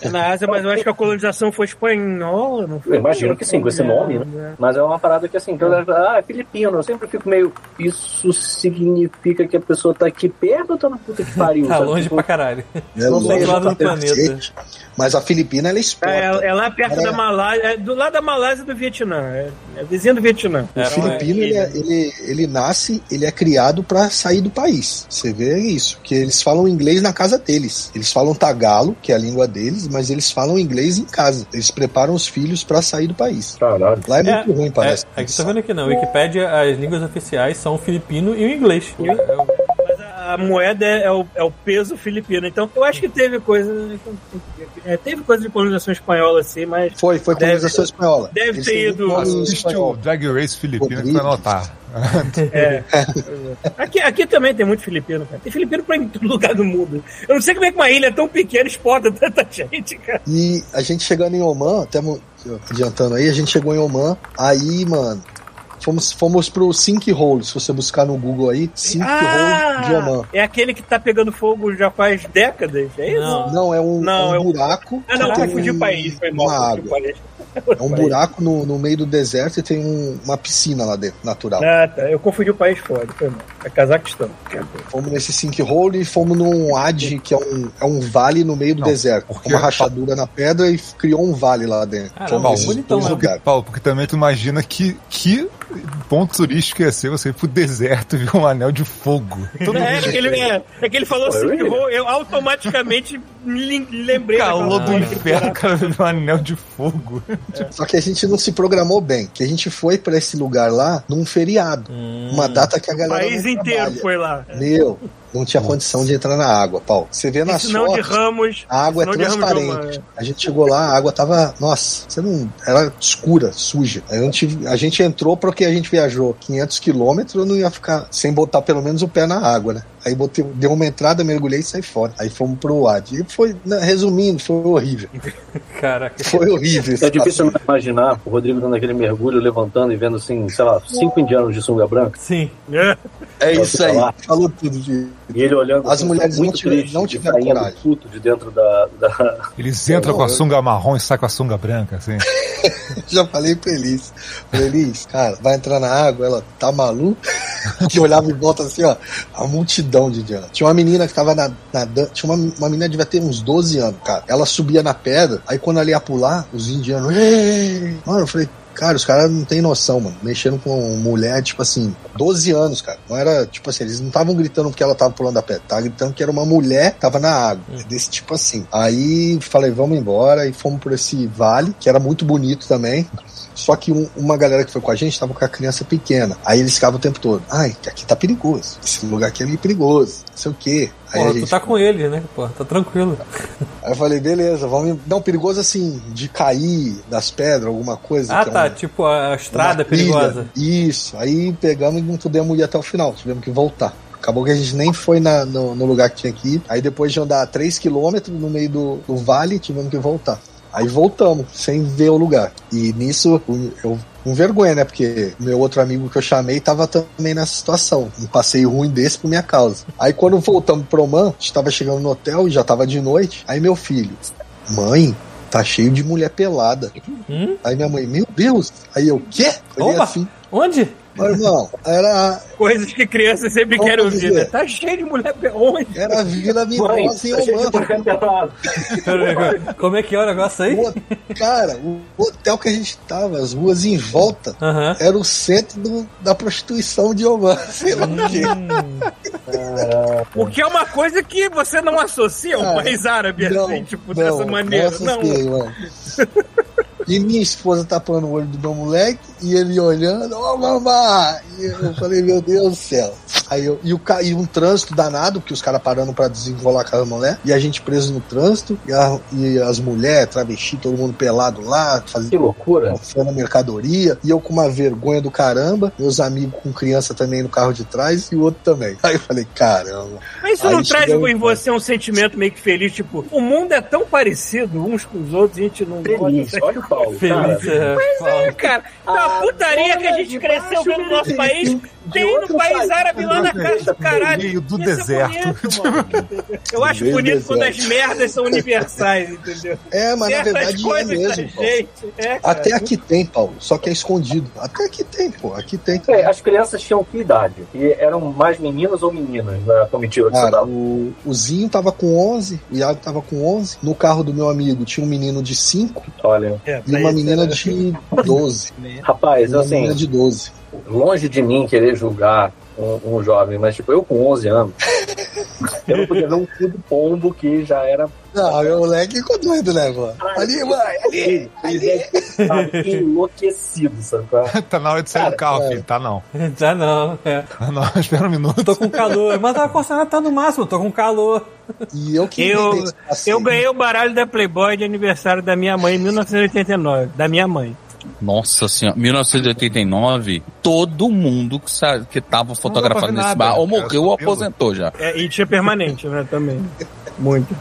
É na Ásia, mas eu acho que a colonização foi espanhola, não foi? Eu imagino que sim, com esse nome, né? Mas é uma parada que assim, que eu levo, ah, é filipino, eu sempre fico meio. Isso significa que a pessoa tá aqui perto ou tá na puta que pariu? Tá sabe? longe Tipo, pra caralho. É Não outro lado do tá planeta. Mas a Filipina, ela exporta. É, é lá perto da Malásia, é do lado da Malásia e do Vietnã. É, é vizinho do Vietnã. O Era uma filipino, ele, é- ele, ele nasce, ele é criado pra sair do país. Você vê isso, que eles falam inglês na casa deles. Eles falam tagalo, que é a língua deles, mas eles falam inglês em casa. Eles preparam os filhos pra sair do país. Caralho. Lá é muito ruim, parece. É, aqui tá vendo aqui não. Wikipédia, as línguas oficiais são o filipino e o inglês. Mas a, a moeda é, é o, é o peso filipino. Então, eu acho que teve coisa. é, teve coisa de colonização espanhola, assim, mas. Foi, foi Deve- colonização espanhola. deve Eles ter ido- Assiste o Drag Race Filipina que vai notar. É. aqui, aqui também tem muito filipino, cara. Tem filipino pra em todo lugar do mundo. Eu não sei como é que uma ilha tão pequena exporta tanta gente, cara. E a gente chegando em Oman, até adiantando aí, a gente chegou em Oman, aí, mano, Fomos, fomos pro Sink Hole. Se você buscar no Google aí, Sink Hole de Oman. é aquele que tá pegando fogo já faz décadas, é isso? Não. Não, é um, Não, é é um um- buraco. Ah, não, confundi o um- país, foi mal. uma confundi o água. É um buraco no, no meio do deserto e tem um- uma piscina lá dentro, natural. Ah, tá. Eu confundi o país fora, foi mal. É Cazaquistão. Fomos nesse sinkhole e fomos num Adi, que é um, é um vale no meio do Não, deserto. porque- Uma rachadura na pedra e criou um vale lá dentro. Caramba, Fomos nesses bonitão, né? Paulo, porque também tu imagina que, que ponto turístico ia ser você ir pro deserto e ver um anel de fogo. Todo É, mundo é, que ele, é, é que ele falou assim, eu automaticamente me lembrei. calor do inferno, o cara um anel de fogo. Só que a gente não se programou bem, que a gente foi pra esse lugar lá num feriado. Uma data que a O galera país não inteiro trabalha. foi lá. Meu, não tinha condição de entrar na água, Paulo. Você vê nas Sinal de fotos, Ramos. a água é transparente. A gente chegou lá, a água tava, nossa, você não, era escura, suja. A gente, a gente entrou porque a gente viajou 500 quilômetros, eu não ia ficar sem botar pelo menos o pé na água, né? Aí botei, deu uma entrada, mergulhei e saí fora. Aí fomos pro Wadi. E foi, né, resumindo, foi horrível. Caraca. Foi horrível. É difícil imaginar o Rodrigo dando aquele mergulho, levantando e vendo, assim, sei lá, cinco indianos de sunga branca. Sim. É. É isso aí. falar. Falou tudo de. E ele olhando. As mulheres muito não triste, não de tiveram coragem. puto de dentro da. da... Eles entram com a sunga marrom e saem com a sunga branca, assim. Já falei pra Elis. Falei, Elis, cara, vai entrar na água, ela tá maluca. que olhava em volta assim, ó, a multidão de indianos. Tinha uma menina que tava na- nadando, tinha uma, uma menina que devia ter uns 12 anos, cara. Ela subia na pedra, aí quando ela ia pular, os indianos, Ei! mano, eu falei, Cara, os caras não tem noção, mano. Mexendo com mulher, tipo assim, 12 anos, cara. Não era, tipo assim, eles não estavam gritando porque ela tava pulando a pedra. Tava gritando que era uma mulher que tava na água. É Desse tipo assim. Aí falei, vamos embora. E fomos por esse vale, que era muito bonito também. Só que um- uma galera que foi com a gente tava com a criança pequena. Aí eles ficavam o tempo todo. Ai, aqui tá perigoso. Esse lugar aqui é meio perigoso. Não sei o quê. Aí Porra, a tu gente tá com ele, né? Pô, tá tranquilo. Aí eu falei, beleza, vamos. Não, perigoso assim, de cair das pedras, alguma coisa. Ah, é tá. um- Tipo, a estrada uma é perigosa. Isso. Aí pegamos e não pudemos ir até o final. Tivemos que voltar. Acabou que a gente nem foi na- no, no lugar que tinha que ir. Aí depois de andar 3 km no meio do, do vale, tivemos que voltar. Aí voltamos, sem ver o lugar. E nisso, eu com vergonha, né? Porque meu outro amigo que eu chamei tava também nessa situação. Um passeio ruim desse por minha causa. Aí quando voltamos pro Oman, a gente tava chegando no hotel e já tava de noite. Aí meu filho, mãe, tá cheio de mulher pelada. Hum? Aí minha mãe, meu Deus! Aí eu, quê? Olhei Opa! assim. Onde? Mas, irmão, era, Coisas que crianças sempre Vamos querem ouvir, né? Tá cheio de mulher onde? era a Vila Mimosa em tá aí, Como é que é o negócio aí? O- Cara, o hotel que a gente tava, as ruas em volta, era o centro do- da prostituição de Oman. Sei lá o quê. O que é uma coisa que você não associa ao Cara, país árabe, Não, assim, tipo, não, dessa maneira. Não, mano. E minha esposa tapando o olho do meu moleque e ele olhando, ô mamá! E eu falei, meu Deus do céu. Aí eu, e, o, ca- e um trânsito danado, porque os caras parando pra desenrolar com a mulher, e a gente preso no trânsito, e, a- e as mulheres, travesti, todo mundo pelado lá, Que fazendo loucura. a mercadoria, e eu com uma vergonha do caramba, meus amigos com criança também no carro de trás, e o outro também. Aí eu falei, caramba. Mas isso Aí não traz em você um sentimento meio que feliz, tipo, o mundo é tão parecido uns com os outros, a gente não Feliz. Olha o Paulo. Feliz. cara. é, É, cara, na Ah, putaria que a gente cresceu no nosso país, tem no país árabe lá na casa do caralho. meio do é deserto. bonito. Eu acho bonito quando as merdas são universais, entendeu? É, mas na Certas verdade é mesmo. gente. É. Até aqui tem, Paulo, só que é escondido. Até aqui tem, pô, aqui tem. É, as crianças tinham que idade? E eram mais meninos ou meninas na comitiva que você Cara, o, o Zinho tava com 11, o Iago tava com 11. No carro do meu amigo tinha um menino de 5 Olha, É, e uma esse menina de 12. rapaz, Uma assim, menina de 12. Longe de mim querer julgar um, um jovem, mas tipo, eu com 11 anos, eu não podia ver um cu de pombo que já era Não, meu moleque ficou doido, né, mano? Ali, mãe, ali, ali. sabe, enlouquecido, sabe? é? Tá na hora de sair do carro, é. filho. Tá não. Já não, é. Tá não, espera um minuto. Tô com calor. Mas a condicionado tá no máximo, tô com calor. E eu que Eu, eu ganhei o baralho da Playboy de aniversário da minha mãe em 1989. Da minha mãe. Nossa senhora, 1989, todo mundo que, sa- que tava fotografado ver nesse bar ou morreu ou aposentou já. É, e tinha permanente, né, também. Muito.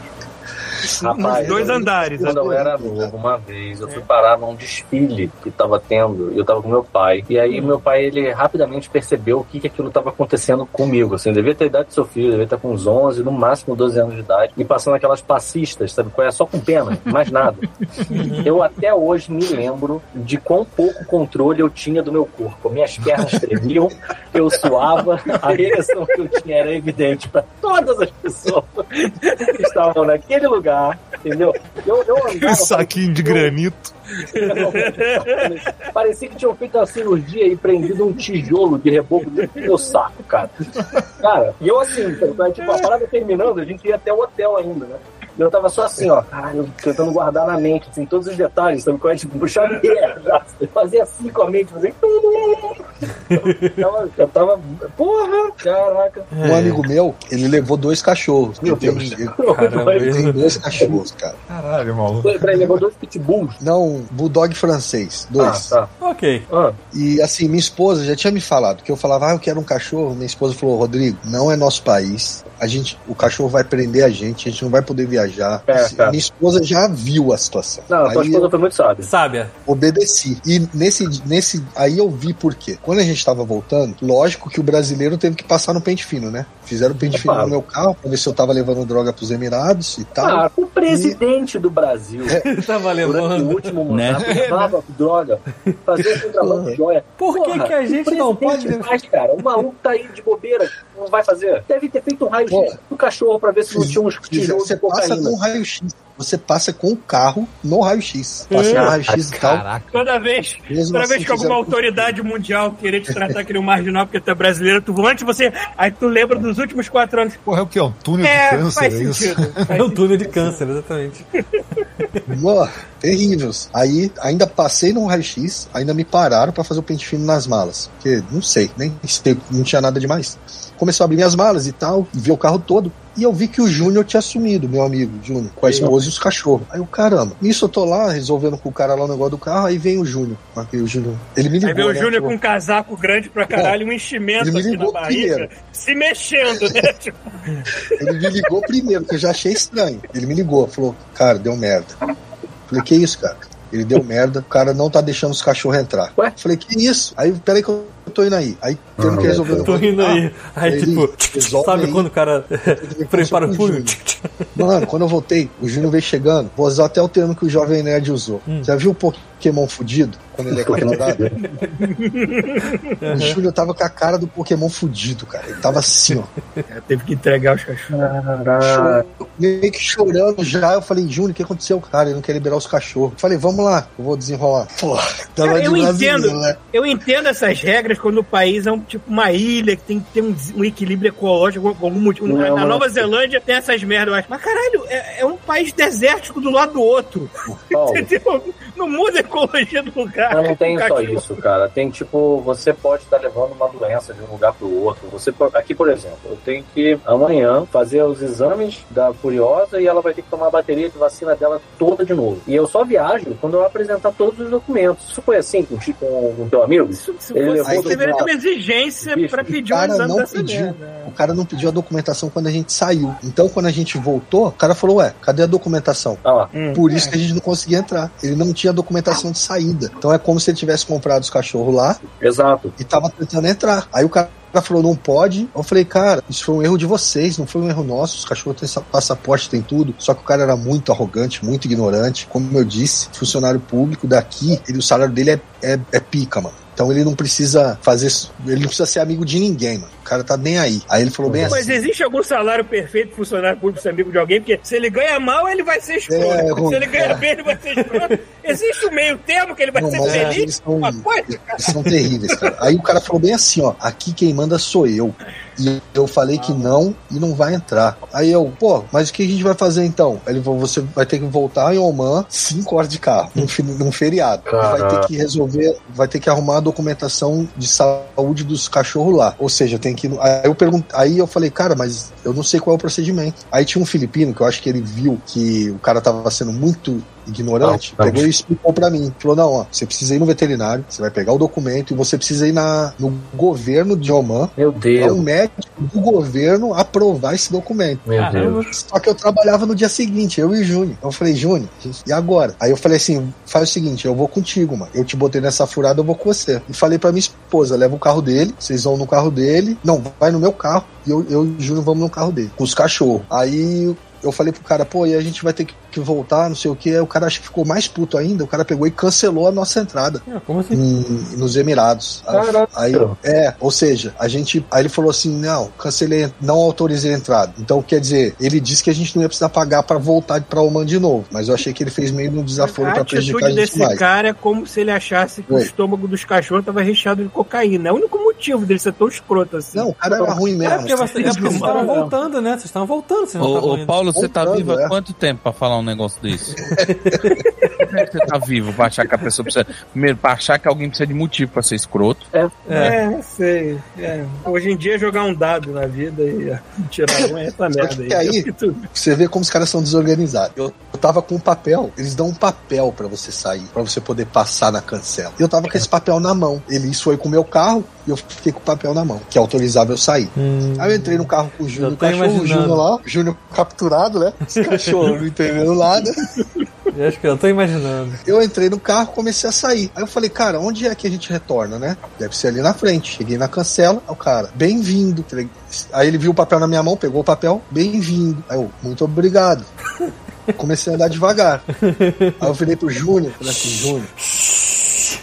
Rapaz, dois eu- andares, Quando eu né? era novo, uma vez, eu fui parar num desfile que tava tendo, e eu tava com meu pai. E aí meu pai, ele rapidamente percebeu o que que aquilo tava acontecendo comigo, assim, eu devia ter a idade do seu filho, devia estar com uns 11, no máximo 12 anos de idade, e passando aquelas passistas, sabe qual é? Só com pena, mais nada. Eu até hoje me lembro de quão pouco controle eu tinha do meu corpo. Minhas pernas tremiam, eu suava, a ereção que eu tinha era evidente para todas as pessoas que estavam naquele lugar, entendeu? Eu, eu andava, saquinho de granito. Parecia que tinham feito uma cirurgia e prendido um tijolo de reboco dentro do meu saco, cara. Cara, e eu assim, tá, tipo, a parada terminando, a gente ia até o hotel ainda, né? Eu tava só assim, ó, caralho, tentando guardar na mente, assim, todos os detalhes, sabe qual é? Tipo, puxar. Eu fazia assim com a mente, fazia... Eu tava, eu tava, porra, caraca. Um amigo meu, ele levou dois cachorros. Meu Ele tem, Deus. ele Caramba, tem dois cachorros, cara. Caralho, maluco. Peraí, levou dois pitbulls. Não, bulldog francês, dois. Ah, tá. Ok. Ah, E assim, minha esposa já tinha me falado que eu falava, ah, eu quero um cachorro. Minha esposa falou, Rodrigo, não é nosso país. A gente, o cachorro vai prender a gente, a gente não vai poder viajar. É, tá. Minha esposa já viu a situação. não, a tua Aí esposa foi muito sábia. Sábia. obedeci. E nesse, nesse, aí eu vi por quê. Quando a gente tava voltando, lógico que o brasileiro teve que passar no pente fino, né? Fizeram fino Claro. no meu carro pra ver se eu tava levando droga pros Emirados e tal. Ah, o presidente do Brasil. Tava Durante o levando. último Né? mandato, usava droga, fazia contrabando de joia. Por que Porra, que a gente não pode- Faz, cara, o maluco tá aí de bobeira, não vai fazer. Deve ter feito um raio Pô. X do cachorro pra ver se não tinha uns tijolos Você de passa cocaína. com raio-x. Você passa com o carro no raio-x. Passa no raio-x e tal. Caraca. Toda vez, Mesmo toda assim, vez que alguma autoridade mundial querer te tratar que nem um marginal porque tu é brasileiro, tu antes você. Aí tu lembra dos últimos quatro anos. Porra, é o que? É um túnel de É, câncer, faz é isso? sentido. Faz É um túnel de câncer, exatamente. Mó, terríveis. Aí ainda passei no raio-x, ainda me pararam pra fazer o pente fino nas malas. Porque não sei, nem não tinha nada demais. Começou a abrir minhas malas e tal, vi o carro todo. E eu vi que o Júnior tinha sumido, meu amigo Júnior, com a esposa e os cachorros. Aí o caramba, nisso eu tô lá resolvendo com o cara lá o negócio do carro, aí vem o Júnior. Aqui, o Júnior. Ele me ligou. Aí vem o né, Júnior com um casaco grande pra caralho, um enchimento Ele me aqui na ligou barriga, primeiro. se mexendo, né? Tipo, Ele me ligou primeiro, que eu já achei estranho. Ele me ligou, falou, cara, deu merda. Falei, que isso, cara? Ele deu merda, o cara não tá deixando os cachorros entrar. Ué? Falei, que isso? Aí, peraí que eu tô indo aí. Aí tendo que resolver o Tô aí. Ah, Aí, ele tipo, sabe aí. quando o cara prepara o punho? Mano, quando eu voltei, o Júnior veio chegando. Vou usar até o termo que o Jovem Nerd usou. Hum. Já viu o Pokémon fudido? Quando ele é capturado? o Júnior tava com a cara do Pokémon fudido, cara. Ele tava assim, ó. teve que entregar os cachorros. Caraca. meio que chorando já. Eu falei, Júnior, o que aconteceu, cara? Ele não quer liberar os cachorros. Eu falei, vamos lá, eu vou desenrolar. Pô, Cara, eu entendo. né? Eu entendo essas regras quando o país é um tipo uma ilha que tem que ter um, um equilíbrio ecológico algum motivo. Não, na mas- Nova Zelândia tem essas merdas, eu acho. Mas caralho, é, é um país desértico do lado do outro. Entendeu? Não muda a ecologia do lugar. Mas não tem O só isso, cara. Tem tipo, você pode estar levando uma doença de um lugar para o outro. Você aqui, por exemplo, eu tenho que amanhã fazer os exames da Furiosa e ela vai ter que tomar a bateria de vacina dela toda de novo. E eu só viajo quando eu apresentar todos os documentos. Isso foi assim com, com, com teu amigo? Se Ele levou todo deveria ter uma exigência pra pedir o um cara exame não dessa pediu. O cara não pediu a documentação quando a gente saiu. Então, quando a gente voltou, o cara falou, ué, cadê a documentação? Ah. Hum. Por isso que a gente não conseguia entrar. Ele não tinha documentação de saída. Então é como se ele tivesse comprado os cachorros lá Exato. e tava tentando entrar. Aí o cara falou, não pode. Eu falei, cara, isso foi um erro de vocês, não foi um erro nosso. Os cachorros têm sa- passaporte, tem tudo. Só que o cara era muito arrogante, muito ignorante. Como eu disse, funcionário público daqui, ele, o salário dele é, é, é pica, mano. Então ele não precisa fazer. Ele não precisa ser amigo de ninguém, mano. O cara tá nem aí. Aí ele falou bem Mas assim. existe algum salário perfeito pro funcionário público ser amigo de alguém? Porque se ele ganha mal, ele vai ser escroto. É, se ele ganha bem, ele vai ser escroto. Existe um meio termo que ele vai Não, ser mas feliz? eles são, Mas pode, eles são terríveis, cara. Aí o cara falou bem assim, ó, aqui quem manda sou eu. E eu falei que não e não vai entrar. Aí eu, pô, mas o que a gente vai fazer então? Ele falou, você vai ter que voltar em Oman, cinco horas de carro, num, num feriado. E Vai ter Caraca. que resolver, vai ter que arrumar a documentação de saúde dos cachorros lá. Ou seja, tem que. Aí eu pergunto, aí eu falei, cara, mas eu não sei qual é o procedimento. Aí tinha um filipino que eu acho que ele viu que o cara tava sendo muito ignorante, Não, não. pegou e explicou pra mim. Falou: não, ó, você precisa ir no veterinário, você vai pegar o documento e você precisa ir na, no governo de Oman. Meu É Deus. um médico do governo aprovar esse documento. Meu. Deus. Só que eu trabalhava no dia seguinte, eu e o Júnior. Eu falei, Júnior, e agora? Aí eu falei assim: faz o seguinte, eu vou contigo, mano. Eu te botei nessa furada, eu vou com você. E falei pra minha esposa: leva o carro dele, vocês vão no carro dele. Não, vai no meu carro. E eu, eu e o Júnior vamos no carro dele, com os cachorros. Aí eu falei pro cara, pô, e a gente vai ter que, que voltar, não sei o que. Aí o cara acho que ficou mais puto ainda. O cara pegou e cancelou a nossa entrada Ah, Como assim? em- nos Emirados. Caraca. Aí, é, ou seja, a gente. Aí ele falou assim: não, cancelei, não autorizei a entrada. Então, quer dizer, ele disse que a gente não ia precisar pagar pra voltar pra Oman de novo. Mas eu achei que ele fez meio no desaforo a pra prejudicar a gente desse mais. cara é como se ele achasse que o Oi. estômago dos cachorros estava recheado de cocaína. É o único motivo dele ser tão escroto assim. Não, o cara era ruim É mesmo. porque, você, é porque vocês estavam voltando, né? Vocês estavam voltando, vocês não estavam Ô, ô. Paulo, você tá Voltando, vivo há é. quanto tempo pra falar um negócio desse? Como é que você tá vivo pra achar que a pessoa precisa. Primeiro, pra achar que alguém precisa de motivo pra ser escroto. É. É, sei. É. Hoje em dia jogar um dado na vida e é, tirar um é essa merda aí. que aí-. Você vê como os caras são desorganizados. Eu, eu tava com um papel, eles dão um papel pra você sair, pra você poder passar na cancela. Eu tava com esse papel na mão. Ele foi com o meu carro e eu fiquei com o papel na mão, que autorizava eu sair. Hum, Aí eu entrei no carro com o Júnior, o cachorro, o. Júnior lá, o Júnior capturado, né? Esse cachorro não entendendo nada. eu acho que eu tô imaginando. Eu entrei no carro, comecei a sair. Aí eu falei, cara, onde é que a gente retorna, né? Deve ser ali na frente. Cheguei na cancela, aí o cara, bem-vindo. Aí ele viu o papel na minha mão, pegou o papel, bem-vindo. Aí eu, muito obrigado. Comecei a andar devagar. Aí eu virei pro Júnior, falei assim, Júnior.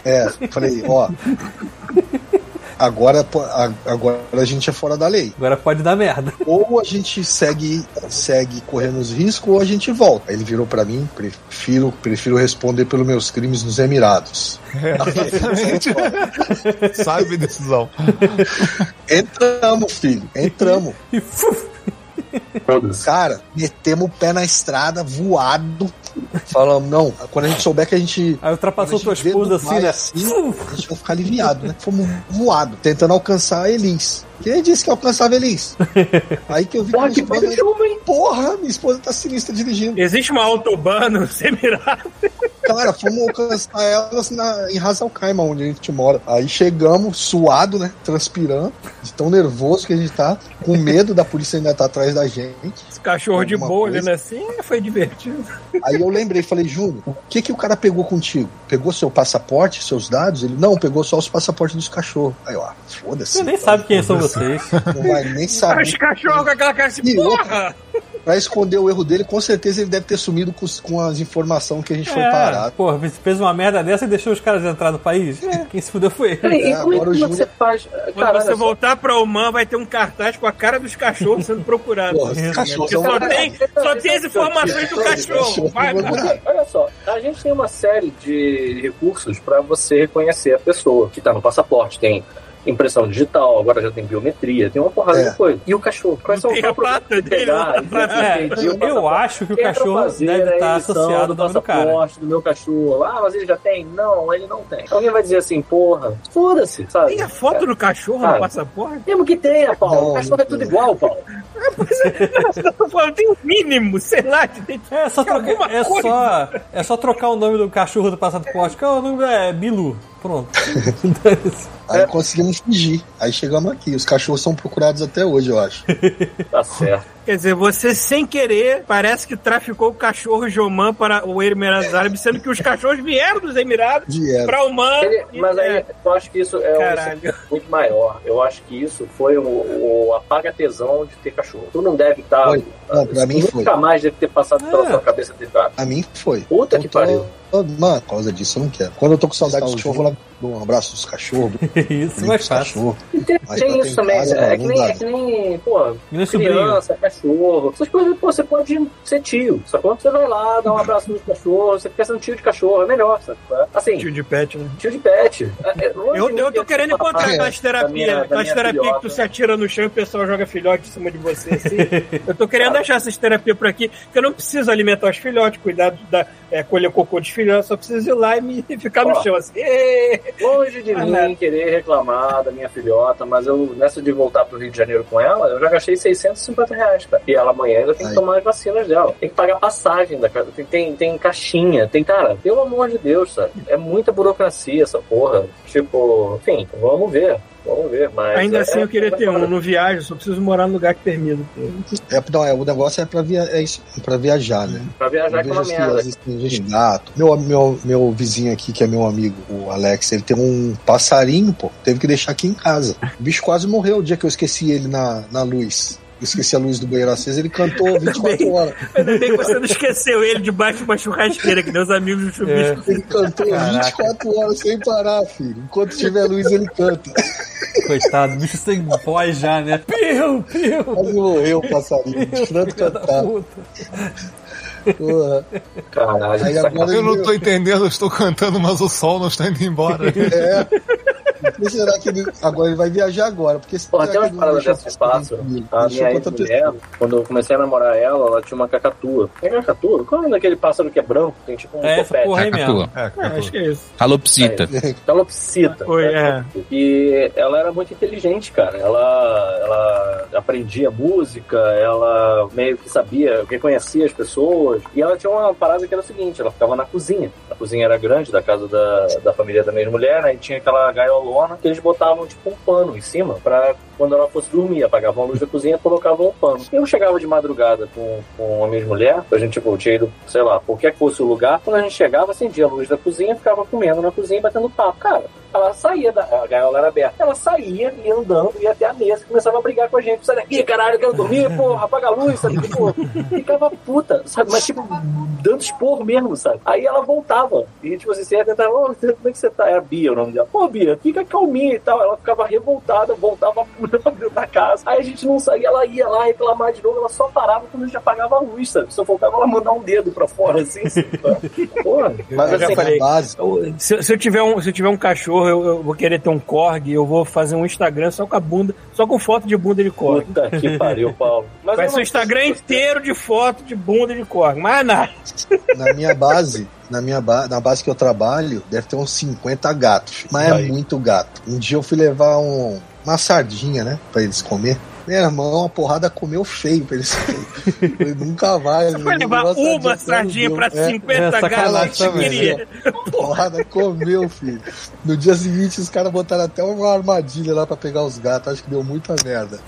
É, falei, ó. Agora, agora a gente é fora da lei. Agora pode dar merda. Ou a gente segue, segue correndo os riscos, ou a gente volta. Aí ele virou pra mim, prefiro, prefiro responder pelos meus crimes nos Emirados. Exatamente. Sabe decisão. Entramos, filho, entramos. E. Cara, metemos o pé na estrada, voado. Falamos, não, quando a gente souber que a gente. Aí ultrapassou tua esposa assim, né? assim, a gente vai ficar aliviado, né? Fomos voado, tentando alcançar a Elis. Quem disse que alcançava a Elis? Aí que eu vi que Porra, minha que esposa. hein? Porra, minha esposa tá sinistra dirigindo. Existe uma autobahn nos Emirados. Cara, fomos alcançar elas na, em Hasalkaima, onde a gente mora. Aí chegamos, suado, né? Transpirando, de tão nervoso que a gente tá, com medo da polícia ainda tá atrás da gente. Esse cachorro de boa coisa. olhando assim, foi divertido. Aí eu lembrei, falei, Júnior, o que que o cara pegou contigo? Pegou seu passaporte, seus dados? Ele, não, pegou só os passaportes dos cachorros. Aí eu, ah, foda-se. Você nem sabe quem são vocês. Não vai nem saber. Os cachorros com aquela cara assim, E porra! Pra esconder o erro dele, com certeza ele deve ter sumido com, com as informações que a gente foi É, parado. porra, você fez uma merda dessa e deixou os caras entrar no país? É, quem se fudeu foi ele. Peraí, É, como é agora o que você Júnior- faz? Quando Cara, você olha só. voltar pra Oman, vai ter um cartaz com a cara dos cachorros sendo procurados. Porra, Porque são só tem, só tem as informações do cachorro. Vai, vai. Porque, olha só, a gente tem uma série de recursos para você reconhecer a pessoa que tá no passaporte. Tem impressão digital, agora já tem biometria, tem uma porrada É. de coisa. E o cachorro? Quais são os Tem a problemas pata de dele pegar na e frente. impedir o Eu passaporte? acho que o é cachorro fazer deve a estar associado ao do do cara. passaporte do meu cachorro. Ah, mas ele já tem? Não, ele não tem. Alguém vai dizer assim, porra, foda-se, sabe? Tem a foto do cachorro Cara. no passaporte? Mesmo que tenha, Paulo. Não, o cachorro é tudo não. igual, Paulo. Falando, Tem um mínimo, sei lá, de identidade. É só, Tem trocar, alguma é, só, é só trocar o nome do cachorro do passaporte, que o nome é Bilu. Pronto. Aí conseguimos fugir. Aí chegamos aqui. Os cachorros são procurados até hoje, eu acho. Tá certo. Quer dizer, você sem querer parece que traficou o cachorro de Oman para o Emirados Árabes, sendo que os cachorros vieram dos Emirados para Oman. Ele- mas aí é. eu acho que isso é um Caralho. muito maior. Eu acho que isso foi o, o apaga-tesão de ter cachorro. Tu não deve estar. Foi. Não, pra mim foi. Nunca mais deve ter passado pela É. sua cabeça ter. A mim foi. Puta que tô- pariu. Mano, por causa disso eu não quero. Quando eu tô com saudade dos cachorros, eu vou lá dou um abraço dos cachorros. Isso, mais os fácil. tem, Mas tem isso também. casa, é, não, que nem, é que nem, pô, criança, cachorro. Essas coisas, pô, você pode ser tio, sacou? Você vai lá, dá um abraço nos cachorros, você ser um tio de cachorro, é melhor, sacou? Assim, Tio de pet, né? tio de pet. É, é, Eu, de eu tô de querendo encontrar é, aquelas terapias, aquelas terapias que tu se atira no chão e o pessoal joga filhote em cima de você, assim. Eu tô querendo achar essas terapias por aqui, porque eu não preciso alimentar os filhotes, cuidar da, é, colher cocô dos filhotes, só preciso ir lá e, me, ficar no chão, assim. Longe de mim querer reclamar da minha filhota, mas eu, nessa de voltar pro Rio de Janeiro com ela, eu já gastei 650 reais, cara. E ela amanhã ainda tem que Aí. tomar as vacinas dela. Tem que pagar passagem da casa. Tem, tem, tem caixinha, tem, cara, pelo amor de Deus, sabe? É muita burocracia essa porra. Tipo, enfim, vamos ver. Vamos ver, mas. Ainda é- assim eu queria é- ter um, não viajo, só preciso morar no lugar que permita. É, não, é, o negócio é pra, via, é isso, pra viajar, né? Pra viajar é uma merda. vezes tem gente gato. Meu, meu, meu vizinho aqui, que é meu amigo, o Alex, ele tem um passarinho, pô. Teve que deixar aqui em casa. O bicho quase morreu o dia que eu esqueci ele na, na luz. Eu esqueci a luz do banheiro acesa, ele cantou 24 horas. Ainda bem que você não esqueceu ele debaixo de uma churrasqueira, que meus amigos do chuvisco. Ele cantou 24 horas sem parar, filho. Enquanto tiver luz, ele canta. Coitado, bicho sem voz já, né? Piu, piu. Quase morreu o passarinho, de tanto cantar. Porra. Caralho, Aí Eu não tô entendendo, eu estou cantando, mas o sol não está indo embora. É. Por será que ele. Agora ele vai viajar agora? Porque tem que umas paradas dessas pássaro. comigo? A minha pessoa. quando eu comecei a namorar ela, ela tinha uma cacatua. Tem cacatua? Qual é daquele pássaro que é branco? Tem tipo um É essa porra aí mesmo. É, É, acho que é isso. Calopsita. Calopsita. Oi, é. E ela era muito inteligente, cara. Ela, ela aprendia música, ela meio que sabia, reconhecia as pessoas. E ela tinha uma parada que era o seguinte: ela ficava na cozinha. A cozinha era grande, da casa da, da família da mesma mulher, né? E tinha aquela que eles botavam tipo um pano em cima pra quando ela fosse dormir. Apagavam a luz da cozinha e colocavam um pano. Eu chegava de madrugada com, com a minha mulher, a gente tipo, tinha ido, sei lá, qualquer que fosse o lugar. Quando a gente chegava, acendia a luz da cozinha, ficava comendo na cozinha e batendo papo. Cara, ela saía da. A gaiola era aberta. Ela saía, ia andando, ia até a mesa e começava a brigar com a gente. Sai daqui, caralho, quero dormir, porra, apaga a luz, sabe? Tipo, ficava puta, sabe? Mas, tipo, dando esporro mesmo, sabe? Aí ela voltava. E, tipo assim, você ia tentar, ô, como é que você tá? Era Bia o nome dela. Pô, Bia, fica calminha e tal. Ela ficava revoltada, voltava puta dentro da casa. Aí a gente não saía, ela ia lá reclamar de novo, ela só parava quando a gente apagava a luz, sabe? Só faltava ela mandar um dedo pra fora, assim, sabe? Porra, mas Eu já assim, falei. Base. Eu- se, se eu tiver um, se eu tiver um cachorro, eu, eu vou querer ter um corgi, eu vou fazer um Instagram só com a bunda, só com foto de bunda de corgi. Puta que pariu, Paulo. Mas Vai ser não- Instagram inteiro de foto de bunda de corgi. Mas nada. Na minha base, na minha ba na base que eu trabalho, deve ter uns 50 gatos. Mas é muito gato. Um dia eu fui levar um, uma sardinha, né? Pra eles comer. Meu irmão, a porrada comeu feio pra eles. Falei, nunca vai. Vai levar uma sardinha pra 50 É, sacanagem gatos que queria. Porrada comeu, filho. No dia seguinte, os caras botaram até uma armadilha lá pra pegar os gatos. Acho que deu muita merda.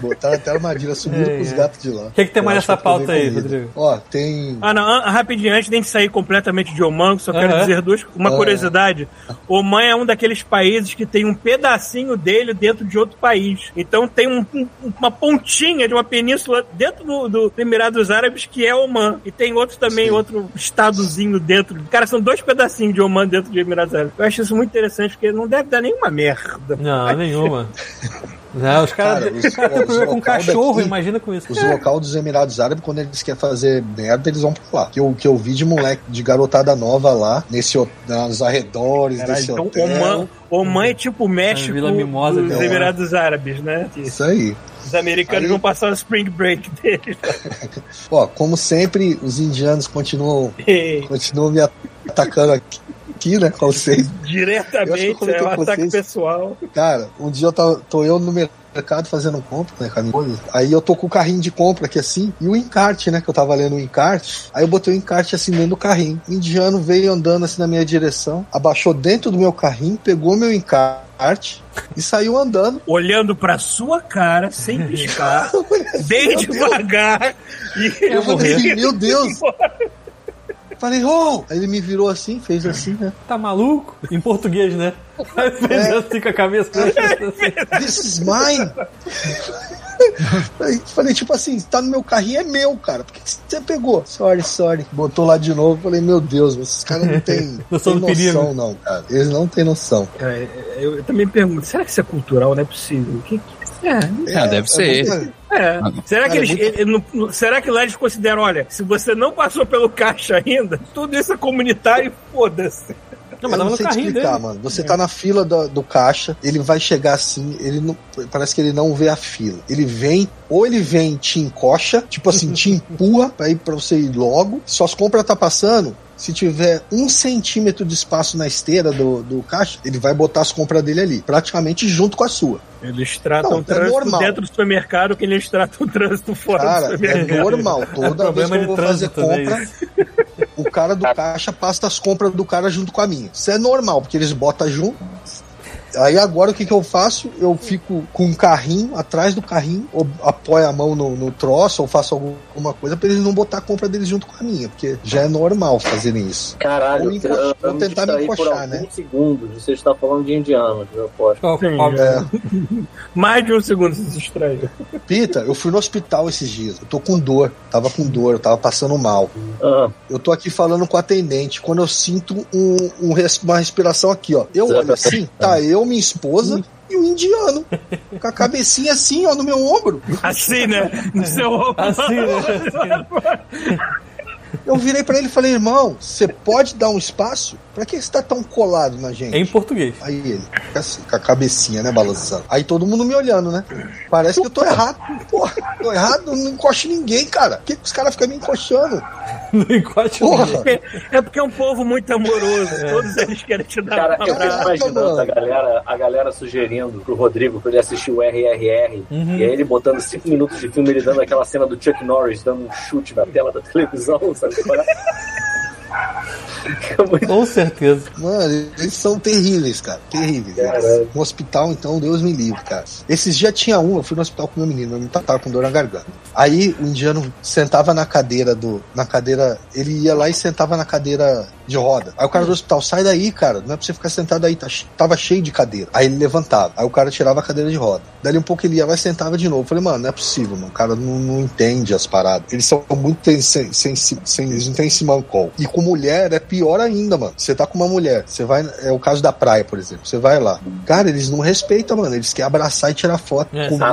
Botaram até armadilha, subiram É, com os é. gatos de lá. O que, que tem mais nessa pauta aí, comida. Rodrigo? Ó, tem. Ah, não, rapidinho, antes de gente sair completamente de Oman, só quero dizer duas, uma curiosidade. Oman é um daqueles países que tem um pedacinho dele dentro de outro país. Então tem um- um- uma pontinha de uma península dentro do, do Emirados Árabes que é Oman. E tem outro também, Sim. outro estadozinho dentro. Cara, são dois pedacinhos de Oman dentro de Emirados Árabes. Eu acho isso muito interessante, porque não deve dar nenhuma merda. Não, nenhuma. Não, os caras Cara, os- os caras têm os problema com local cachorro, daqui- imagina com isso. Os local dos Emirados Árabes, quando eles querem fazer merda, eles vão pra lá. Que eu, que eu vi de moleque, de garotada nova lá, nesse, nos arredores Caralho, desse então hotel. Oman, Oman é tipo o México Vila Mimosa dos Emirados Árabes, né? Isso aí. Os americanos Aí- vão passar o spring break deles. Ó, como sempre, os indianos continuam, continuam me atacando aqui, aqui, né? Com vocês. Eu eu Diretamente, é um ataque pessoal. Cara, um dia eu tava, tô eu no mercado fazendo compra, né, coisa. Aí eu tô com o carrinho de compra aqui assim, e o encarte, né, que eu tava lendo o encarte. Aí eu botei o encarte assim dentro do carrinho. O indiano veio andando assim na minha direção, abaixou dentro do meu carrinho, pegou meu encarte e saiu andando. Olhando pra sua cara, sem piscar, bem devagar. E Eu falei, meu Deus! Falei, oh! Aí ele me virou assim, fez assim, né? Tá maluco? Em português, né? Aí fez assim com a cabeça. This is mine! Aí falei, tipo assim, tá no meu carrinho, é meu, cara. Por que que você pegou? Sorry, sorry. Botou lá de novo. Falei, meu Deus, esses caras não têm Noção noção, não, cara. Eles não têm noção. Cara, eu, eu também pergunto, será que isso é cultural? Não é possível. O que, que é? Ah, deve ser. muito- É. Será que Cara, eles, ele- ele não- será que lá eles consideram, olha, se você não passou pelo caixa ainda, tudo isso é comunitário, foda-se. Não, eu mas tava não sei te explicar, dele. mano. Você tá na fila do, do caixa, ele vai chegar assim, ele não. Parece que ele não vê a fila. Ele vem, ou ele vem e te encoxa, tipo assim, te empurra pra ir pra você ir logo. Suas compras tá passando. Se tiver um centímetro de espaço na esteira do, do caixa, ele vai botar as compras dele ali, praticamente junto com a sua. Eles tratam Não, o é trânsito normal. dentro do supermercado que eles tratam o trânsito fora Cara, do é supermercado. normal. Toda vez problema que eu vou fazer né, compra, o cara do caixa passa as compras do cara junto com a minha. Isso é normal, porque eles botam junto. Aí agora o que, que eu faço? Eu fico com um carrinho atrás do carrinho, ou apoio a mão no, no troço, ou faço alguma coisa pra eles não botar a compra deles junto com a minha, porque já é normal fazerem isso. Caralho, me encox- eu, eu tentar me encoxar, né? segundos. Você está falando de indianos, eu aposto. Sim. É, Mais de um segundo se distraiu. Pita, eu fui no hospital esses dias. Eu tô com dor. Tava com dor, eu tava passando mal. Ah, Eu tô aqui falando com o atendente. Quando eu sinto um, um uma respiração aqui, ó. Eu olho assim, tá eu, minha esposa e o indiano. Com a cabecinha assim, ó, no meu ombro. Assim, né? No seu ombro. Assim, né? Eu virei pra ele e falei, irmão, você pode dar um espaço? Pra que você tá tão colado na gente? Em português. Aí ele, fica assim, com a cabecinha, né, balançando. Aí todo mundo me olhando, né? Parece que eu tô errado. Porra, tô errado, não encosto ninguém, cara. Por que, que os caras ficam me encoxando? No encote Porra! É porque é um povo muito amoroso. Todos eles querem te dar Cara, um eu fico imaginando a galera, a galera sugerindo pro Rodrigo pra ele assistir o RRR. Uhum. E aí ele botando cinco minutos de filme, ele dando aquela cena do Chuck Norris dando um chute na tela da televisão, sabe? Com certeza. Mano, eles são terríveis, cara. Terríveis. No hospital, então, Deus me livre, cara. Esses dias tinha um, eu fui no hospital com meu menino, meu menino tava com dor na garganta. Aí o indiano sentava na cadeira do. Na cadeira. Ele ia lá e sentava na cadeira de roda. Aí o cara do hospital, sai daí, cara. Não é pra você ficar sentado aí, tá, tava cheio de cadeira. Aí ele levantava. Aí o cara tirava a cadeira de roda. Dali um pouco ele ia lá e sentava de novo. Eu falei, mano, não é possível, mano. O cara não, não entende as paradas. Eles são muito sem, sem, sem, sem- eles não têm esse mancol. E com mulher é pior ainda, mano. Você tá com uma mulher, você vai. É o caso da praia, por exemplo. Você vai lá. Cara, eles não respeitam, mano. Eles querem abraçar e tirar foto. É, Comigo,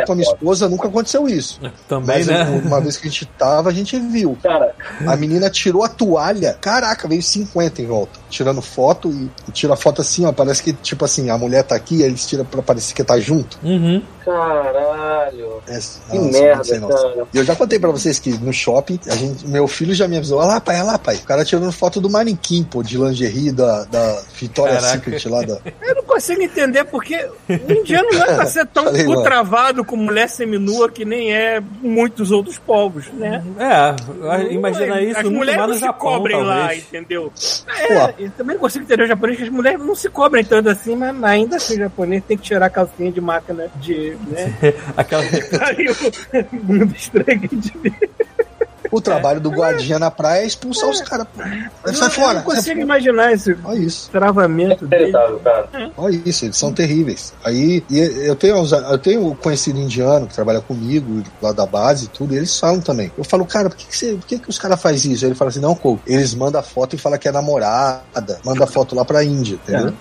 é com a minha esposa nunca aconteceu isso. Também, Mas né? uma vez que a gente tava, a gente viu. Cara, A menina tirou a toalha. Caraca, veio 50 em volta. Tirando foto e, e tira a foto assim, ó. Parece que, tipo assim, a mulher tá aqui, aí eles tiram pra parecer que tá junto. Uhum. Caralho. É, Que nossa, merda, cara. Eu já contei pra vocês que no shopping, a gente, meu filho já me avisou, olha lá, pai, olha lá, pai. O cara tirando foto do manequim, pô, de lingerie da, da Caraca. Secret lá da. Eu não consigo entender porque o indiano não é pra ser tão Falei, travado com mulher seminua que nem é muitos outros povos, né? É, imagina isso As mulheres não no se Japão, cobrem lá, talvez. entendeu? É, eu também não consigo entender o japonês, que as mulheres não se cobrem tanto assim, mas ainda assim o japonês tem que tirar a calcinha de máquina de. Né? Aquela... Aí o mundo estranho de mim. O trabalho do guardinha na praia é expulsar os caras. Sai Eu fora. não sai consigo fora. imaginar esse Olha isso. travamento dele. Acreditável, cara. Olha isso, eles são terríveis. Aí eu tenho, uns- eu tenho um conhecido indiano que trabalha comigo lá da base e tudo, e eles falam também. Eu falo, cara, por que, que, você, por que, que os caras fazem isso? Aí ele fala assim, não, Cole, eles mandam a foto e falam que é namorada, manda a foto lá pra Índia, entendeu?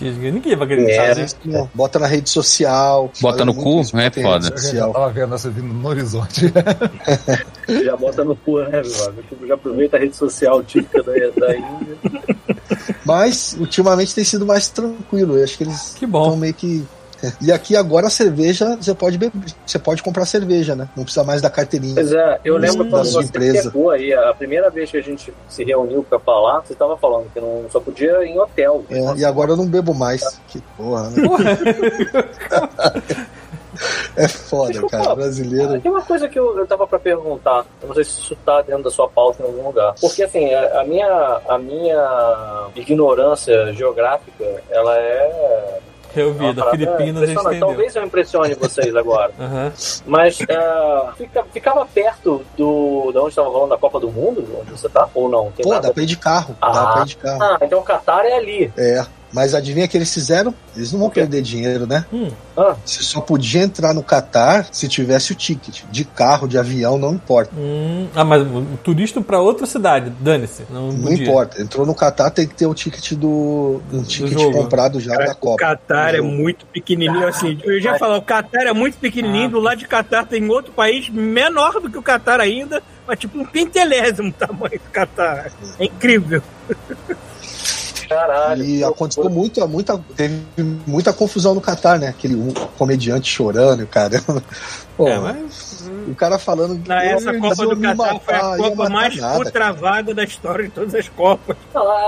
Ninguém vai acreditar, É. né? Não, Bota na rede social. Bota no cu? isso, É foda. rede Eu tava vendo essa vindo no horizonte. Já bota no cu, né, amigo? Tipo, Já aproveita a rede social típica da, da Índia. Mas ultimamente tem sido mais tranquilo. Eu acho que eles Que bom. estão meio que. E aqui agora a cerveja, você pode beber, você pode comprar cerveja, né? Não precisa mais da carteirinha. Pois é, eu lembro quando da sua você empresa. chegou aí, a primeira vez que a gente se reuniu pra falar, você tava falando que não só podia ir em hotel. É, e agora eu não bebo mais. Que porra, né? É foda, Desculpa, cara. Brasileiro. Tem uma coisa que eu, eu tava pra perguntar, eu não sei se isso tá dentro da sua pauta em algum lugar. Porque assim, a, a minha, a minha ignorância geográfica, ela é. Eu vi, uma da Filipinas a entendeu. Talvez eu impressione vocês agora. Aham. Mas é, fica- ficava perto do. de onde estava falando da Copa do Mundo, onde você tá? Ou não? Tem Pô, nada? dá pra ir de carro. Dá Ah. pra ir de carro. Ah, então o Qatar é ali. É. Mas adivinha o que eles fizeram? Eles não vão O perder dinheiro, né? Hum. Ah, Você só podia entrar no Catar se tivesse o ticket. De carro, de avião, não importa. Hum, ah, mas o turista pra outra cidade, dane-se. Não, Não importa. Entrou no Catar, tem que ter o ticket do. Um ticket jogo. comprado já da O Copa. Catar é Do muito pequenininho, assim. Eu já falei, o Catar é muito pequenininho. Do lado de Catar tem outro país menor do que o Catar ainda, mas tipo um pentelésimo tamanho do Catar. É incrível. Caralho. E aconteceu muita, muita. Teve muita confusão no Catar, né? Aquele um comediante chorando, caramba. Pô, É, mas O cara falando que Na pô, essa Copa do Catar foi a Copa mais travada da história de todas as Copas.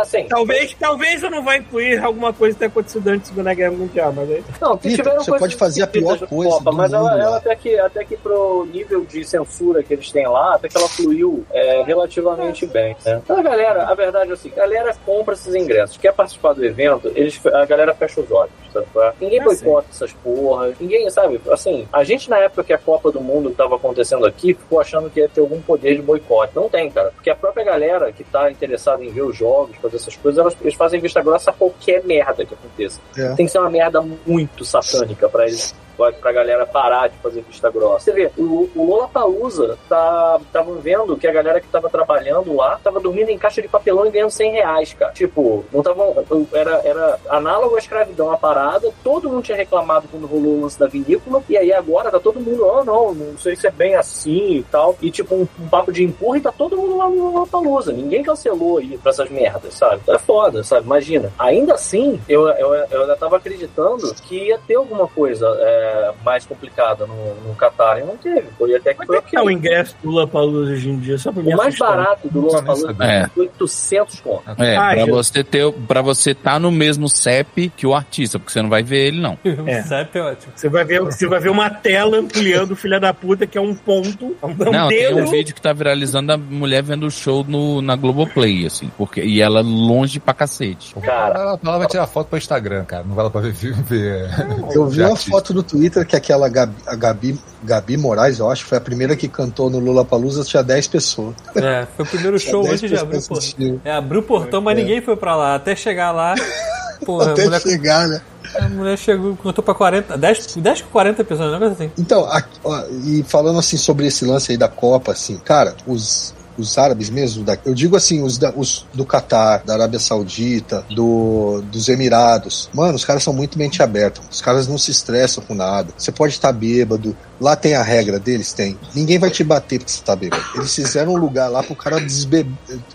Assim, Talvez, talvez eu não vá incluir alguma coisa que tenha acontecido antes da Segunda Guerra Mundial, mas aí. Não, que tiveram você pode fazer a pior coisa Copa, do mas ela, mundo ela lá. até que até que pro nível de censura que eles têm lá, até que ela fluiu é, relativamente bem. Né? Então a galera, a verdade é assim, a galera compra esses ingressos, quer participar do evento, eles, a galera fecha os olhos. Sabe? é? Ninguém Ah, boicota essas porras, ninguém sabe, assim, a gente na época que a Copa do Mundo estava acontecendo aqui, ficou achando que ia ter algum poder de boicote. Não tem, cara, porque a própria galera que tá interessada em ver os jogos, fazer essas coisas, elas, eles fazem vista grossa a qualquer merda que aconteça. É. Tem que ser uma merda muito satânica pra eles. Pra pra galera parar de fazer vista grossa. Você vê, o, o Lollapalooza tá, estavam vendo que a galera que tava trabalhando lá tava dormindo em caixa de papelão e ganhando 100 reais, cara. Tipo, não estavam. Era, era análogo à escravidão a parada, todo mundo tinha reclamado quando rolou o lance da vinícola, e aí agora tá todo mundo, oh não, não sei se é bem assim e tal. E tipo, um, um papo de empurra e tá todo mundo lá no Lollapalooza. Ninguém cancelou aí pra essas merdas, sabe? É foda, sabe? Imagina. Ainda assim, eu, eu, eu ainda tava acreditando que ia ter alguma coisa é, mais complicada no, no Qatar, e não teve. Foi até que Quanto foi é que é o ingresso do Lollapalooza hoje em dia? Só pra O mais assustar. barato do Lollapalooza sabia. É. é 800 conto. É, Ah, pra já- você ter, para você estar no mesmo CEP que o artista, porque você não vai ver ele não. É. CEP é ótimo. Você vai ver, você vai ver uma tela ampliando o filho da puta, que é um ponto. É um Não, tem dedo. um vídeo que tá viralizando da mulher vendo o show no, na Globoplay, assim, porque e ela longe pra cacete. Cara, Ela, ela vai tirar foto pra Instagram, cara. Não vai lá pra ver. ver Eu vi uma foto no Twitter que aquela Gabi, a Gabi, Gabi Moraes, eu acho, foi a primeira que cantou no Lula Palusa, tinha 10 pessoas. É, foi o primeiro show 10 antes de abrir o pessoas portão. É, abriu o portão, mas ninguém foi pra lá. Até chegar lá, porra, a Até mulher, chegar, né? a mulher chegou, contou pra 40, 10, 10 com 40 pessoas, um negócio assim. Então, a- ó, e falando assim sobre esse lance aí da Copa, assim, cara, os. Os árabes mesmo, da, eu digo assim, os, da- os do Catar, da Arábia Saudita, do, dos Emirados. Mano, os caras são muito mente aberta. Os caras não se estressam com nada. Você pode estar bêbado. Lá tem a regra deles, tem. Ninguém vai te bater porque você tá bêbado. Eles fizeram um lugar lá pro cara desbe...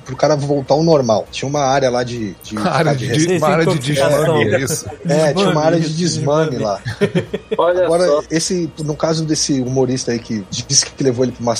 pro cara voltar ao normal. Tinha uma área lá de. de, Uma área de, Sim, uma área de desmame, é isso. É, tinha uma área de Desmame, lá. olha Agora, só. esse, no caso desse humorista aí que disse que levou ele pra uma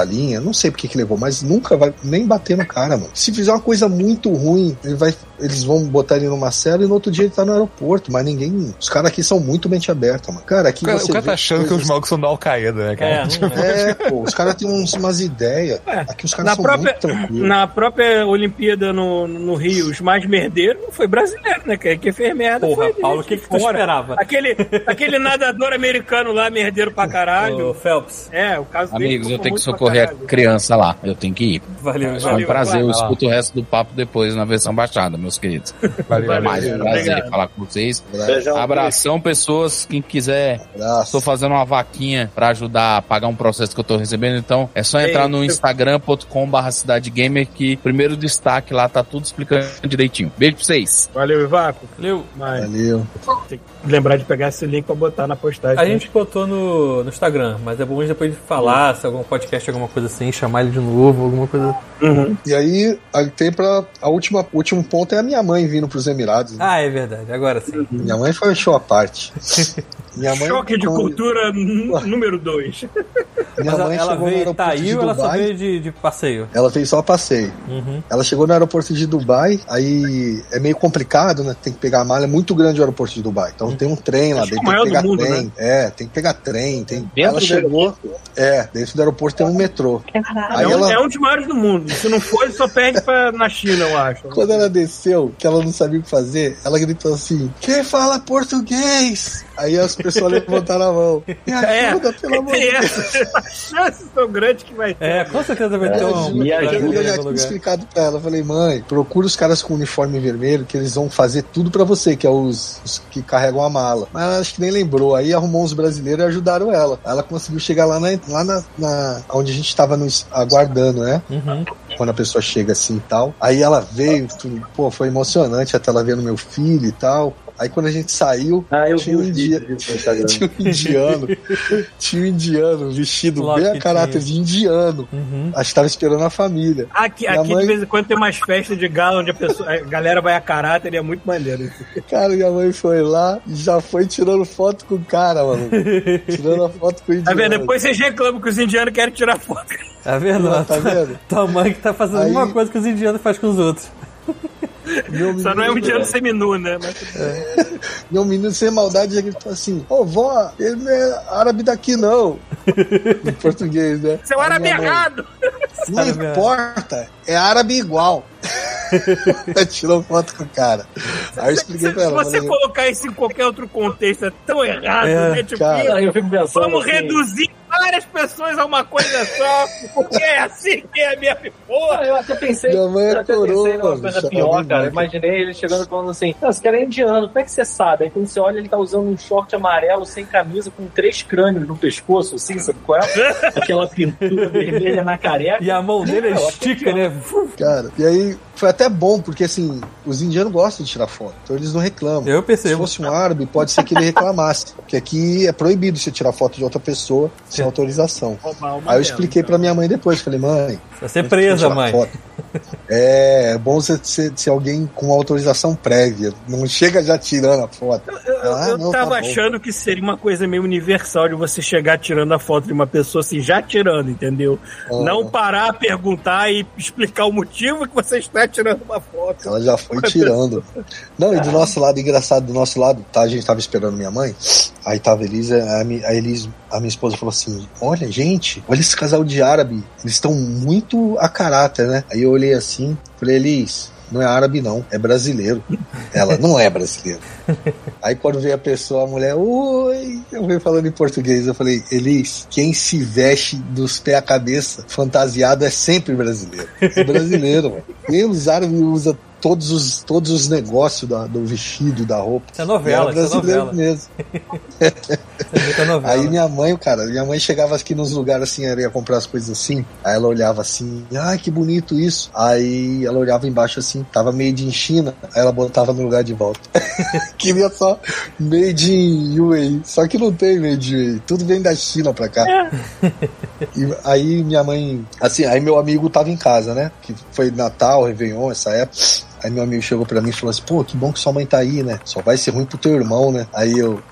salinha, não sei porque que levou, mas nunca vai nem bater no cara, mano. Se fizer uma coisa muito ruim, ele vai, eles vão botar ele numa cela e no outro dia ele tá no aeroporto, mas ninguém. Os caras aqui são muito mente aberta, mano. Cara, aqui O cara, você o cara tá achando que coisas- os malucos são da Al-Qaeda, né, cara? É, não é. É, pô, os caras têm uns, umas ideias. É, Aqui os caras Na são própria, muito tranquilos. na própria Olimpíada no, no Rio, os mais merdeiros não foi brasileiro, né? Que, que fez merda Porra, foi Paulo, o que que tu fora. esperava? Aquele, aquele nadador americano lá, merdeiro pra O caralho. Phelps. É, o caso dele Amigos, eu ficou tenho que socorrer a criança lá. Eu tenho que ir. Valeu, Foi um Valeu, prazer. Eu vai lá. escuto o resto do papo depois na versão baixada, meus queridos. Valeu, um valeu. prazer Obrigado. falar com vocês. Beijão. Abração, pessoas. Quem quiser. Estou fazendo uma vaquinha pra ajudar a pagar um processo que eu tô recebendo, então é só entrar no instagram.com/barra cidade gamer que primeiro destaque lá tá tudo explicando direitinho. Beijo pra vocês. Valeu, Ivaco. Valeu. Mas Valeu. tem que lembrar de pegar esse link pra botar na postagem. A gente botou no, no Instagram, mas é bom depois de falar, se algum podcast, alguma coisa assim, chamar ele de novo, alguma coisa. Uhum. E aí, aí tem pra. A última, o último ponto é a minha mãe vindo pros Emirados. né? Ah, é verdade, agora sim. Minha mãe foi um show à parte. Minha mãe, Choque de cultura número 2. Minha Mas ela, mãe ela chegou no veio aeroporto Itaí de ou ela só veio de, de passeio? Ela fez só passeio. Uhum. Ela chegou no aeroporto de Dubai, aí é meio complicado, né? Tem que pegar a mala, é muito grande o aeroporto de Dubai. Então tem um trem lá Acho dentro, é o tem que maior pegar do mundo, trem. É, tem que pegar trem. Tem... Dentro ela do chegou. É, dentro do aeroporto tem um metrô. Aí É, um, ela, é um dos maiores do mundo. Se não for, ele só perde pra, na China, eu acho. quando ela desceu, que ela não sabia o que fazer, ela gritou assim: Quem fala português? Aí as pessoas levantaram a mão. Me É, ajuda, pelo amor de Deus. Chances grandes que vai ter. É, com certeza vai ter um. me Eu ajuda, brasileiro já tinha explicado pra ela. Eu falei, mãe, procura os caras com uniforme vermelho que eles vão fazer tudo pra você, que é os, os que carregam a mala. Mas ela acho que nem lembrou. Aí arrumou uns brasileiros e ajudaram ela. Aí Ela conseguiu chegar lá na, lá na, na- onde a gente tava nos aguardando, né? Uhum. Quando a pessoa chega assim e tal. Aí ela veio, tudo, pô, foi emocionante até ela vendo meu filho e tal. Aí quando a gente saiu, Ah, eu tinha, um tinha um indiano, tinha um indiano vestido Logo bem a caráter de indiano. Uhum. Acho que tava esperando a família. Aqui, Minha aqui mãe- de vez em quando tem umas festas de gala onde a, pessoa, a galera vai a caráter e é muito maneiro. Cara, minha mãe foi lá e já foi tirando foto com o cara, mano. tirando a foto com o Tá indiano. vendo? Depois vocês reclamam que os indianos querem tirar foto. Tá vendo? Tá vendo? Tua mãe que tá fazendo a Aí- mesma coisa que os indianos fazem com os outros. Meu Só não é um indiano seminu, né? Mas, Meu menino sem maldade já gritou assim: Ô vó, ele não é árabe daqui não. em português, né? seu árabe errado! Não Árabe importa, é árabe igual. Tirou foto com o cara. Aí eu expliquei Se, pra se ela. você falei, colocar isso em qualquer outro contexto, é tão errado, É, né? Tipo, cara. Eu fico pensando. vamos assim, reduzir várias pessoas a uma coisa só, porque é assim que é a minha porra. Eu até pensei, Minha mãe eu até pensei numa coisa pior, de cara. Imaginei ele chegando e falando assim: Não, esse cara é indiano, como é que você sabe? Aí quando você olha, ele tá usando um short amarelo sem camisa com três crânios no pescoço, assim, sabe qual é? Aquela pintura vermelha na careca. E a mão dele Não, estica, né? Cara, e aí think foi até bom, porque assim, os indianos gostam de tirar foto, então eles não reclamam. Eu Se percebo. fosse um árabe, pode ser que ele reclamasse. Porque aqui é proibido você tirar foto de outra pessoa sem autorização. Aí eu expliquei então. pra minha mãe depois. Falei, mãe. Vai ser antes de presa, mãe. foto, É, é bom você ser, ser alguém com autorização prévia. Não chega já tirando a foto. Eu, Ah, eu não, tava tá achando que seria uma coisa meio universal de você chegar tirando a foto de uma pessoa assim, já tirando, entendeu? Ah. Não parar a perguntar e explicar o motivo que você está tirando uma foto. Ela já foi tirando. Não, e do nosso lado, engraçado, do nosso lado, tá, a gente tava esperando minha mãe. Aí tava a Elisa, a, a Elis, a minha esposa falou assim: Olha, gente, olha esse casal de árabe. Eles estão muito a caráter, né? Aí eu olhei assim, falei, Elis. Não é árabe, não, é brasileiro. Ela não é brasileiro. Aí quando veio a pessoa, a mulher, oi, eu veio falando em português. Eu falei, Elis, quem se veste dos pés à cabeça fantasiado é sempre brasileiro. É brasileiro, mano. E os árabes usam todos os, todos os negócios da- do vestido, da roupa. Isso é novela, isso é novela. mesmo. É muita novela. Aí minha mãe, cara, minha mãe chegava aqui nos lugares assim, ela ia comprar as coisas assim, aí ela olhava assim, ai que bonito isso. Aí ela olhava embaixo assim, tava made in China, aí ela botava no lugar de volta. Queria só made in UAE, só que não tem made in UAE, tudo vem da China pra cá. E aí minha mãe, assim, aí meu amigo tava em casa, né? Que foi Natal, Réveillon, essa época. Aí meu amigo chegou pra mim e falou assim: pô, que bom que sua mãe tá aí, né? Só vai ser ruim pro teu irmão, né? Aí eu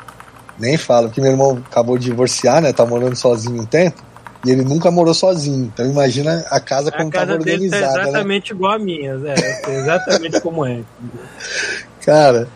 nem falo, porque meu irmão acabou de divorciar, né? Tá morando sozinho um tempo. E ele nunca morou sozinho. Então imagina a casa como tava casa dele tá organizada, né? exatamente igual a minha, Zé. É exatamente como é. Cara,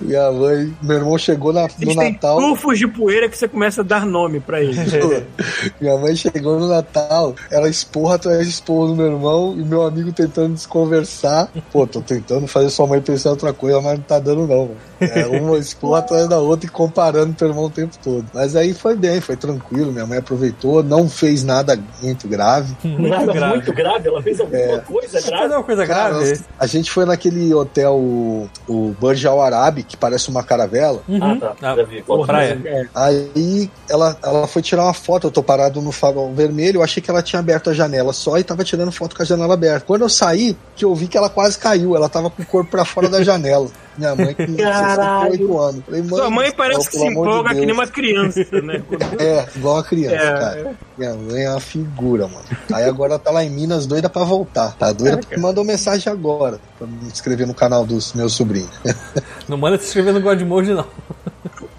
minha mãe, meu irmão chegou na, no Natal. tufos de poeira que você começa a dar nome pra eles. Minha mãe chegou no Natal, ela esporra atrás de esporro no meu irmão e meu amigo tentando desconversar. Pô, tô tentando fazer sua mãe pensar em outra coisa, mas não tá dando não. mano. É uma esporra atrás da outra e comparando teu irmão o tempo todo. Mas aí foi bem, foi tranquilo, minha mãe aproveitou, não fez nada muito grave. Nada grave. muito grave, ela fez alguma É. coisa grave. uma coisa Cara, grave. a gente foi naquele hotel, o, o Burj Al Arab, que parece uma caravela. Ah, tá. Ah, Já vi. praia. É, Aí ela, ela foi tirar uma foto, eu tô parado no farol vermelho, eu achei que ela tinha aberto a janela só e tava tirando foto com a janela aberta. Quando eu saí, que eu vi que ela quase caiu, ela tava com o corpo pra fora da janela. Minha mãe com Caralho. 68 anos. Falei, Sua mãe parece que se amor de empolga que nem uma criança, né? É, igual uma criança, É, cara. Minha mãe é uma figura, mano. Aí agora ela tá lá em Minas, doida pra voltar. Tá doida porque mandou mensagem agora pra me inscrever no canal dos meus sobrinhos. Não manda se inscrever no Godmode, não.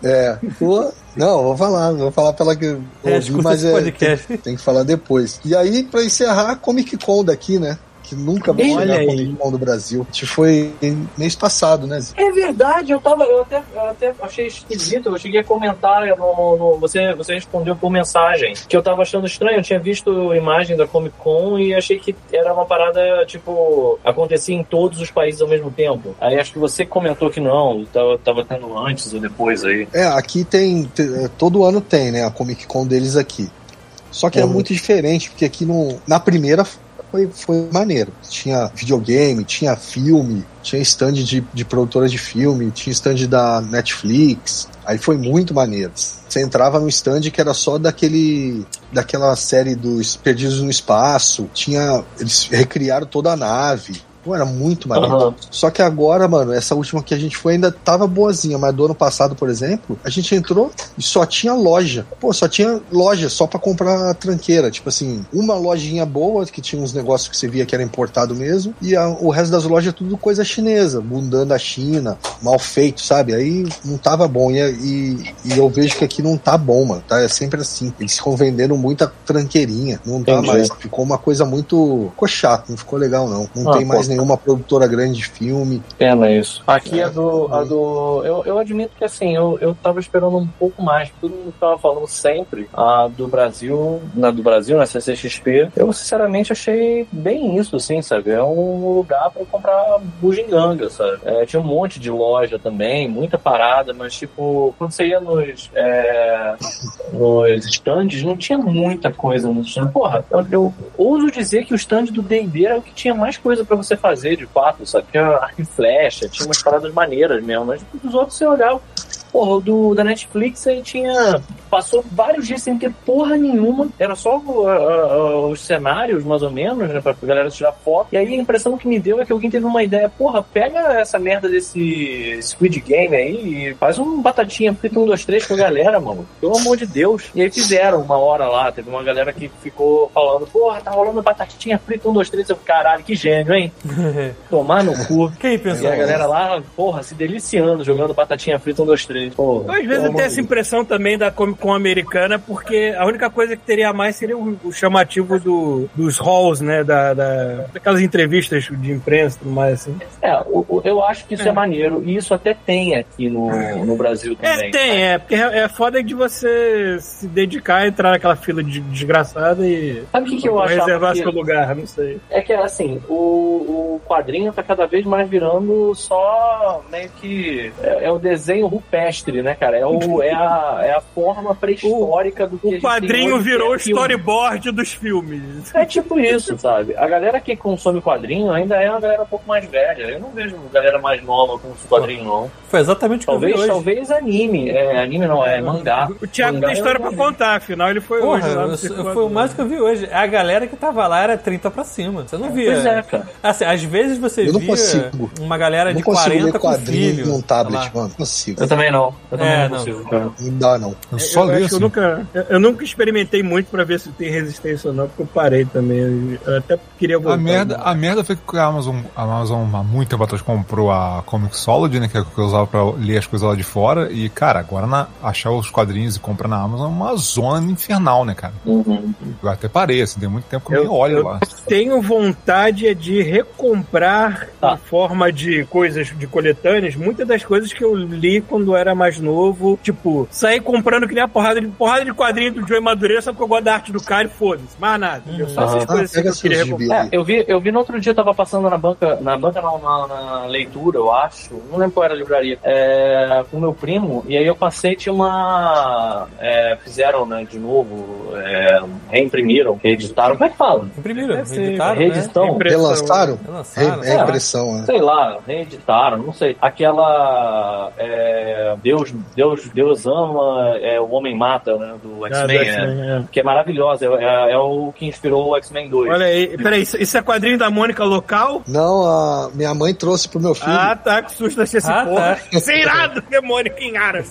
É, pô, não, vou falar, vou falar pra ela que eu É, ouvi, mas é, podcast. tem, tem que falar depois. E aí, pra encerrar, a Comic Con daqui, né? Que nunca vai chegar a aí. Comic Con do Brasil. Gente foi mês passado, né? É verdade, eu tava. Eu até, eu até achei esquisito, eu cheguei a comentar no. no- você, você respondeu por mensagem. Que eu tava achando estranho, eu tinha visto imagem da Comic Con e achei que era uma parada, tipo, acontecia em todos os países ao mesmo tempo. Aí acho que você comentou que não, tava, tava tendo antes ou depois aí. É, aqui tem. te- todo ano tem, né? A Comic Con deles aqui. Só que é Uhum. muito diferente, porque aqui no, na primeira foi, foi maneiro. Tinha videogame, tinha filme, tinha stand de, de produtora de filme, tinha stand da Netflix. Aí foi muito maneiro. Você entrava no stand que era só daquele. daquela série dos Perdidos no Espaço. Tinha. Eles recriaram toda a nave. Pô, era muito maneiro. Aham. Só que agora, mano, essa última que a gente foi ainda tava boazinha, mas do ano passado, por exemplo, a gente entrou e só tinha loja. Pô, só tinha loja só pra comprar tranqueira. Tipo assim, uma lojinha boa, que tinha uns negócios que você via que era importado mesmo, e a- o resto das lojas tudo coisa chinesa, bundando da China, mal feito, sabe? Aí não tava bom. E, e, e eu vejo que aqui não tá bom, mano. Tá? É sempre assim. Eles ficam vendendo muita tranqueirinha. Não tá Entendi. mais. Ficou uma coisa muito. Ficou chato, não ficou legal, não. Não Ah, tem mais pô. Nenhuma produtora grande de filme. Pena isso. Aqui é do. A do eu, eu admito que assim, eu, eu tava esperando um pouco mais. Todo mundo tava falando sempre a do Brasil, na do Brasil, na CCXP. Eu sinceramente achei bem isso, assim, sabe? É um lugar pra comprar bugiganga, sabe? É, tinha um monte de loja também, muita parada, mas tipo, quando você ia nos, é, nos stands, não tinha muita coisa no stand. Porra, eu, eu ouso dizer que o stand do D&D era o que tinha mais coisa pra você fazer de fato, sabe? Tinha arco e flecha, tinha umas paradas maneiras mesmo, mas dos outros você olhava. Porra, o do, da Netflix aí tinha. Passou vários dias sem ter porra nenhuma. Era só o- a- a- os cenários, mais ou menos, né? Pra galera tirar foto. E aí a impressão que me deu é que alguém teve uma ideia, porra, pega essa merda desse Squid Game aí e faz um batatinha frita 1, 2, 3 com a galera, mano. Pelo amor de Deus. E aí fizeram uma hora lá. Teve uma galera que ficou falando, porra, tá rolando batatinha frita 1, 2, 3. Eu, caralho, que gênio, hein? Tomar no cu. Quem pensou? E a galera lá, porra, se deliciando, jogando batatinha frita 1, 2, 3. Pô, Às vezes eu tenho essa impressão também da Comic Con americana, porque a única coisa que teria a mais seria o, o chamativo do, dos halls, né? Da, da- daquelas entrevistas de imprensa e tudo mais, assim. É, o- o- eu acho que isso é. maneiro, e isso até tem aqui no, no Brasil também. É, tem, é, porque é, é foda de você se dedicar a entrar naquela fila de, desgraçada e Sabe o que, que eu reservar que- seu lugar, não sei. É que assim, o, o quadrinho tá cada vez mais virando só meio que. É, é o desenho rupestre, né, cara? É, o, é, a, é a forma pré-histórica do que a O gente tem quadrinho hoje, que virou é o filme. storyboard dos filmes. É tipo isso, sabe? A galera que consome quadrinho ainda é uma galera um pouco mais velha. Eu não vejo galera mais nova com esse quadrinho, não. Foi exatamente o que eu Talvez, vi hoje. talvez anime. É, anime não, é mangá. O Thiago Mangá tem eu história não pra vi. contar, afinal ele foi Porra, hoje eu- eu- foi o mais que eu vi hoje. A galera que tava lá era 30 pra cima. Você não via. Pois é, cara. Assim, às vezes você Eu não via consigo. uma galera não de consigo 40 ler com quadrinho filho. num tablet, lá. mano. Não consigo. Eu também não. Eu também É, não não. consigo, cara. Não dá, não. Eu só eu leio acho que eu assim. nunca, eu- nunca experimentei muito pra ver se tem resistência ou não, porque eu parei também. Eu até queria voltar. A merda, a merda foi que a Amazon, a Amazon há muito tempo atrás comprou a Comixology, né? Que é o que eu usava pra ler as coisas lá de fora. E, cara, agora na- achar os quadrinhos e comprar na Amazon é uma zona infernal, né, cara? Uhum. Eu até parei, assim, deu muito tempo que eu, Eu- nem olho eu- lá. Tenho vontade é de recomprar Tá. em forma de coisas de coletâneas, muitas das coisas que eu li quando era mais novo. Tipo, sair comprando que nem a porrada de, porrada de quadrinho do Joey Madureira só porque eu gosto da arte do cara e foda-se. Mais nada. entendeu? Só essas Ah, coisas assim que eu queria gibi É, eu vi, eu vi no outro dia, eu tava passando na banca, na banca não, na, na leitura, eu acho, não lembro qual era a livraria, é, com meu primo, e aí eu passei, tinha uma, é, fizeram, né, de novo, é, reimprimiram, reeditaram, como é que fala? Imprimiram, Deve ser editaram, reedição, né? Relançaram? Relançaram. Re- É impressão, né? sei lá, reeditaram, não sei. Aquela, é, Deus, Deus, Deus ama, é, o homem mata, né, do Ah, X-Men, é, X-Men, é. que é maravilhosa, é, é- é o que inspirou o X-Men 2. Olha aí, peraí, isso é quadrinho da Mônica local? Não, a minha mãe trouxe pro meu filho. Ah, tá, que susto achei esse Ah, porra. tá. É irado, que é Mônica em árabe.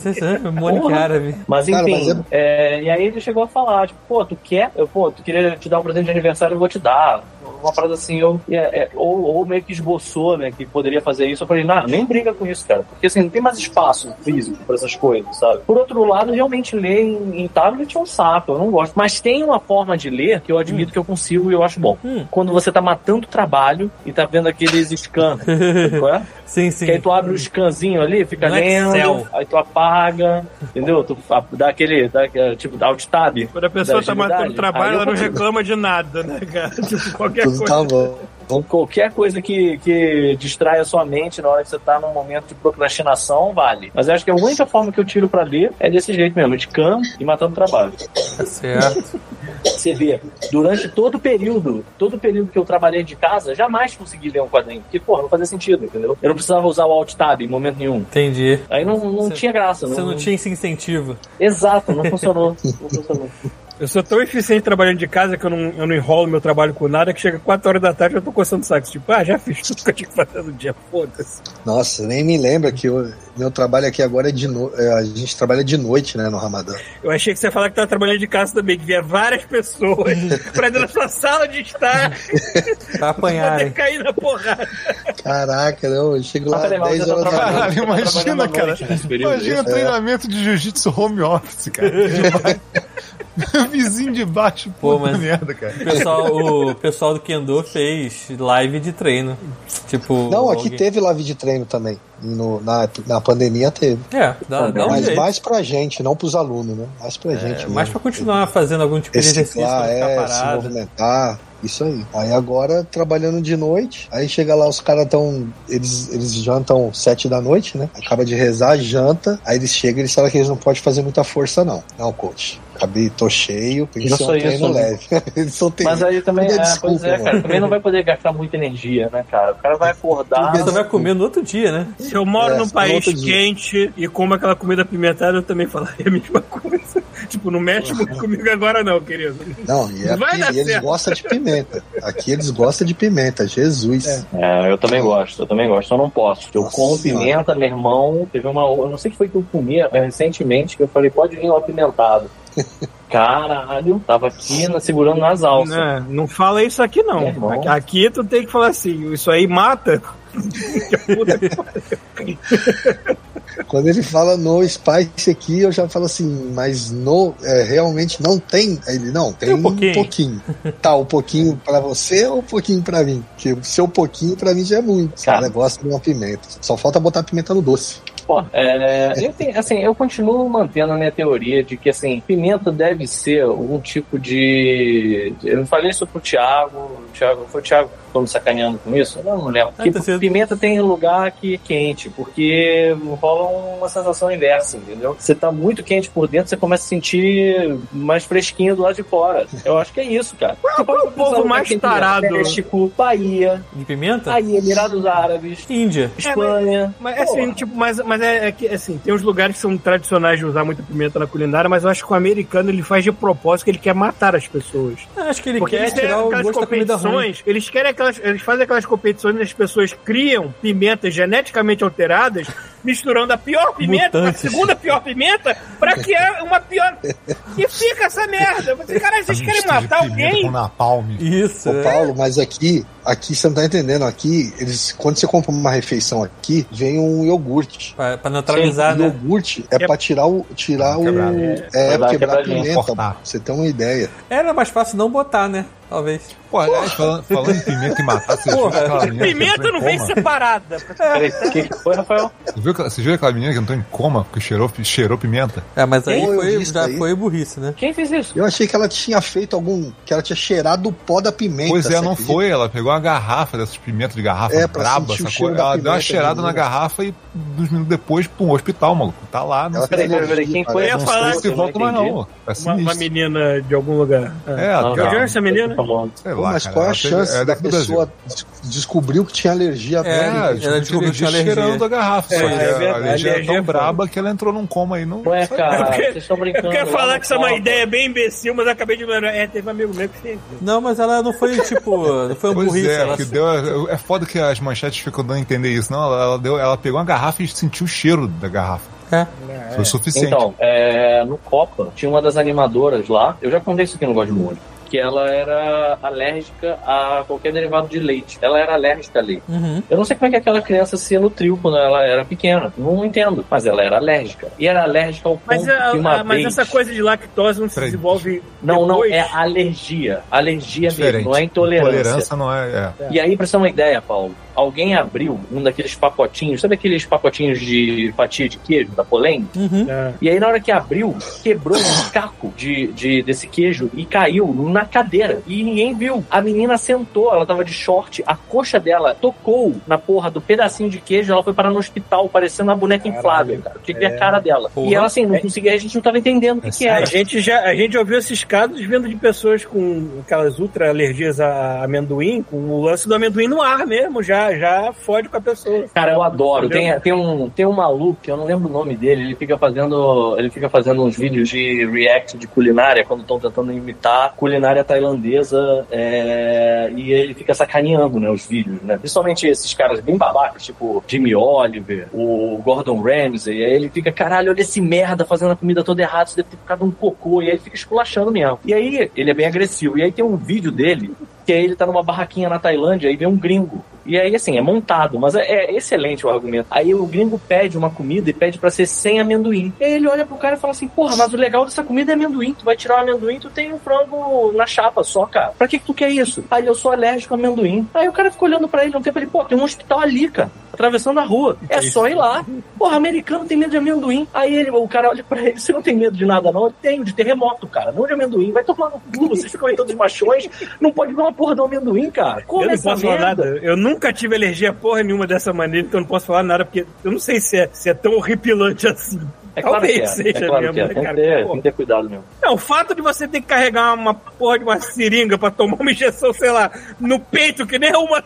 Mônica Porra. Árabe. Mas Cara, enfim, mas é, e aí ele chegou a falar, tipo, pô, tu quer? Eu, pô, tu queria te dar um presente de aniversário, eu vou te dar. Uma parada assim, eu. é- é, ou, ou meio que esboçou, né, que poderia fazer isso. Eu falei, não, nem briga com isso, cara. Porque assim, não tem mais espaço físico pra essas coisas, sabe? Por outro lado, realmente ler em, em tablet é um saco, eu não gosto. Mas tem uma forma de ler que eu admito que eu consigo e eu acho bom. Hum. Quando você tá matando trabalho e tá vendo aqueles scans, é? Sim, sim. Que aí tu abre o scanzinho ali, fica No lendo, Excel. aí tu apaga, entendeu? Tu dá aquele, dá, aquele, tipo, dá alt tab. Quando a pessoa tá matando trabalho, ela não reclama de nada, né, cara? Qualquer Tudo coisa. tá bom. Então, qualquer coisa que, que distrai a sua mente na hora que você tá num momento de procrastinação, vale. Mas eu acho que a única forma que eu tiro pra ler é desse jeito mesmo, de cam e matando trabalho. Tá certo. Você vê, durante todo o período, todo o período que eu trabalhei de casa, jamais consegui ler um quadrinho. Porque, porra, não fazia sentido, entendeu? Eu não precisava usar o alt tab em momento nenhum. Entendi. Aí não, não Você- tinha graça. Você não tinha esse incentivo. Exato, não funcionou. Não funcionou. Eu sou tão eficiente trabalhando de casa que eu não, eu não enrolo meu trabalho com nada que chega 4 horas da tarde e eu tô coçando o saco. Tipo, ah, já fiz tudo que eu tinha que fazer no dia, foda-se. Nossa, nem me lembra que eu- meu trabalho aqui agora é de noite. A gente trabalha de noite, né, no Ramadã. Eu achei que você ia falar que tava trabalhando de casa também, que via várias pessoas pra dentro da sua sala de estar Pra apanhar, hein? cair na porrada. Caraca, não, eu chego lá Mas peraí, mas 10 você tá horas da noite. imagina, cara. noite Imagina isso? treinamento de jiu-jitsu home office, cara. Vizinho de baixo, Pô, puta mas- merda, cara. O pessoal, o pessoal do Kendo fez live de treino. Tipo. Não, aqui alguém- teve live de treino também. No- na, na pandemia teve. É, dá, dá um Mas jeito. mais pra gente, não pros alunos, né? Mais pra gente. É, mesmo. mais pra continuar fazendo algum tipo de exercício pra ficar é, se parado. movimentar. Isso aí. Aí agora, trabalhando de noite, aí chega lá, os caras tão. Eles, eles jantam sete da noite, né? Acaba de rezar, janta, aí eles chegam e eles falam que eles não podem fazer muita força, não. Não, coach. Acabei, tô cheio, tem que Eu ser um sou treino isso, né? leve. eles são Mas aí também, Tudo é, desculpa, pois é, cara, também não vai poder gastar muita energia, né, cara? O cara vai acordar. Você vai comer no outro dia, né? Se eu moro É, num no país quente e como aquela comida apimentada, eu também falaria a mesma coisa. Tipo, não mexe muito comigo agora, não, querido. Não, e Vai aqui dar eles gostam de pimenta. Aqui eles gostam de pimenta, Jesus. É, eu também gosto, eu também gosto, eu não posso. Eu Nossa como Senhora. pimenta, meu irmão. Teve uma. Eu não sei o que foi que eu comi é, recentemente, que eu falei, pode vir o apimentado. Caralho, tava aqui na- segurando nas alças. Não, não fala isso aqui, não. É aqui tu tem que falar assim, isso aí mata. Quando ele fala no Spice aqui, eu já falo assim, mas no é, realmente não tem. Ele, não, tem, Tem um um pouquinho. pouquinho. Tá, um pouquinho pra você ou um pouquinho pra mim? Porque o seu pouquinho pra mim já é muito. Cara. caras gostam de uma pimenta. Só falta botar pimenta no doce. Pô, é, eu, tenho, assim, eu continuo mantendo a minha teoria de que assim, pimenta deve ser algum tipo de. Eu falei isso pro Thiago. O Thiago foi o Thiago que ficou me sacaneando com isso? Eu não lembro. Ah, tá pimenta tem lugar que é quente, porque rola uma sensação inversa, entendeu? Você tá muito quente por dentro, você começa a sentir mais fresquinho do lado de fora. Eu acho que é isso, cara. Você pode o povo mais tarado? México, Bahia, De pimenta? aí Emirados Árabes, Índia. Espanha. Mas assim, tipo, mas, mas é, é que assim, tem uns lugares que são tradicionais de usar muita pimenta na culinária, mas eu acho que o americano ele faz de propósito que ele quer matar as pessoas. Ah, Acho que ele Porque quer tirar o gosto da comida ruim. competições, eles querem aquelas, eles fazem aquelas competições onde as pessoas criam pimentas geneticamente alteradas, misturando a pior pimenta com a segunda pior pimenta, pra criar uma pior. E fica essa merda. Você, caralho, vocês querem matar alguém? Com napalm. Isso. Ô, é. Paulo, mas aqui, aqui você não tá entendendo. Aqui, eles, quando você compra uma refeição aqui, vem um iogurte. Pra, pra neutralizar, o né? iogurte é É- pra tirar o. Tirar o. Quebrar. É, dar pra quebrar a pimenta. Cortar. pra Você tem uma ideia. Era mais fácil não botar, né? Talvez. Pô, aliás, falando, falando em pimenta e matar, você viu Porra, aquela menina Pimenta não vem separada. Peraí, o que foi, Rafael? Você viu, você viu aquela menina que entrou em coma porque cheirou, cheirou pimenta? É, mas aí foi, isso já aí. foi burrice, né? Quem fez isso? Eu achei que ela tinha feito algum. que ela tinha cheirado o pó da pimenta. Pois é, não acredita? foi. Ela pegou uma garrafa dessas pimentas de garrafa É, braba, sacou? Ela deu uma cheirada na novo. garrafa e uns minutos depois, pum, hospital, maluco. Tá lá, não Ela sei Peraí, peraí, peraí, quem foi? Eu ia não falar sei se não volta mais não. É Uma, menina de algum lugar. É, De cara. onde é essa menina? Sei Pô, lá, mas qual é a chance é da pessoa des- descobriu que tinha alergia à É, pele? ela descobriu que tinha alergia. cheirando a garrafa. É, é a alergia é é tão braba que ela entrou num coma aí. Não, Ué, cara, porque- vocês estão brincando. Eu quero falar que isso é uma ideia bem imbecil, mas acabei de lembrar. É, teve um amigo meu que fez. Não, mas ela não foi, tipo, não foi uma Pois burrice. é, ela... que deu, é foda que as manchetes ficam dando a entender isso. Não, ela, ela deu, ela pegou uma garrafa e sentiu o cheiro da garrafa. É. Foi o suficiente. Então, é, no Copa, tinha uma das animadoras lá. Eu já contei isso aqui no Gosto de Molho. Que ela era alérgica a qualquer derivado de leite. Ela era alérgica a leite. Uhum. Eu não sei como é que aquela criança se nutriu quando ela era pequena. Não entendo. Mas ela era alérgica. E era alérgica ao ponto Mas, a- que uma a- mas vez... essa coisa de lactose não se desenvolve. Não, não, depois? é alergia. Alergia mesmo, Diferente. não é intolerância. Intolerância não é. é. E aí, pra você ter uma ideia, Paulo, alguém abriu um daqueles pacotinhos, sabe aqueles pacotinhos de fatia de queijo da Polém? Uhum. É. E aí, na hora que abriu, quebrou um caco de, de, desse queijo e caiu na cadeira. E ninguém viu. A menina sentou, ela tava de short, a coxa dela tocou na porra do pedacinho de queijo, ela foi parar no hospital, parecendo uma boneca inflável, cara. Tinha que ver a cara dela. Porra. E ela, assim, não conseguia, a gente não tava entendendo o que, que A era. gente já a gente já ouviu esses casos vindo de pessoas com aquelas ultra alergias a amendoim, com o lance do amendoim no ar mesmo, já já, já fode com a pessoa. Cara, eu adoro. Tem, tem, um, tem um maluco, que eu não lembro o nome dele, ele fica fazendo. Ele fica fazendo uns vídeos de react de culinária quando estão tentando imitar culinária tailandesa é, e ele fica sacaneando, né, os vídeos, né? Principalmente esses caras bem babacas, tipo Jimmy Oliver, o Gordon Ramsay, aí ele fica, caralho, olha esse merda fazendo a comida toda errada, isso deve ter ficado um cocô, e aí ele fica esculachando mesmo. E aí ele é bem agressivo, e aí tem um vídeo dele que aí ele tá numa barraquinha na Tailândia e vem um gringo. E aí, assim, é montado, mas é, é excelente o argumento. Aí o gringo pede uma comida e pede pra ser sem amendoim. E aí ele olha pro cara e fala assim: Porra, mas o legal dessa comida é amendoim. Tu vai tirar o amendoim, tu tem um frango na chapa só, cara. Pra que, que tu quer isso? Aí eu sou alérgico a amendoim. Aí o cara fica olhando pra ele um tempo ele, pô, tem um hospital ali, cara. Atravessando a rua. É só ir lá. Porra, americano tem medo de amendoim. Aí ele, o cara olha pra ele, você não tem medo de nada, não? Eu tenho, de terremoto, cara. Não de amendoim. Vai tomar no cu, vocês ficam aí todos machões. Não pode ver uma porra do amendoim, cara. Como eu não essa posso falar merda? nada. Eu nunca tive alergia a porra nenhuma dessa maneira, então eu não posso falar nada, porque eu não sei se é, se é tão horripilante assim. É claro Talvez que é. seja é claro mesmo, que é. né, Tem que, cara? ter, Pô. tem que ter cuidado mesmo. Não, o fato de você ter que carregar uma porra de uma seringa pra tomar uma injeção, sei lá, no peito, que nem é uma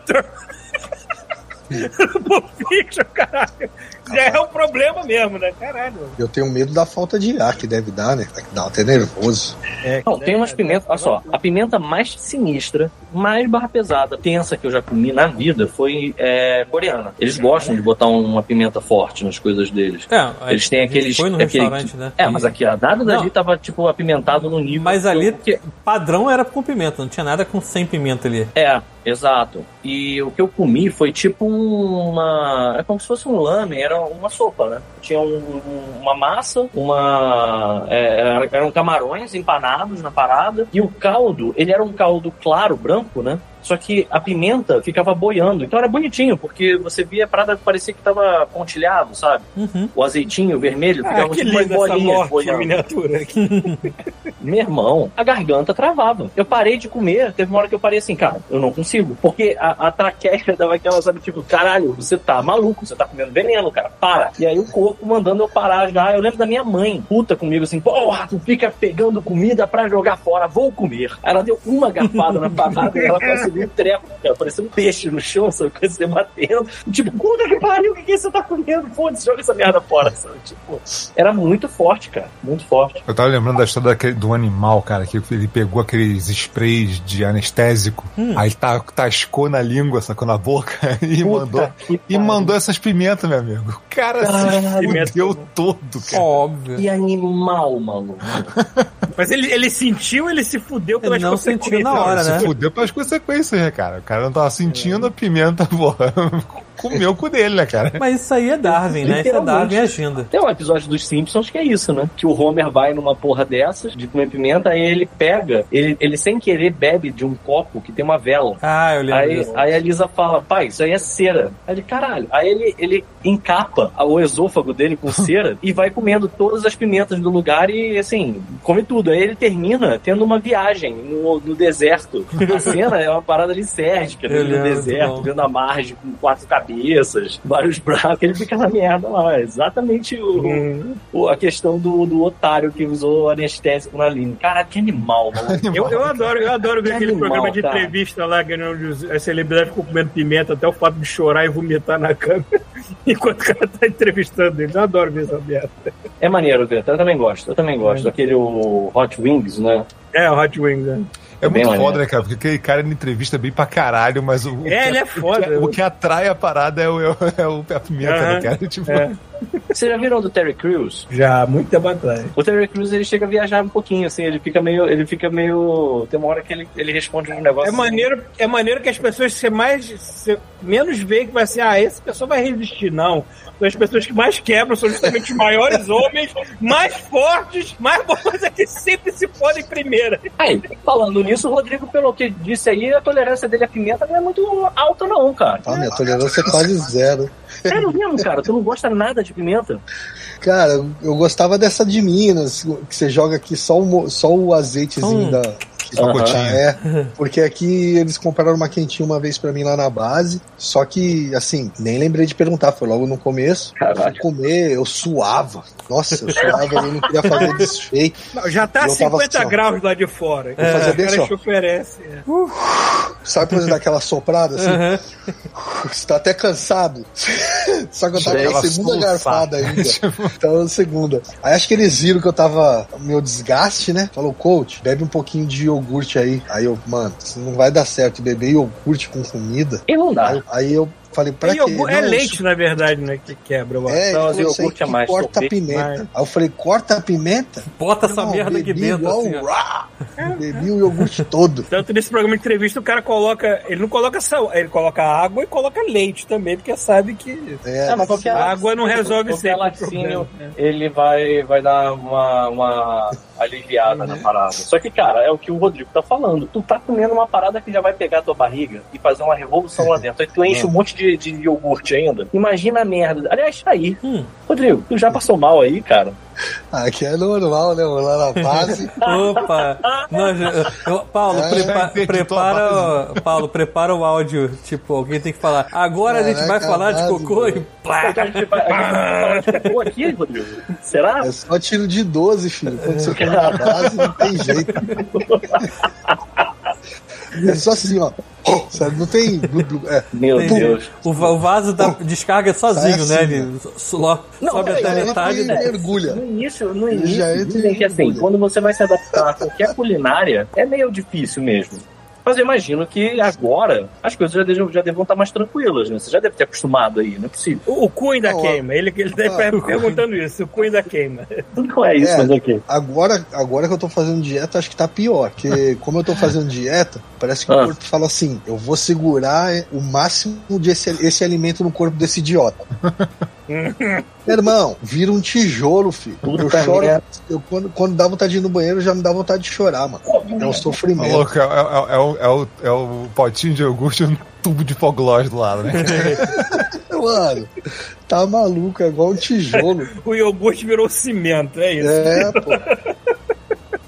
Pulp Fiction, caralho. Já é um problema mesmo, né? Caralho. Eu tenho medo da falta de ar que deve dar, né? Vai dar até nervoso. É, Não, tem umas pimentas. Olha só, a pimenta mais sinistra, mais barra pesada, tensa que eu já comi na vida foi é, coreana. Eles gostam de botar uma pimenta forte nas coisas deles. É, Eles têm aqueles. Foi no aquele- restaurante, né? É, mas aqui, a nada dali Não. tava, tipo, apimentado no nível. Mas ali, que- padrão era com pimenta, não tinha nada com sem pimenta ali. É, exato. E o que eu comi foi tipo uma. É como se fosse um lamen, era uma sopa, né? Tinha um- um- uma massa, uma. é, era- eram camarões empanados na parada. E o caldo, ele era um caldo claro, branco, né? Só que a pimenta ficava boiando. Então era bonitinho, porque você via a parada que parecia que tava pontilhado, sabe? Uhum. O azeitinho vermelho ficava Ah, que tipo linda essa morte boiando. miniatura aqui. Meu irmão, a garganta travava. Eu parei de comer, teve uma hora que eu parei assim, cara, eu não consigo. Porque a, a traqueia dava aquela, sabe, tipo, caralho, você tá maluco, você tá comendo veneno, cara, para. E aí o corpo mandando eu parar já. Eu lembro da minha mãe, puta comigo, assim, porra, tu fica pegando comida pra jogar fora, vou comer. Ela deu uma garfada na parada e ela parecia um treco, cara, parecia um peixe no chão, sabe, com você batendo. Tipo, puta que pariu, o que, que você tá comendo? Foda-se, joga essa merda fora, sabe? Tipo, era muito forte, cara, muito forte. Eu tava lembrando da história daquele, do animal, cara, que ele pegou aqueles sprays de anestésico, aí tá, tascou na língua, sacou na boca e Puta mandou. E mandou essas pimentas, meu amigo. O cara Caralho. se fudeu todo, cara. Óbvio. Que animal, maluco. Mas ele, ele sentiu, ele se fudeu pelas Ele não sentiu na consequências. hora, Se né? fudeu pelas consequências, né, cara? O cara não tava sentindo a pimenta, porra. Comeu o cu dele, né, cara? Mas isso aí é Darwin, né? Isso é. Darwin agindo. Tem um episódio dos Simpsons que é isso, né? Que o Homer vai numa porra dessas, de comer pimenta, aí ele pega, ele, ele sem querer bebe de um copo que tem uma vela. Ah, eu lembro Aí, disso. aí a Lisa fala, pai, isso aí é cera. Aí ele, caralho. Aí ele, ele encapa o esôfago dele com cera e vai comendo todas as pimentas do lugar e, assim, come tudo. Aí ele termina tendo uma viagem no, no deserto. A cena é uma parada de Sérgica, Eu no lembro, deserto, bom. vendo a margem com quatro cabeças, vários braços. Ele fica na merda lá. É exatamente o, Hum. o- a questão do, do otário que usou anestésico na Line. Cara, que animal, mano. Eu, eu adoro, eu adoro ver Que aquele animal, programa de cara. entrevista lá, que as celebridades ficam comendo pimenta até o fato de chorar e vomitar na câmera enquanto o cara tá entrevistando eles. Eu adoro ver essa merda. É maneiro eu também gosto, eu também gosto. Aquele o Hot Wings, né? É, o Hot Wings, né? É muito foda, né, cara? Porque aquele cara ele entrevista bem pra caralho, mas o. o É, que- ele é foda. O que, o que atrai a parada é o, é o, é o- a pimenta, né, Aham. cara? Tipo, É. Vocês já viram do Terry Crews? Já, muito tempo atrás. O Terry Crews ele chega a viajar um pouquinho, assim, ele fica meio. Ele fica meio. Tem uma hora que ele, ele responde um negócio. É maneiro, é maneiro que as pessoas se mais se menos veem que vai ser, ah, essa pessoa vai resistir, não. Então, as pessoas que mais quebram são justamente os maiores homens, mais fortes, mais bons é que sempre se podem primeira. Aí, falando nisso, o Rodrigo, pelo que disse aí, a tolerância dele à pimenta não é muito alta, não, cara. Ah, minha tolerância é quase zero. Sério mesmo, cara? Tu não gosta nada de pimenta? Cara, eu gostava dessa de Minas, que você joga aqui só o, só o azeitezinho Hum. da. Pacotinho. É, porque aqui eles compraram uma quentinha uma vez pra mim lá na base, só que, assim, nem lembrei de perguntar, foi logo no começo. Caralho. Fui comer, eu suava. Nossa, eu suava, eu não queria fazer desfeito. Não, já tá Eu tava 50 assim, ó. graus lá de fora. Eu fazia o bem cara assim, ó. oferece. é. Sabe quando você dá aquela soprada assim? Você tá até cansado. Só que eu tava na Aquela segunda garfada ainda. Tava na segunda. Aí acho que eles viram que eu tava. Meu desgaste, né? Falou, coach, bebe um pouquinho de iogurte aí. Aí eu, mano, isso não vai dar certo. Beber iogurte com comida. E não dá. Aí, aí eu falei, pra É, quê? iogurte- é leite, isso- na verdade, né? Que quebra o É, isso aí iogurte é mais corta a pimenta. mais. Aí eu falei, corta a pimenta? Bota essa Não, merda aqui dentro, igual assim, rá. Bebi o iogurte todo. Tanto nesse programa de entrevista o cara coloca. Ele não coloca sal, ele coloca água e coloca leite também, porque sabe que É, É, mas qualquer a água não resolve sempre né? ele vai, vai dar uma, uma aliviada na parada. Só que, cara, é o que o Rodrigo tá falando. Tu tá comendo uma parada que já vai pegar a tua barriga e fazer uma revolução lá dentro. Aí tu enche um monte de, de iogurte ainda. Imagina a merda. Aliás, tá aí. Hum. Rodrigo, tu já passou mal aí, cara? Aqui é normal, né? Lá na base. Opa! Nós, eu- Paulo, É, prepa- já entendi prepara, o- Paulo, prepara o áudio. Tipo, alguém tem que falar. Agora a gente vai Caraca, falar de base, cocô e A plá. gente vai, a gente vai falar de cocô aqui, Rodrigo? Será? É só tiro de 12, filho. Quando você come na base, não tem jeito. É só assim, ó. Sabe, não tem. blu, blu, É. Meu. Deus. O, o vaso da descarga sozinho, Sai né? assim, Ele so- Não, sobe peraí, até eu metade. Ele mergulha. No início, no início, já entra dizem em que assim, quando você vai se adaptar a qualquer culinária, é meio difícil mesmo. Mas eu imagino que agora as coisas já, devem- já devam estar mais tranquilas, né? Você já deve ter acostumado aí, não é possível. O, o cu ainda Não, queima. Ele, ele deve Ah, estar perguntando isso. O cu ainda queima. Não é isso, É. mas ok. Agora, agora que eu tô fazendo dieta, acho que tá pior. Porque como eu tô fazendo dieta, parece que Ah. o corpo fala assim: eu vou segurar o máximo desse esse alimento no corpo desse idiota. Irmão, vira um tijolo, filho. Puta eu choro. Eu, quando, quando dá vontade de ir no banheiro, já me dá vontade de chorar, mano. É um sofrimento. louco, é, é- é o, é, o, é o potinho de iogurte e um tubo de hipoglós do lado, né? Mano, tá maluco, é igual um tijolo. O iogurte virou cimento, é isso. É, pô.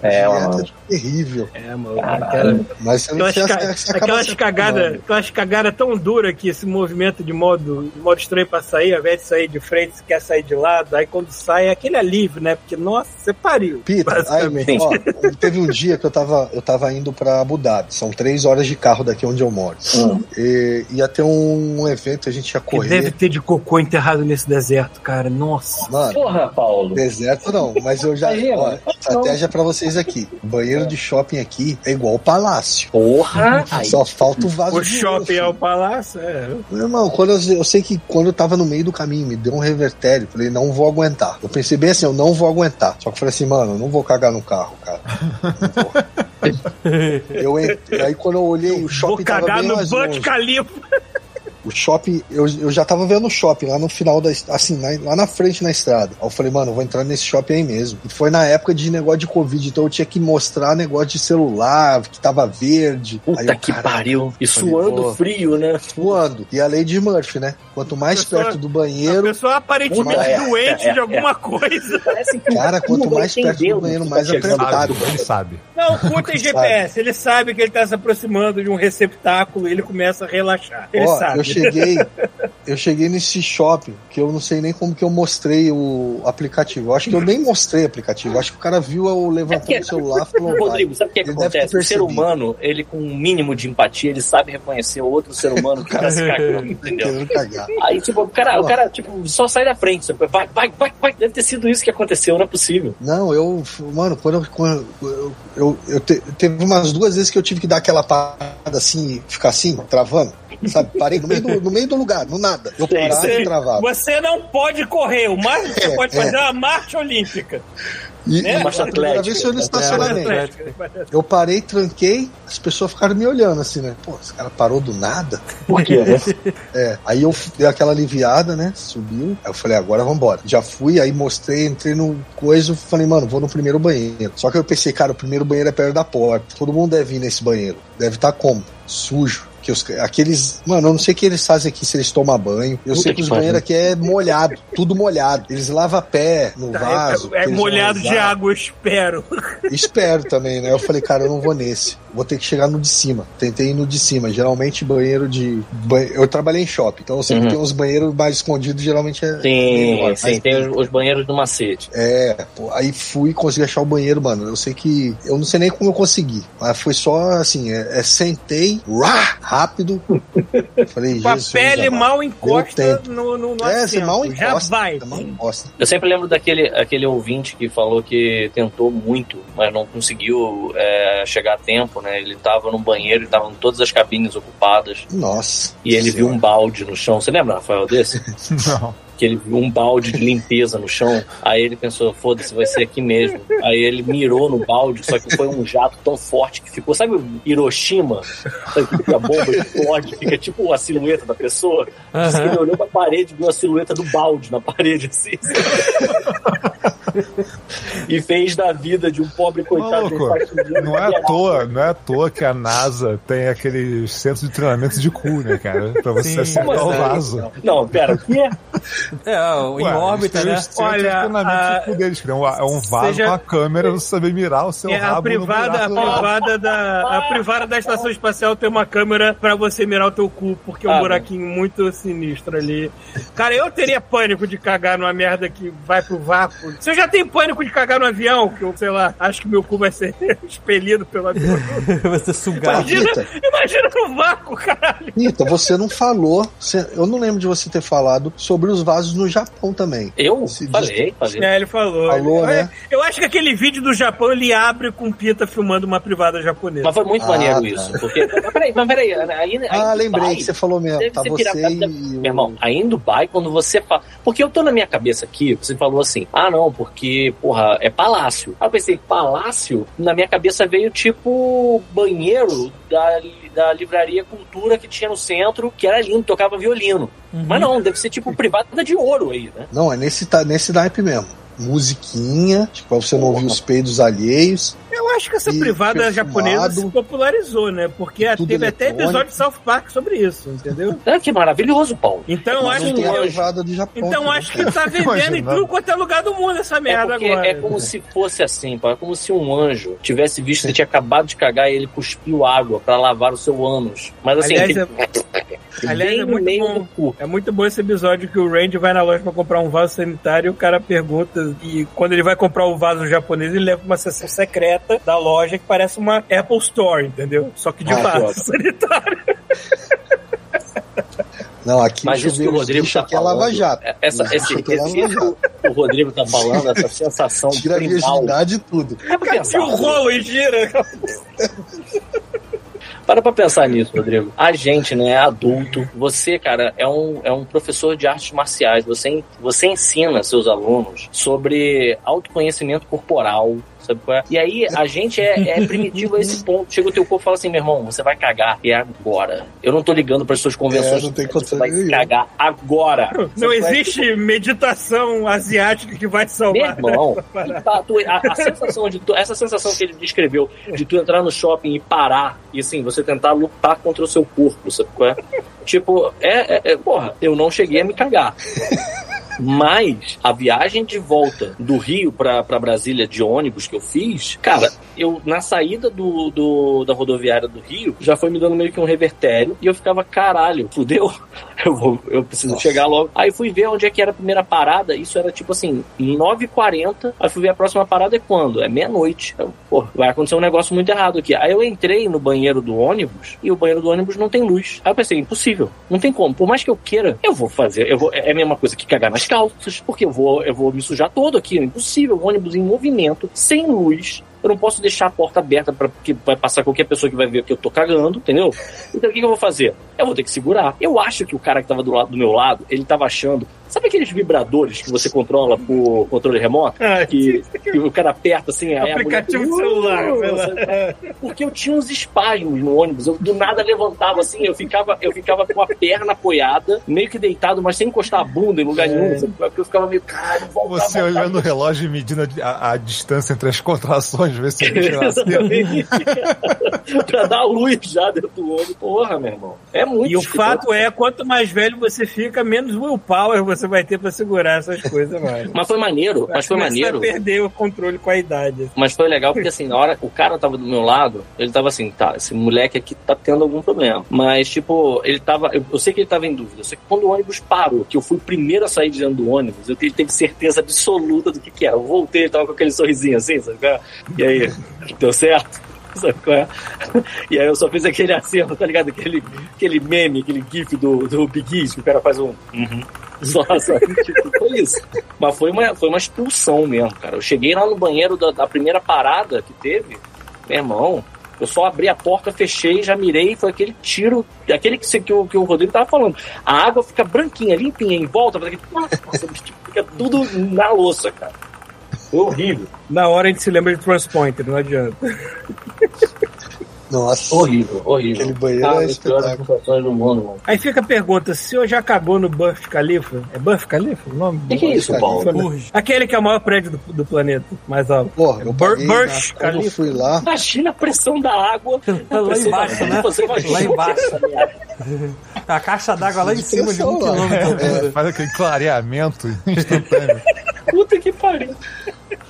É, dieta mano. é terrível. É, mano. Aquela- Mas você, Aquelas, você, ca- você aquelas cagadas aquelas cagada tão dura que esse movimento de modo, de modo estranho pra sair, ao invés de sair de frente, você quer sair de lado, aí quando sai é aquele alívio, né? Porque, nossa, você pariu. Peter, aí, ó, teve um dia que eu tava, eu tava indo pra Abu Dhabi. São três horas de carro daqui onde eu moro. Hum. E ia ter um, evento, a gente ia que correr. deve ter de cocô enterrado nesse deserto, cara. Nossa. Mano, Porra, Paulo. deserto não, mas eu já. Imagina. Ó, estratégia pra vocês aqui. Banheiro de shopping aqui é igual o palácio. Porra. Só falta o vaso O de shopping ouro, é o palácio, é. Meu irmão, quando eu, eu sei que quando eu tava no meio do caminho, me deu um revertério. Falei, não vou aguentar. Eu pensei bem assim, eu não vou aguentar. Só que eu falei assim, mano, eu não vou cagar no carro, cara. Vou. eu entrei, aí quando eu olhei, o Vou shopping tava cagar bem no Burj. Khalifa. O shopping, eu, eu já tava vendo o shopping lá no final da assim, na- lá na frente na estrada. Aí eu falei, mano, eu vou entrar nesse shopping aí mesmo. E foi na época de negócio de Covid, então eu tinha que mostrar negócio de celular, que tava verde. puta eu, que caralho, pariu. E Falei, suando pô. frio, né? Voando. E a lei de Murphy, né? Quanto mais Pessoa- perto do A banheiro, pessoa aparentemente É, doente é, de alguma coisa. Cara, quanto mais perto do banheiro, mais apertado. Ele sabe. Não, o cu tem GPS. Ele sabe que ele tá se aproximando de um receptáculo e ele começa a relaxar. Ele Ó, sabe. eu cheguei, eu cheguei nesse shopping que eu não sei nem como que eu mostrei o aplicativo. Eu acho que eu nem mostrei o aplicativo. Eu acho que o cara viu eu levantando o celular e falou. Rodrigo, sabe o que, que deve ter acontece? O ser humano, ele com um mínimo de empatia, ele sabe reconhecer o outro ser humano que tá se cagando, entendeu? Aí, tipo, o cara, o cara, tipo, só sai da frente. sabe? Vai, vai, vai, vai. Deve ter sido isso que aconteceu, não é possível. Não, eu, mano, quando eu, quando eu, eu, eu te- teve umas duas vezes que eu tive que dar aquela parada assim, ficar assim, travando, sabe? Parei no meio do, no meio do lugar, no nada. Eu e travava. Você não pode correr. O máximo que você É, pode é. fazer é uma marcha olímpica. E, Né? Marcha atlética. vez foi no estacionamento. Atlética. Eu parei, tranquei, as pessoas ficaram me olhando assim, né? Pô, esse cara parou do nada. Por quê? É, aí eu dei aquela aliviada, né? Subiu. Aí eu falei, agora vambora. Já fui, aí mostrei, entrei no coisa, falei, mano, vou no primeiro banheiro. Só que eu pensei, cara, o primeiro banheiro é perto da porta. Todo mundo deve ir nesse banheiro. Deve estar como? Sujo. Que os, aqueles. Mano, eu não sei o que eles fazem aqui se eles tomam banho. Eu Puta sei que, que os banheiros aqui é molhado, tudo molhado. Eles lavam pé no vaso. é, é eles vão molhado de água, eu espero. Espero também, né? Eu falei, cara, eu não vou nesse. Vou ter que chegar no de cima. Tentei ir no de cima. Geralmente banheiro de. Eu trabalhei em shopping, então eu sei Uhum. que tem uns banheiros mais escondidos, geralmente é. Sim, tem os, os banheiros do macete. É, pô, aí fui consegui achar o banheiro, mano. Eu sei que. Eu não sei nem como eu consegui. Mas foi só assim: é, é sentei, rá, rápido. Falei, Com a pele amado. mal encosta no, no, no É, você assento. mal Já encosta. vai. Você mal encosta. Eu sempre lembro daquele aquele ouvinte que falou que tentou muito, mas não conseguiu é, chegar a tempo, né? Ele tava no banheiro e estavam todas as cabines ocupadas. Nossa. E ele viu um balde no chão. Você lembra, Rafael, desse? Não. Que ele viu um balde de limpeza no chão. Aí ele pensou, foda-se, vai ser aqui mesmo. Aí ele mirou no balde, só que foi um jato tão forte que ficou, sabe o Hiroshima? Sabe que a bomba explode, fica tipo a silhueta da pessoa. Diz que Ele olhou pra parede e viu a silhueta do balde na parede, assim. e fez da vida de um pobre coitado Maluco, não é à toa, não é à toa que a NASA tem aquele centro de treinamento de cu, né, cara? Pra você Sim. acertar o assim? vaso. Não, pera, o quê? É, em Ué, órbita, né? Olha, a- deles, que é um, é um vaso Seja- com a câmera você saber mirar o seu É, rabo a privada, a privada da a privada da estação espacial tem uma câmera pra você mirar o teu cu, porque é um Ah, buraquinho muito sinistro ali. Cara, eu teria pânico de cagar numa merda que vai pro vácuo. Se eu já tenho pânico de cagar no avião, que eu, sei lá, acho que meu cu vai ser expelido pelo avião. Vai ser sugado. Imagina, no vácuo, caralho. Rita, você não falou. você- eu não lembro de você ter falado sobre os vasos no Japão também. Eu? Se diz- Falei, falei. É, ele falou. Falou, Ele- né? Eu acho que aquele vídeo do Japão ele abre com Pita filmando uma privada japonesa. Mas foi muito Ah, maneiro tá. isso. Porque, mas peraí, mas peraí. Aí, aí Ah, em lembrei Dubai, que você falou mesmo. Tá você e. Meu irmão, aí em Dubai, quando você fala. Porque eu tô na minha cabeça aqui, você falou assim: ah, não, porque, porra, é palácio. Aí eu pensei, palácio, na minha cabeça veio tipo banheiro da, da livraria Cultura que tinha no centro, que era lindo, tocava violino. Mas não, deve ser tipo privada de ouro aí, né? Não, é nesse, ta- nesse naipe mesmo. Musiquinha, tipo, pra você não ouvir os peidos alheios. Eu acho que essa E privada perfumado. japonesa se popularizou, né? Porque Tudo teve até eletrônico. episódio de South Park sobre isso, entendeu? Ah, que maravilhoso, Paulo. Então Mas acho que. Japão. Então também. acho que tá vendendo em tudo quanto é lugar do mundo essa É, merda porque agora. é como se fosse assim, pá, é como se um anjo tivesse visto que você tinha acabado de cagar e ele cuspiu água pra lavar o seu ânus. Mas assim, Aliás, aquele- aliás, bem é muito bom. É muito bom esse episódio que o Randy vai na loja pra comprar um vaso sanitário e o cara pergunta. E quando ele vai comprar o vaso japonês, ele leva pra uma seção secreta da loja que parece uma Apple Store, entendeu? Só que de Ah, vaso sanitário. Não, aqui Mas isso que o Rodrigo lixo tá aqui é lava falando, jato. é- essa, esse, é esse- lava jato. o Rodrigo tá falando, essa sensação Tira a primal. virgindade e tudo. Para pra pensar. Tira o rolo e gira. Para pra pensar nisso, Rodrigo. A gente, né, é adulto. Você, cara, é um, é um professor de artes marciais. Você, você ensina seus alunos sobre autoconhecimento corporal. Sabe qual é? E aí, a gente é, é primitivo a esse ponto. Chega o teu corpo e fala assim, meu irmão, você vai cagar. E é agora. Eu não tô ligando para as suas convenções. É, não tem você vai nenhuma. cagar agora. Não Sabe qual é? existe meditação asiática que vai te Meu salvar. irmão, tu tá- tu- a, a sensação de tu- essa sensação que ele descreveu de tu entrar no shopping e parar e assim você tentar lutar contra o seu corpo, sabe qual é? Tipo, é, é, é- porra, eu não cheguei a me cagar. Mas a viagem de volta do Rio pra Brasília de ônibus que eu fiz, cara, eu na saída do, do- da rodoviária do Rio já foi me dando meio que um revertério e eu ficava, caralho, fudeu, eu, vou, eu preciso Nossa. chegar logo. Aí fui ver onde é que era a primeira parada, isso era tipo assim, 9h40, aí fui ver a próxima parada é quando? É meia-noite. Pô, vai acontecer um negócio muito errado aqui. Aí eu entrei no banheiro do ônibus e o banheiro do ônibus não tem luz. Aí eu pensei, impossível, não tem como. Por mais que eu queira, eu vou fazer, eu vou, é a mesma coisa que cagar nas calças, porque eu vou, eu vou me sujar todo aqui. É impossível, um ônibus em movimento, sem luz. Eu não posso deixar a porta aberta para porque vai passar qualquer pessoa que vai ver que eu tô cagando, entendeu? Então o que, que eu vou fazer? Eu vou ter que segurar. Eu acho que o cara que tava do, lado, do meu lado, ele tava achando. Sabe aqueles vibradores que você controla por controle remoto? Ah, Que, que o cara aperta assim, a Aplicativo mulher- de celular, Uh? Porque eu tinha uns espasmos no ônibus. Eu do nada levantava assim, eu ficava, eu ficava com a perna apoiada, meio que deitado, mas sem encostar a bunda em lugar nenhum. sabe? Porque eu ficava meio, Você olhando o relógio e medindo a, a- a distância entre as contrações lá assim. Exatamente. pra dar luz já dentro do olho. Porra, meu irmão. É muito E o escroto. fato é, quanto mais velho você fica, menos willpower você vai ter pra segurar essas coisas, mano. Mas foi maneiro, mas foi maneiro. a perder o controle com a idade. Mas foi legal porque, assim, na hora o cara tava do meu lado, ele tava assim, tá, esse moleque aqui tá tendo algum problema. Mas, tipo, ele tava. Eu, eu sei que ele tava em dúvida. Só que quando o ônibus parou, que eu fui o primeiro a sair de dentro do ônibus, eu tive, teve certeza absoluta do que que era. Eu voltei, ele tava com aquele sorrisinho assim, sabe? qual é? E aí, deu certo? Sabe qual é? E aí eu só fiz aquele aceno, tá ligado? Aquele, aquele meme, aquele gif do, do Big East, que o cara faz um. Uhum. Só, sabe? Tipo, foi isso. Mas foi uma, foi uma expulsão mesmo, cara. Eu cheguei lá no banheiro da, da primeira parada que teve, meu irmão. Eu só abri a porta, fechei, já mirei, foi aquele tiro, aquele que, que, o, que o Rodrigo tava falando. A água fica branquinha, limpinha em volta, nossa, fica tudo na louça, cara. Foi horrível. Na hora a gente se lembra de Transpointer, não adianta. Nossa. Horrível, horrível. Aquele banheiro Cara, é as piores espetáculo. do mundo, mano. Aí fica a pergunta, se eu já acabou no Burj Khalifa, é Burj Khalifa o nome? O que, que é isso, Paulo? Burj. Aquele que é o maior prédio do, do planeta, mais alto. Porra, eu Bur- paguei, Burj na- quando eu Khalifa. fui lá, Imagina a pressão da água. Tá lá embaixo, né? Você imagina Lá embaixo. A caixa d'água lá em cima de um quilômetro. É, faz aquele clareamento instantâneo. Puta que pariu.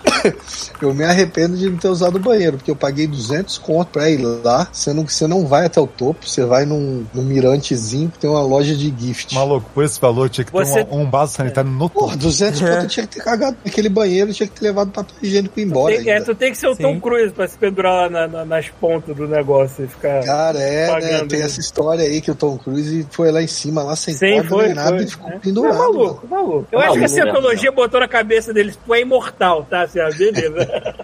eu me arrependo de não ter usado o banheiro, porque eu paguei 200 conto pra ir lá, sendo que você não vai até o topo, você vai num, num mirantezinho que tem uma loja de gift. Maluco, por esse valor tinha que ter Você- um, um vaso sanitário no Porra, topo. 200 É. conto eu tinha que ter cagado naquele banheiro, tinha que ter levado papel higiênico embora. Tem, é, tu tem que ser o Tom. Cruise pra se pendurar lá na- na- nas pontas do negócio e ficar. Cara, é, né? Tem né? essa história aí que o Tom Cruise foi lá em cima, lá sem Sim, corda foi. nem nada, foi. e ficou É. pendurado. É maluco, maluco. Eu Maluco, acho que a mesmo, cientologia botou na cabeça deles, tu é imortal, tá? Assim, ah, beleza.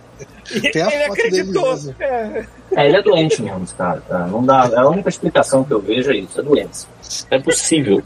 Tem a ele acreditou. É. É, ele é doente mesmo, cara. Tá? Não dá, é a única explicação que eu vejo é isso, é doença. É possível.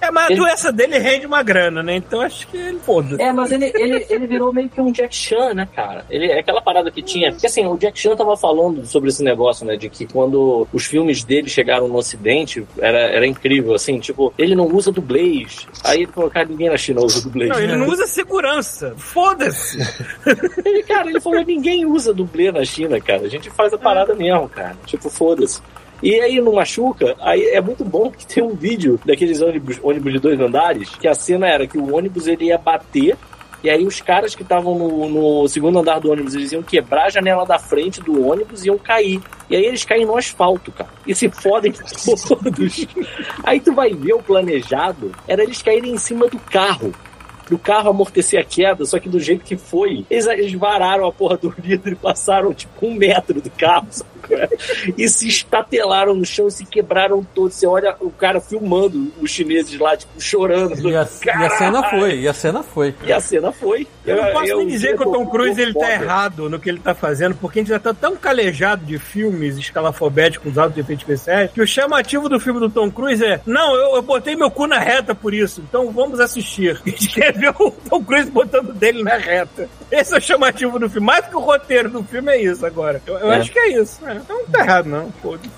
É, mas a Ele- doença dele rende uma grana, né? Então acho que ele foda. É, mas ele, ele, ele virou meio que um Jack Chan, né, cara? Ele, é aquela parada que tinha. Porque assim, o Jack Chan tava falando sobre esse negócio, né? De que quando os filmes dele chegaram no Ocidente, era, era incrível, assim, tipo, ele não usa dublês. Aí ele falou, cara, ninguém na China usa dublês. Não, ele não usa segurança. Foda-se. Ele, cara, ele falou, ninguém usa dublê na China, cara. A gente faz a parada mesmo, cara. Tipo, foda-se. E aí não machuca, aí é muito bom que tem um vídeo daqueles ônibus, ônibus de dois andares, que a cena era que o ônibus ele ia bater, e aí os caras que estavam no, no segundo andar do ônibus, eles iam quebrar a janela da frente do ônibus e iam cair. E aí eles caem no asfalto, cara. E se fodem todos. Aí tu vai ver o planejado, era eles caírem em cima do carro pro carro amortecer a queda, só que do jeito que foi, eles, eles vararam a porra do vidro e passaram tipo um metro do carro, sabe? E se estatelaram no chão e se quebraram todos. Você olha o cara filmando os chineses lá, tipo, chorando. E a, e a cena foi, e a cena foi. E a cena foi. Eu não posso Eu- nem dizer que o Tom Cruise ele tá errado no que ele tá fazendo, porque a gente já tá tão calejado de filmes escalafobéticos altos de efeitos especiais, que o chamativo do filme do Tom Cruise é: Não, eu, eu botei meu cu na reta por isso, então vamos assistir. A gente quer ver o Tom Cruise botando dele na reta. Esse é o chamativo do filme. Mais que o roteiro do filme é isso agora. Eu, eu É. acho que é isso. É, não tá errado, não. Foda-se.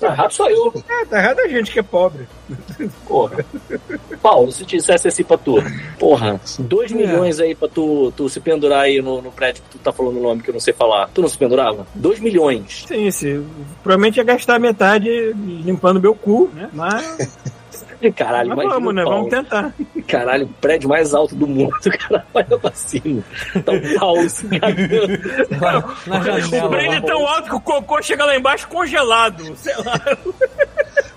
Tá errado sou eu, É, tá errado a gente que é pobre. porra. Paulo, se dissesse assim pra tu, porra, dois É. milhões aí pra tu, tu se pendurar aí no, no prédio que tu tá falando o nome que eu não sei falar. Tu não se pendurava? Dois milhões. Sim, sim. Provavelmente ia gastar metade limpando meu cu, né? Mas, Caralho, mas imagina vamos, né? Vamos tentar. Caralho, o prédio mais alto do mundo, cara, olha pra cima. Tá o Paulo se O prédio é tão alto que o cocô chega lá embaixo congelado. Sei lá.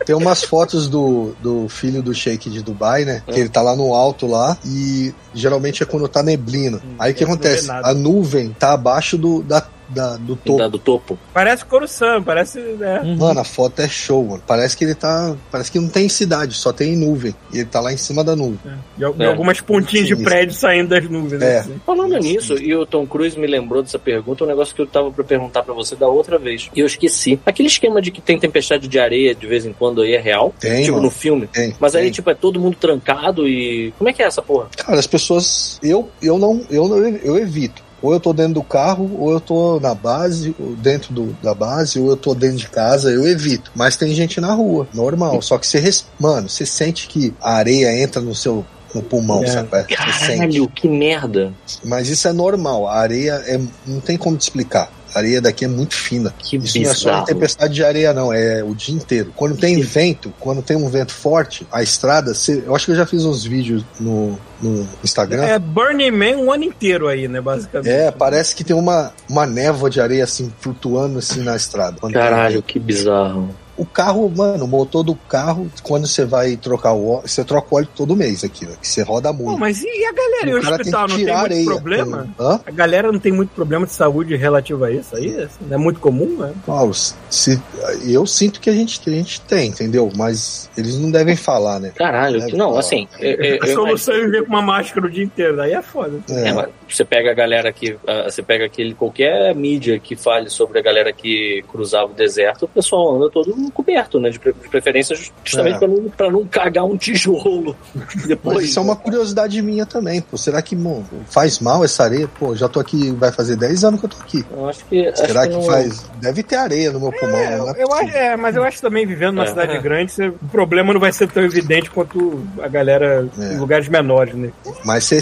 Tem umas fotos do, do filho do Sheik de Dubai, né? É. Que ele tá lá no alto lá e geralmente é quando tá neblina. Aí o que vê acontece? A nuvem tá abaixo do, da, da- do topo. Da- do topo. Parece Coruscant, parece. Né? Mano, a foto é show, mano. Parece que ele tá. Parece que não tem cidade, só tem nuvem. E ele tá lá em cima da nuvem. De, al- de É. algumas pontinhas de prédio saindo das nuvens. É. assim. Falando nisso, e o Tom Cruise me lembrou dessa pergunta, um negócio que eu tava pra perguntar pra você da outra vez. E eu esqueci. Aquele esquema de que tem tempestade de areia de vez em quando aí é real? Tem, tipo mano. no filme. Tem, Mas aí, tem. tipo, é todo mundo trancado e. Como é que é essa porra? Cara, as pessoas. Eu, eu não. Eu, não, eu evito. Ou eu tô dentro do carro, ou eu tô na base, ou dentro do, da base, ou eu tô dentro de casa, eu evito. Mas tem gente na rua, normal. Só que você, res- mano, você sente que a areia entra no seu no pulmão, É. sabe? Você sente. Caralho, que merda. Mas isso é normal. A areia é, não tem como te explicar. A areia daqui é muito fina. Que Isso não é só bizarro. em tempestade de areia, não. É o dia inteiro. Quando tem vento, quando tem um vento forte, a estrada, você- eu acho que eu já fiz uns vídeos no, no Instagram. É Burning Man um ano inteiro aí, né, basicamente. É, parece que tem uma, uma névoa de areia assim flutuando assim na estrada. Caralho, que bizarro. O carro, mano, o motor do carro, quando você vai trocar o óleo, você troca o óleo todo mês aqui, né? Que você roda Pô, muito. mas e a galera? E o O tem hospital que não tem tirar muito areia. problema? Hã? A galera não tem muito problema de saúde relativo a isso aí? Assim, Não é muito comum, né? Paulo, se, eu sinto que a, gente, que a gente tem, entendeu? Mas eles não devem falar, né? Caralho, não, falar. assim. eu- eu- A eu solução é viver com uma máscara o dia inteiro. Aí é foda. É, mas você pega a galera que. ah, você pega aquele. qualquer mídia que fale sobre a galera que cruzava o deserto, o pessoal anda todo coberto, né? De, pre- de preferência justamente É. pra, não, pra não cagar um tijolo. Depois. Mas isso é uma curiosidade minha também, pô. Será que mo, faz mal essa areia? Pô, já tô aqui, vai fazer 10 anos que eu tô aqui. Eu acho que. acho Será que, não- faz? Deve ter areia no meu pulmão. É, não é eu acho, possível. é, mas eu acho que também vivendo numa É. cidade grande, você- o problema não vai ser tão evidente quanto a galera É. em lugares menores, né? Mas você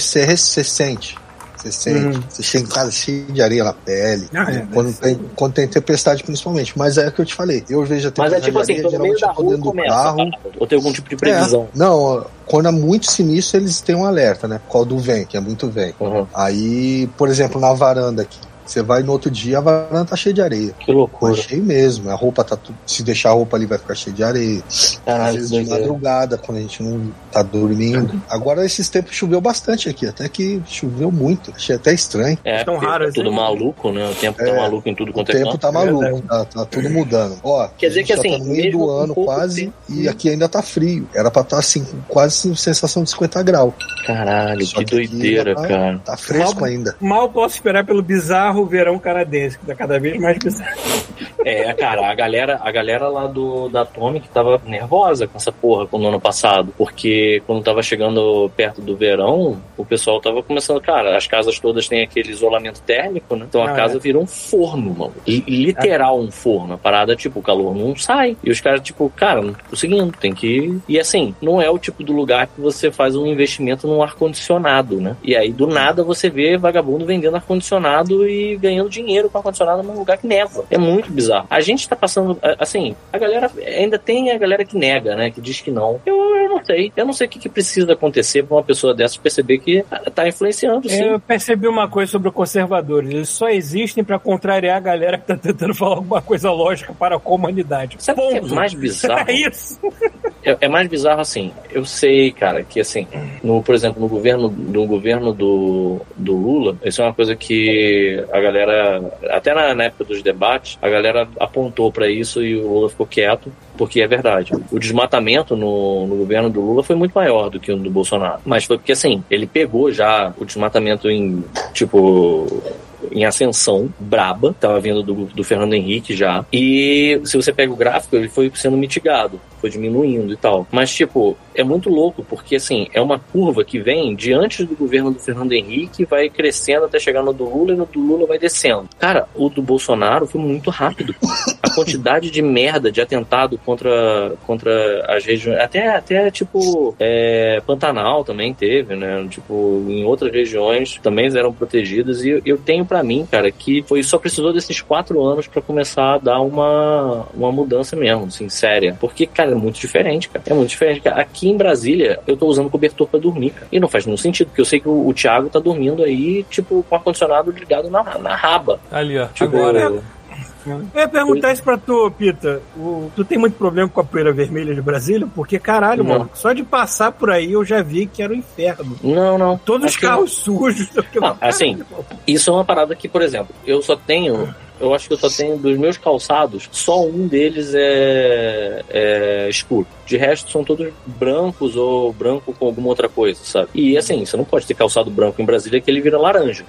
sente. Você sente. Uhum. Você chega em casa cheio de areia na pele. Ah, é, quando, tem, quando tem tempestade, principalmente. Mas é o que eu te falei. Eu vejo a Mas tempestade é tipo assim, de tô areia, no meio geralmente da rua começa. carro. Ou tem algum tipo de previsão. É, não, quando é muito sinistro, eles têm um alerta, né? Por causa do vento, que é muito vento. Uhum. Aí, por exemplo, na varanda aqui. Você vai no outro dia, a varanda tá cheia de areia. Que loucura. Mas cheio mesmo. A roupa tá tudo. Se deixar a roupa ali, vai ficar cheia de areia. Às Caralho, vezes que de madrugada, quando a gente não tá dormindo. Agora, esses tempos choveu bastante aqui. Até que choveu muito. Achei até estranho. É, Tão porque raro tá tudo assim. maluco, né? O tempo tá É, maluco em tudo O quanto é tempo canto. tá maluco, verdade. tá, tá tudo mudando. Ó, Quer dizer que, já assim, tá no meio do ano pouco quase tempo- e aqui ainda tá frio. Era pra estar assim, com quase sensação de 50 graus. Caralho, Só que que doideira, tá- cara. Tá fresco Mal- ainda. Mal posso esperar pelo bizarro verão canadense, que tá cada vez mais bizarro. É, cara, a galera, a galera lá do da Atomic tava nervosa com essa porra no ano passado, porque quando tava chegando perto do verão, o pessoal tava começando, cara, as casas todas têm aquele isolamento térmico, né? Então a Ah, casa é. virou um forno, mano. Li- Literal um forno. A parada, tipo, o calor não sai. E os caras, tipo, cara, o seguinte, tem que. E assim, não é o tipo do lugar que você faz um investimento num ar-condicionado, né? E aí, do nada, você vê vagabundo vendendo ar-condicionado e ganhando dinheiro com ar-condicionado num lugar que neva. É muito bizarro. A gente tá passando. Assim, a galera. Ainda tem a galera que nega, né? Que diz que não. Eu, eu não sei. Eu não sei o que, que precisa acontecer pra uma pessoa dessa perceber que tá influenciando, sim. Eu percebi uma coisa sobre conservadores. Eles só existem pra contrariar a galera que tá tentando falar alguma coisa lógica para a comunidade. Sabe o que é Ponto. mais bizarro? É isso. É, é mais bizarro assim. Eu sei, cara, que assim, no, por exemplo, no governo, no governo do, do Lula, isso é uma coisa que a galera, até na, na época dos debates, a galera apontou pra isso e o Lula ficou quieto, porque é verdade. O desmatamento no, no governo do Lula foi muito maior do que o do Bolsonaro. Mas foi porque assim, ele pegou já o desmatamento em, tipo, em ascensão braba, tava vindo do, do Fernando Henrique já. E se você pega o gráfico, ele foi sendo mitigado, foi diminuindo e tal. Mas, tipo, é muito louco, porque assim, é uma curva que vem de antes do governo do Fernando Henrique, vai crescendo até chegar no do Lula e no do Lula vai descendo. Cara, o do Bolsonaro foi muito rápido. A quantidade de merda, de atentado contra, contra as regiões, até, até tipo, é, Pantanal também teve, né? Tipo, em outras regiões também eram protegidas. E eu- tenho pra mim, cara, que foi só precisou desses quatro anos pra começar a dar uma, uma mudança mesmo, assim, séria. Porque, cara, é muito diferente, cara. É muito diferente. cara. Aqui em Brasília, eu tô usando cobertor pra dormir, cara. E não faz nenhum sentido, porque eu sei que o, o Thiago tá dormindo aí, tipo, com o ar-condicionado ligado na, na raba. Ali, ó. Tipo, Agora. Eu ia perguntar isso pra tu, Pita. O- tu tem muito problema com a poeira vermelha de Brasília? Porque, caralho, Não. mano, só de passar por aí eu já vi que era o inferno. Não, não. Todos os Acho que- carros sujos. Não, assim, isso é uma parada que, por exemplo, eu só tenho. Eu acho que eu só tenho dos meus calçados, só um deles é, é escuro. De resto, são todos brancos ou branco com alguma outra coisa, sabe? E assim, você não pode ter calçado branco em Brasília que ele vira laranja.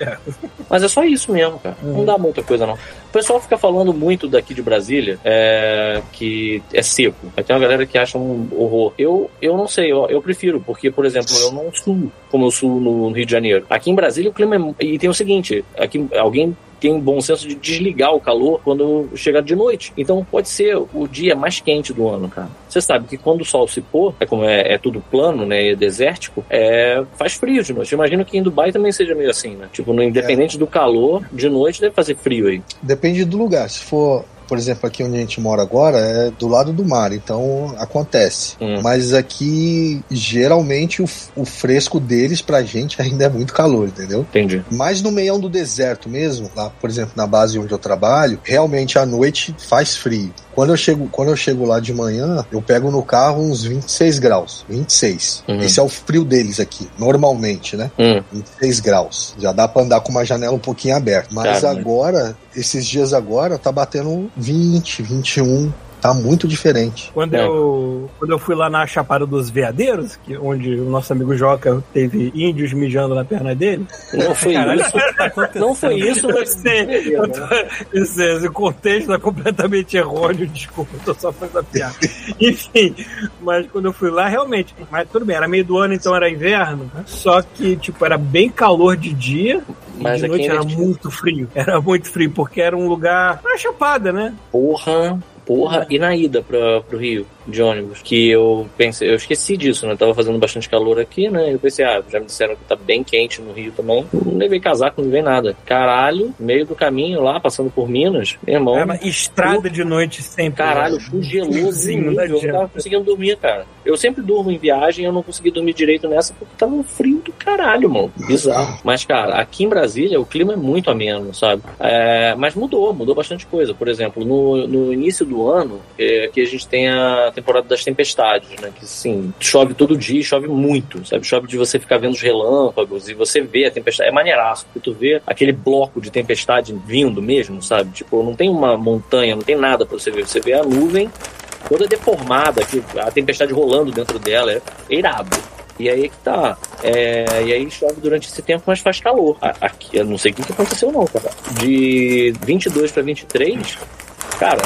Mas é só isso mesmo, cara. Não dá muita coisa, não. O pessoal fica falando muito daqui de Brasília é, que é seco. Aí tem uma galera que acha um horror. Eu, eu não sei, eu, eu prefiro, porque, por exemplo, eu não suo como eu suo no Rio de Janeiro. Aqui em Brasília o clima é. E tem o seguinte: aqui alguém tem bom senso de desligar o calor quando chegar de noite. Então pode ser o dia mais quente do ano, cara. Você sabe que quando o sol se pôr, é como é, é tudo plano, né, e desértico, é, faz frio de noite. Imagino que em Dubai também seja meio assim, né? Tipo, no, independente do calor, de noite deve fazer frio aí. Depende do lugar. Se for, por exemplo, aqui onde a gente mora agora, é do lado do mar, então acontece. Hum. Mas aqui, geralmente, o, o fresco deles pra gente ainda é muito calor, entendeu? Entendi. Mas no meião do deserto mesmo, lá, por exemplo, na base onde eu trabalho, realmente à noite faz frio. Quando eu chego, quando eu chego lá de manhã, eu pego no carro uns 26 graus. 26. Uhum. Esse é o frio deles aqui, normalmente, né? Hum. 26 graus. Já dá pra andar com uma janela um pouquinho aberta. Mas Caramba. agora, esses dias agora, tá batendo 20, 21. Tá muito diferente. Quando, É. eu, quando eu fui lá na Chapada dos Veadeiros, que, onde o nosso amigo Joca teve índios mijando na perna dele. Não foi Caralho, isso. tá. Não foi isso, Eu mas. sei, eu tô- esse, esse contexto é completamente errôneo, desculpa, eu tô só fazendo a piada. Enfim, mas quando eu fui lá, realmente, mas tudo bem, era meio do ano, então era inverno, só que, tipo, era bem calor de dia, e Mas de noite ainda era muito frio. Era muito frio, porque era um lugar, uma chapada, né? Porra, porra. E na ida pra, pro Rio, de ônibus, que eu pensei, eu esqueci disso, né? Tava fazendo bastante calor aqui, né? Eu pensei, ah, já me disseram que tá bem quente no Rio também. Não levei casaco, não levei nada. Caralho, meio do caminho lá, passando por Minas, meu irmão. Era uma estrada de noite sempre. Caralho, fui geloso nível, eu não tava conseguindo dormir, cara. Eu sempre durmo em viagem, eu não consegui dormir direito nessa porque tava um frio do caralho, mano. Bizarro. Mas, cara, aqui em Brasília o clima é muito ameno, sabe? É, mas mudou, mudou bastante coisa. Por exemplo, no, no início do ano, é, que a gente tem a temporada das tempestades, né? Que, sim, chove todo dia chove muito, sabe? Chove de você ficar vendo os relâmpagos e você vê a tempestade. É maneiraço, porque tu vê aquele bloco de tempestade vindo mesmo, sabe? Tipo, não tem uma montanha, não tem nada pra você ver. Você vê a nuvem toda deformada, que a tempestade rolando dentro dela, é irado. E aí que tá. É, e aí chove durante esse tempo, mas faz calor. Aqui, eu não sei o que aconteceu não, cara. De 22 pra 23, cara,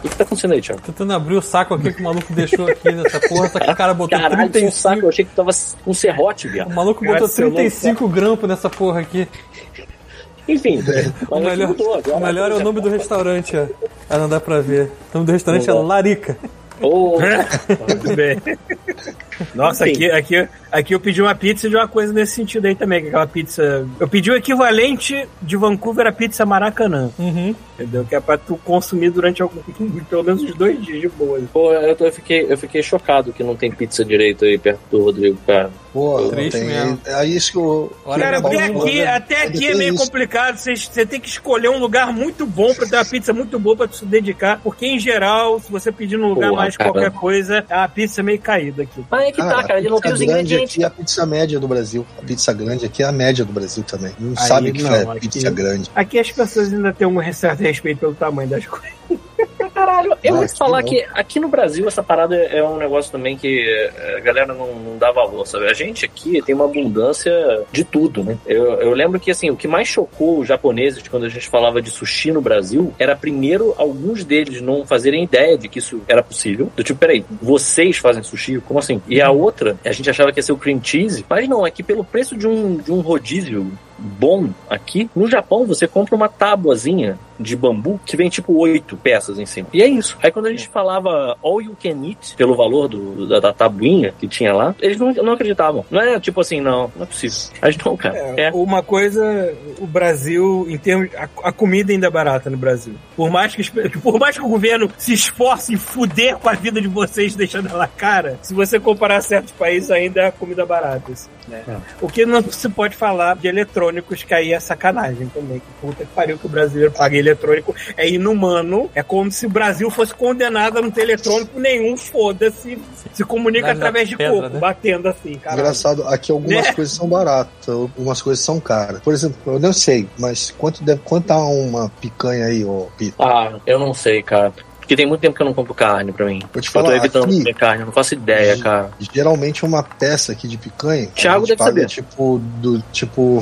o que, que tá acontecendo aí, Thiago? Tentando abrir o saco aqui que o maluco deixou aqui nessa porra, só que o cara botou Caralho, tem um 35. saco, eu achei que tava com serrote, O viado. maluco botou Esse é louco, 35 grampos nessa porra aqui. Enfim, O mas melhor, mudou, agora, o melhor é o nome do restaurante, ó. Ah, não dá pra ver. O nome do restaurante é. Larica. Ô, Muito bem. Nossa, Enfim. aqui, aqui, aqui eu pedi uma pizza de uma coisa nesse sentido aí também, que aquela pizza. Eu pedi o equivalente de Vancouver à pizza Maracanã, Uhum. entendeu? Que é pra tu consumir durante algum, pelo menos uns dois dias de boa. Pô, eu, tô- eu fiquei, eu fiquei chocado que não tem pizza direito aí perto do Rodrigo, cara. Pô, Triste tem. mesmo. É, é isso que eu. Olha, Cara, até aqui, né? até aqui é meio isso. complicado. Você, você tem que escolher um lugar muito bom pra ter uma pizza muito boa pra tu se dedicar. Porque, em geral, se você pedir num lugar Porra, mais cara. qualquer coisa, é uma pizza meio caída aqui. Mas é que tá, cara, ele não tem os grande aqui é a pizza média do Brasil. A pizza grande aqui é a média do Brasil também. Não Aí sabe o que não, é aqui- pizza grande. Aqui as pessoas ainda têm um certo respeito pelo tamanho das coisas. Caralho, eu vou te falar que aqui no Brasil essa parada é um negócio também que eh, a galera não, não dá valor, sabe? A gente aqui tem uma abundância de tudo, né? Eu, eu lembro que, assim, o que mais chocou os japoneses quando a gente falava de sushi no Brasil era, primeiro, alguns deles não fazerem ideia de que isso era possível. Do tipo, peraí, vocês fazem sushi? Como assim? E a outra, a gente achava que ia ser o cream cheese, mas não, é que pelo preço de um, de um rodízio bom aqui, no Japão você compra uma tábuazinha de bambu que vem tipo oito peças em cima. E é isso. Aí quando a gente falava all you can eat pelo valor do, da, da tabuinha que tinha lá, eles não, não acreditavam. Não é tipo assim, não, não é possível. Mas não, cara. É. Uma coisa, o Brasil, em termos. A, a comida ainda é barata no Brasil. Por mais que, por mais que o governo se esforce em fuder com a vida de vocês, deixando ela cara, se você comparar certos países, ainda é a comida barata. assim, né? O que não se pode falar de eletrônicos, que aí é sacanagem também. Que puta que pariu que o brasileiro paga eletrônico. É inumano. É como se o Brasil fosse condenado a não ter eletrônico nenhum. Foda-se. Se comunica dá através de pedra, coco, né? batendo assim, cara. Engraçado, aqui algumas Né? coisas são baratas, algumas coisas são caras. Por exemplo, eu não sei, mas quanto deve quanto tá uma picanha aí, ô Pito? Ah, eu não sei, cara. Porque tem muito tempo que eu não compro carne pra mim. Vou te eu tô falar, evitando aqui- comer carne, eu não faço ideia, cara. Geralmente uma peça aqui de picanha. Thiago deve paga, saber. Tipo, do, tipo,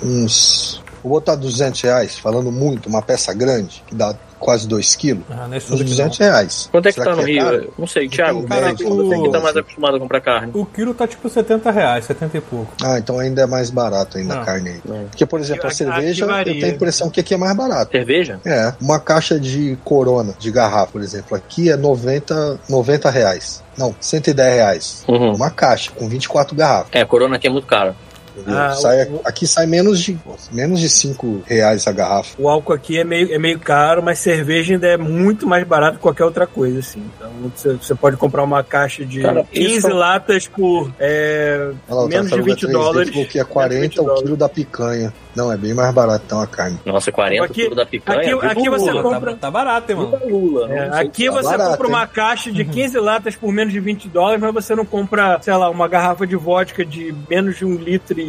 uns. Vou botar 200 reais, falando muito, uma peça grande, que dá quase 2 quilos, Ah, é uns tudo, 200 não. reais. Quanto é que Será tá no é Rio? caro? Não sei, Thiago. Cara, médico, você eu que tenho tá mais acostumado a comprar carne. O quilo tá tipo 70 reais, 70 e pouco. Ah, então ainda é mais barato ainda Não. a carne aí. Não. Porque, por exemplo, a Aqui- cerveja, eu tenho a impressão que aqui é mais barato. Cerveja? É, uma caixa de corona, de garrafa, por exemplo, aqui é 90, 90 reais. Não, 110 reais. Uhum. Uma caixa com 24 garrafas. É, a corona aqui é muito cara. Ah, Sai- o- aqui sai menos de, menos de 5 reais a garrafa. O álcool aqui é meio, é meio caro, mas cerveja ainda é muito mais barato que qualquer outra coisa, assim. Então você, pode comprar uma caixa de Cara, 15 isso- latas por é, lá, menos de Tartaruga 20 3D dólares. que é 40 o quilo da picanha. Não, é bem mais barato então a carne. Nossa, 40 Aqui- quilo da picanha. aqui- aqui você Lula, compra- Tá, tá barato, hein, mano? Lula. É, aqui se- você barato, compra uma hein? caixa de 15 latas por menos de 20 dólares, mas você não compra, sei lá, uma garrafa de vodka de menos de um litro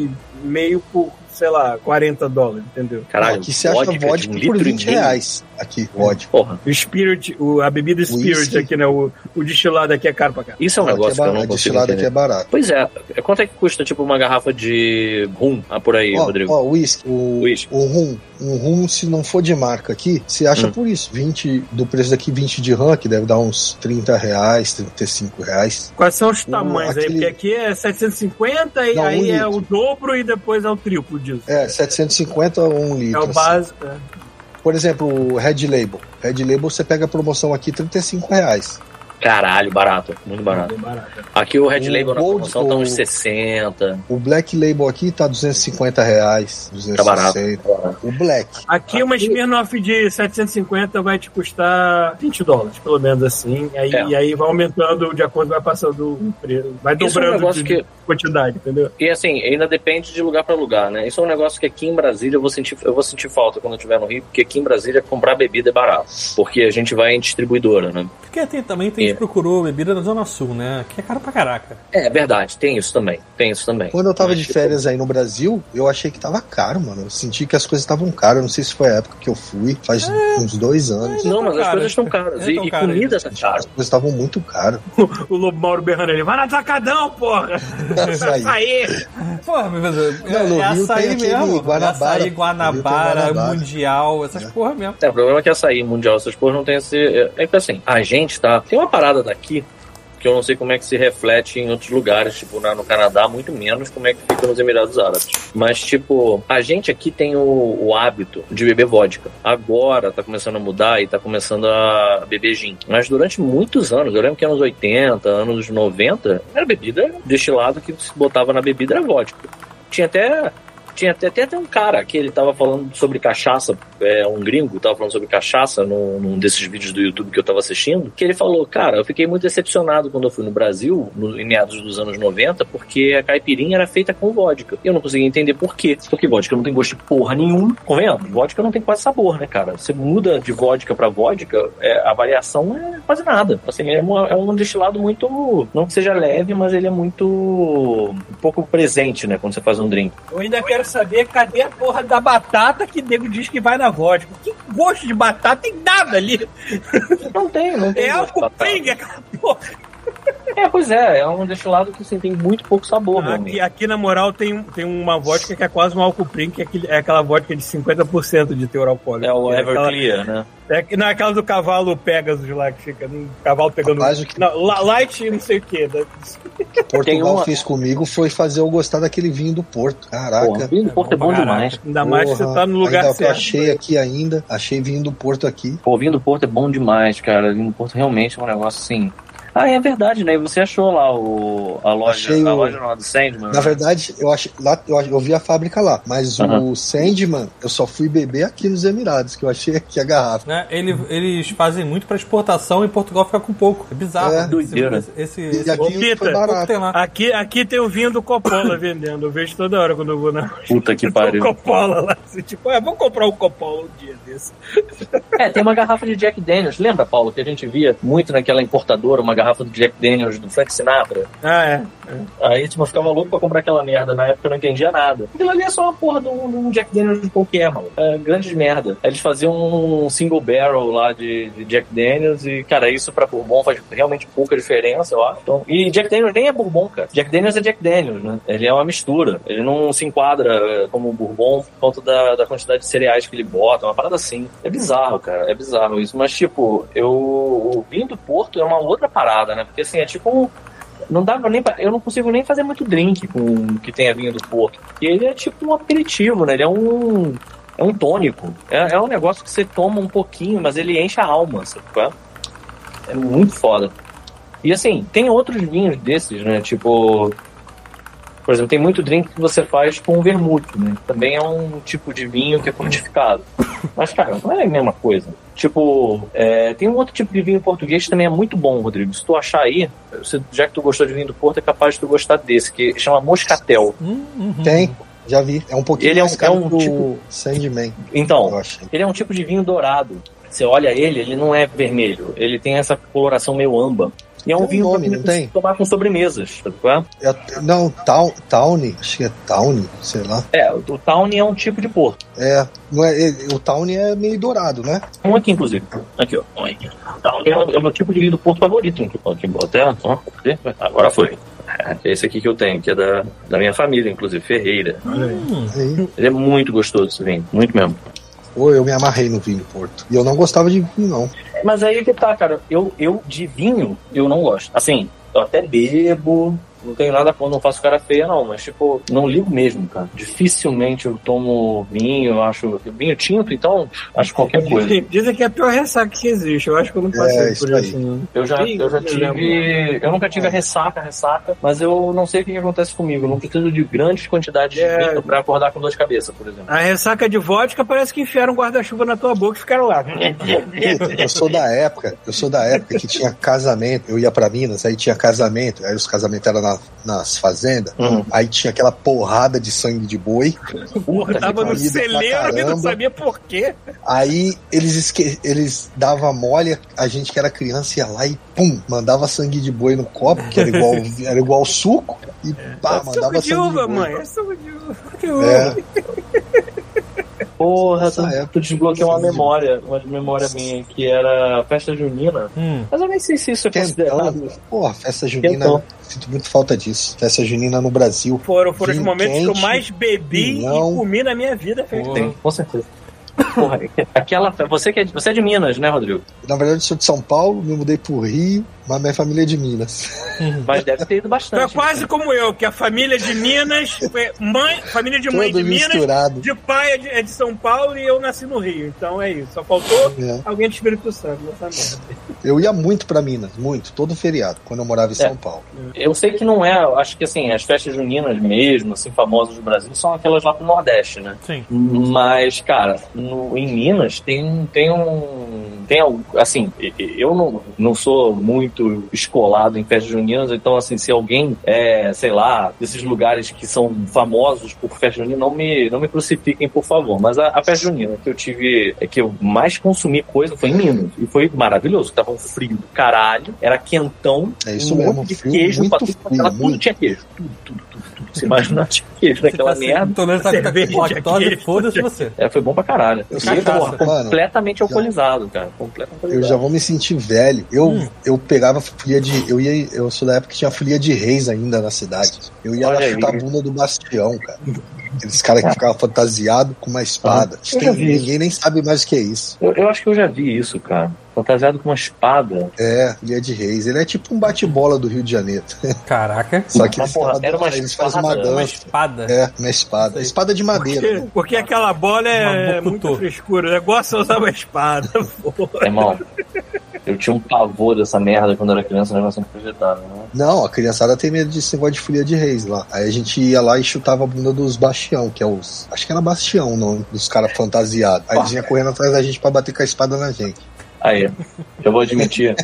meio por, sei lá, 40 dólares, entendeu? Caralho, aqui você acha vodka um por litro e 20 meio? reais. Aqui, vodka. Porra, O Spirit, o, a bebida Spirit Whisky. aqui, né? O, o destilado aqui é caro pra cá. isso é um Aqui é negócio que eu barato, não consigo destilada aqui entender. é barato. Pois é, quanto é que custa, tipo, uma garrafa de rum ah, por aí, Ó, Rodrigo? ó, whisky, o, Whisky. o rum, um rum, se não for de marca aqui, você acha Hum. por isso. 20, do preço daqui, 20 de rum, que deve dar uns 30 reais, 35 reais. Quais são os tamanhos aí? aquele- Porque aqui é 750 e Não, um aí é litro. o dobro e depois é o triplo disso. É, 750 ou um É litro. o assim. básico. é. Por exemplo, o Red Label. Red Label você pega a promoção aqui, 35 reais. Caralho, barato, muito barato. Barato. Aqui o Red O Label na Gold- promoção tá uns o- 60. O Black Label aqui tá 250 reais, Tá barato. 260. O Black. Aqui uma Smirnoff de 750 vai te custar 20 dólares, pelo menos assim. Aí, É. E aí vai aumentando de acordo vai passando o preço. Vai Isso é um dobrando negócio de que- quantidade, entendeu? E assim, ainda depende de lugar pra lugar, né? Isso é um negócio que aqui em Brasília eu vou sentir, eu vou sentir falta quando eu estiver no Rio, porque aqui em Brasília comprar bebida é barato. Porque a gente vai em distribuidora, né? Porque tem, também tem gente É. procurou bebida na Zona Sul, né? Que é caro pra caraca. É verdade, tem isso também. Tem isso também. Quando eu tava de tipo, férias aí no Brasil, eu achei que tava caro, mano. Eu senti que as coisas estavam caras. Eu Não sei se foi a época que eu fui, faz uns dois anos. Não, mas as coisas estão caras. é E, e caro comida tá cara. As coisas estavam muito caras. O Lobo Mauro berrando ali, vai no atacadão, porra! Açaí. Aí! Porra, mas é, Não, no é Rio açaí tem mesmo. Guanabara. Açaí, Guanabara, Guanabara. Mundial, essas porra mesmo. É, o problema é que açaí mundial, essas porras não tem esse. É, é que assim, a gente tá. Tem uma parada daqui que eu não sei como é que se reflete em outros lugares, tipo na, no Canadá, muito menos como é que fica nos Emirados Árabes. Mas, tipo, a gente aqui tem o, o hábito de beber vodka. Agora tá começando a mudar e tá começando a beber gin. Mas durante muitos anos, eu lembro que anos 80, anos 90, era bebida destilado que se botava na bebida era vodka. Tinha até. Tinha até, até, até um cara que ele tava falando sobre cachaça, é, um gringo tava falando sobre cachaça num, num desses vídeos do YouTube que eu tava assistindo, que ele falou, cara, eu fiquei muito decepcionado quando eu fui no Brasil, no, em meados dos anos 90, porque a caipirinha era feita com vodka. Eu não conseguia entender por quê. Porque vodka não tem gosto de porra nenhuma. Convenhamos, vodka não tem quase sabor, né, cara? Você muda de vodka pra vodka, é, a variação é quase nada. Assim, é, uma- é um destilado muito, não que seja leve, mas ele é muito um pouco presente, né, quando você faz um drink. Eu ainda quero saber cadê a porra da batata que o nego diz que vai na vodka. Que gosto de batata tem nada ali. Não tem, não tem É batata. pinga, aquela porra. É, pois é, é um destilado que assim, tem muito pouco sabor, meu Aqui, aqui, na moral, tem, tem uma vodka que é quase um álcool prim, que é, aquele- é aquela vodka de 50% de teor alcoólico. É o aquela- Everclear, né? É, que- não, é aquela do cavalo Pegasus lá, que fica um cavalo pegando... Rapaz, o que- Não, light não sei o que. Portugal uma- fez comigo foi fazer eu gostar daquele vinho do Porto. Caraca. Porra, vinho do Porto é bom Caraca. demais. Ainda mais que você tá no lugar ainda certo. achei aqui ainda, achei vinho do Porto aqui. Pô, vinho do Porto é bom demais, cara. Vinho do Porto realmente é um negócio assim. Ah, é verdade, né? E você achou lá o, a loja, Achei a o- loja não, a do Sandman? Na verdade, eu achei lá, eu, eu vi a fábrica lá, mas o Sandman eu só fui beber aqui nos Emirados, que eu achei aqui a garrafa. Né? Ele- eles fazem muito pra exportação e Portugal fica com pouco. É bizarro. É. Esse- Doideira. Esse, esse, esse aqui Pita, tem lá. Aqui, aqui tem o vinho do Coppola vendendo. Eu vejo toda hora quando eu vou na. Puta que O pariu. Coppola lá. Assim, tipo, ah, vamos comprar um Coppola um dia desse. É, tem uma garrafa de Jack Daniels. Lembra, Paulo, que a gente via muito naquela importadora, uma garrafa do Jack Daniels do Frank Sinatra? Ah, é. Aí, tipo, eu ficava louco pra comprar aquela merda. Na época eu não entendia nada. Aquilo ali é só uma porra de um, Jack Daniels qualquer, mano. É, grandes merda. Eles faziam um single barrel lá de, de Jack Daniels e, cara, isso pra Bourbon faz realmente pouca diferença, eu acho. Então, e Jack Daniels nem é Bourbon, cara. Jack Daniels é Jack Daniels, né? Ele é uma mistura. Ele não se enquadra é, como Bourbon por conta da, da quantidade de cereais que ele bota, uma parada assim. É bizarro, cara. É bizarro isso. Mas, tipo, eu. O vinho do Porto é uma outra parada, né? Porque assim, é tipo um. Não dava nem pra, Eu não consigo nem fazer muito drink com que tenha vinho do Porto. Porque ele é tipo um aperitivo, né? Ele é um. É um tônico. É, é um negócio que você toma um pouquinho, mas ele enche a alma, sabe? É É muito foda. E assim, tem outros vinhos desses, né? Tipo. Por exemplo, tem muito drink que você faz com vermute, né? Também é um tipo de vinho que é fortificado. Mas, cara, não é a mesma coisa. Tipo, é, tem um outro tipo de vinho português que também é muito bom, Rodrigo. Se tu achar aí, você- já que tu gostou de vinho do Porto, é capaz de tu gostar desse, que chama Moscatel. Tem, já vi. É um pouquinho Ele é um- mais caro é um que o tipo- Sandman. Então, ele é um tipo de vinho dourado. Você olha ele, ele não é vermelho. Ele tem essa coloração meio âmbar. E é um Tem vinho nome, não tem? tomar com sobremesas, sabe qual é? Não, Town, Tawny, acho que é Tawny, sei lá. É, o Tawny é um tipo de porto. É, não é, o Tawny é meio dourado, né? Um aqui, inclusive. Aqui, ó. Um aqui. Tawny é o, é o meu tipo de vinho do porto favorito. Aqui, até, ó. Agora foi. É esse aqui que eu tenho, que é da, da minha família, inclusive, Ferreira. Aí, Ele é muito gostoso esse vinho, muito mesmo. pô, eu me amarrei no vinho do Porto. E eu não gostava de vinho, não. Mas aí que tá, cara. Eu, eu de vinho, eu não gosto. Assim, eu até bebo, não tenho nada contra, não faço cara feia, não. Mas, tipo, não ligo mesmo, cara. Dificilmente eu tomo vinho, eu acho. Vinho tinto, então, acho qualquer coisa. Dizem, que é a pior ressaca que existe. Eu acho que eu não passei É, por isso não. Eu já, eu já tive. Eu nunca tive a ressaca, ressaca, mas eu não sei o que, que acontece comigo. Eu não preciso de grandes quantidades É. de vinho pra acordar com dor de cabeça, por exemplo. A ressaca de vodka parece que enfiaram um guarda-chuva na tua boca e ficaram lá. Eu sou da época, eu sou da época que tinha casamento. Eu ia pra Minas, aí tinha casamento, aí os casamentos eram na- nas fazendas. Uhum. Aí tinha aquela porrada de sangue de boi. Puta Tava no celeiro e não sabia por quê. Aí eles, esque... eles davam mole, a gente que era criança ia lá e pum, mandava sangue de boi no copo, que era igual, era igual suco, e pá, mandava Suco de sangue uva, de boi. mãe. É suco de uva. Suco de uva. Porra, tu, Essa época. tu desbloqueou uma memória, uma memória minha, que era festa junina. Hum. Mas eu nem sei se isso é considerado. porra, festa junina, Quentão. sinto muito falta disso. Festa junina no Brasil. Foram, foram os momentos que eu quente, mais bebi e comi na minha vida. Tem, com certeza. Porra, aquela. Você, que é, você é de Minas, né, Rodrigo? Na verdade, eu sou de São Paulo, me mudei pro Rio, mas minha família é de Minas. Mas deve ter ido é bastante. quase como eu, que a família de Minas, foi mãe, família de mãe Todo de Minas, misturado. de pai é de, é de São Paulo e eu nasci no Rio. Então é isso. Só faltou É. alguém do Espírito Santo nessa merda. Eu ia muito pra Minas, muito, todo feriado, quando eu morava em São Paulo. Eu sei que não é, acho que assim, as festas juninas mesmo, assim, famosas do Brasil, são aquelas lá pro Nordeste, né? Sim. Mas, cara, no, em Minas tem, tem um. Tem algo. Assim, eu não, não sou muito escolado em festas juninas, então, assim, se alguém é, sei lá, desses lugares que são famosos por festa junina, não me, não me crucifiquem, por favor. Mas a, a festa junina que eu tive, é que eu mais consumi coisa foi em Minas. E foi maravilhoso. Tava um frio do caralho, era quentão, É isso um mesmo, monte de frio, queijo pra tudo, ela, tudo tinha queijo. Tudo, tudo, tudo, tudo. Você imagina tinha queijo naquela merda. Tô lendo tá com lactose, foda-se você. É, foi bom pra caralho. Eu E, sou porra, completamente alcoolizado, cara. Completamente Eu já vou me sentir velho. Eu, Hum. eu pegava folia de. Eu ia. Eu sou da época que tinha folia de reis ainda na cidade. Eu ia lá Olha aí. chutar a bunda do bastião, cara. Aqueles caras que ficavam fantasiados com uma espada. já vi Ninguém nem sabe mais o que é isso. Eu, eu acho que eu já vi isso, cara. Fantasiado com uma espada. É, folia de reis. Ele é tipo um bate-bola do Rio de Janeiro. Caraca. Só que Mas, eles, porra, fazem- era uma eles fazem uma espada, Uma dança. espada. É, uma espada. Espada de madeira. Porque, né? porque aquela bola é muito frescura. O negócio é usar uma espada. porra. Irmão, eu tinha um pavor dessa merda quando eu era criança, o negócio não acreditava. Né? Não, a criançada tem medo desse negócio de folia de reis lá. Aí a gente ia lá e chutava a bunda dos bastião, que é os. Acho que era bastião o nome dos caras fantasiados. Aí eles vinham correndo atrás da gente pra bater com a espada na gente. Aí, eu vou admitir.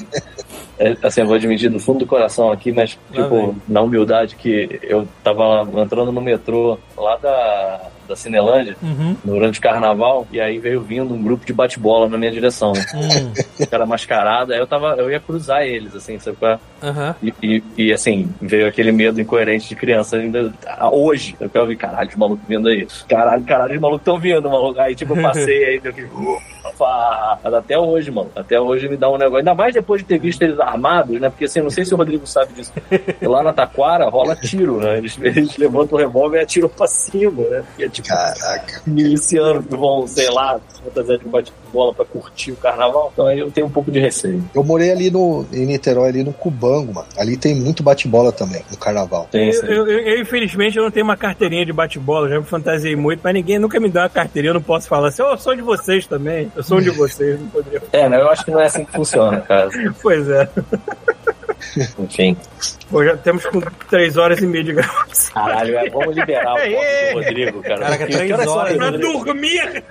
é, assim, eu vou admitir do fundo do coração aqui, mas, tipo, vem. na humildade que eu tava entrando no metrô lá da, da Cinelândia, Uhum. durante o carnaval, e aí veio vindo um grupo de bate-bola na minha direção. Hum. O cara mascarado, aí eu tava, eu ia cruzar eles, assim, sabe qual? Aham. E, e, e, assim, veio aquele medo incoerente de criança ainda ah, hoje. Eu quero ver, caralho, os malucos vindo aí. Caralho, caralho, os malucos estão vindo, maluco. Aí, tipo, eu passei aí, deu aquele. Ufa! Mas até hoje, mano. Até hoje me dá um negócio. Ainda mais depois de ter visto eles armados, né? Porque assim, eu não sei se o Rodrigo sabe disso. Lá na Taquara rola tiro, né? Eles, eles levantam o revólver e atiram pra cima, né? Porque é tipo Caraca. milicianos que vão, sei lá, fantasiar de bate bola pra curtir o carnaval. Então aí eu tenho um pouco de receio. Eu morei ali no, em Niterói, ali no Cubango, mano. Ali tem muito bate-bola também, no carnaval. Tem Eu, eu- eu- eu, infelizmente, eu não tenho uma carteirinha de bate-bola, já me fantasiei muito, mas ninguém nunca me dá uma carteirinha, eu não posso falar assim, "Oh, eu sou de vocês também, eu sou um de vocês, não poderia. É, né? Eu acho que não é assim que funciona, cara. Pois é. Enfim. Pô, já temos com três horas e meia de gravação. Caralho, é, vamos liberar o voto do Rodrigo, cara. Caraca, Porque- três que são, horas, Pra dormir!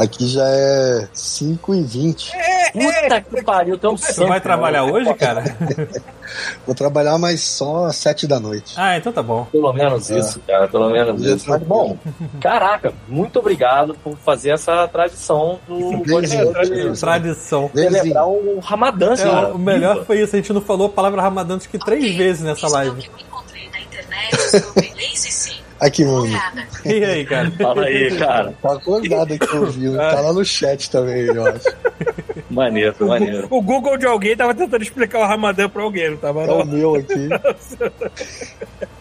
Aqui já é 5 e 20 Puta que pariu, é um Tu santo. vai trabalhar mano. hoje, cara? Vou trabalhar mais só às 7 da noite. Ah, então tá bom. Pelo menos isso, cara, pelo menos isso. Mas tranquilo. bom, caraca, muito obrigado por fazer essa tradição do Beleza. podcast. Tradição. Celebrar o Ramadã, É, cara. o melhor foi isso, a gente não falou a palavra Ramadã acho que três vezes nessa live. Eu encontrei na internet sobre Lazy Sim. Aqui, mano. E aí, cara? Fala aí, cara. Tá acordado aqui ouvindo. Tá lá no chat também, eu acho. Maneiro, maneiro. O Google de alguém tava tentando explicar o Ramadã pra alguém, não tava? É o Não? meu aqui.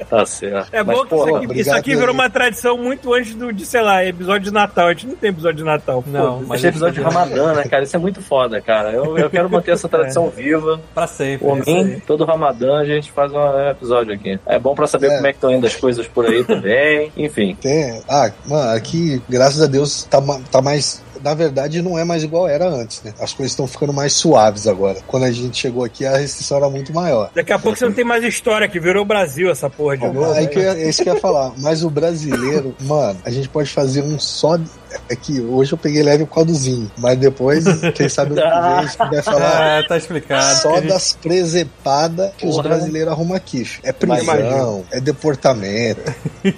Tá certo. É Mas, bom que pô, isso aqui, obrigado isso aqui virou uma tradição muito antes do, de, sei lá, episódio de Natal. A gente não tem episódio de Natal. Não, foda-se. mas Esse episódio de Ramadã, né, cara? Isso é muito foda, cara. Eu, eu quero manter essa tradição viva. Pra sempre. Por mim, todo Ramadã a gente faz um episódio aqui. É bom pra saber É. como é que estão indo as coisas por aí também. Enfim. Tem. Ah, mano, aqui, graças a Deus, tá, tá mais. Na verdade, não é mais igual era antes, né? As coisas estão ficando mais suaves agora. Quando a gente chegou aqui, a restrição era muito maior. Daqui a pouco você não tem mais história, que virou Brasil essa porra de novo. Aí né? que é isso que eu ia falar. Mas o brasileiro, mano, a gente pode fazer um só. É que hoje eu peguei leve o caldozinho. Mas depois, quem sabe o que vem, a gente vai falar Ah, tá explicado. só gente- das presepadas que os Porra. brasileiros arrumam aqui. É prisão, é deportamento.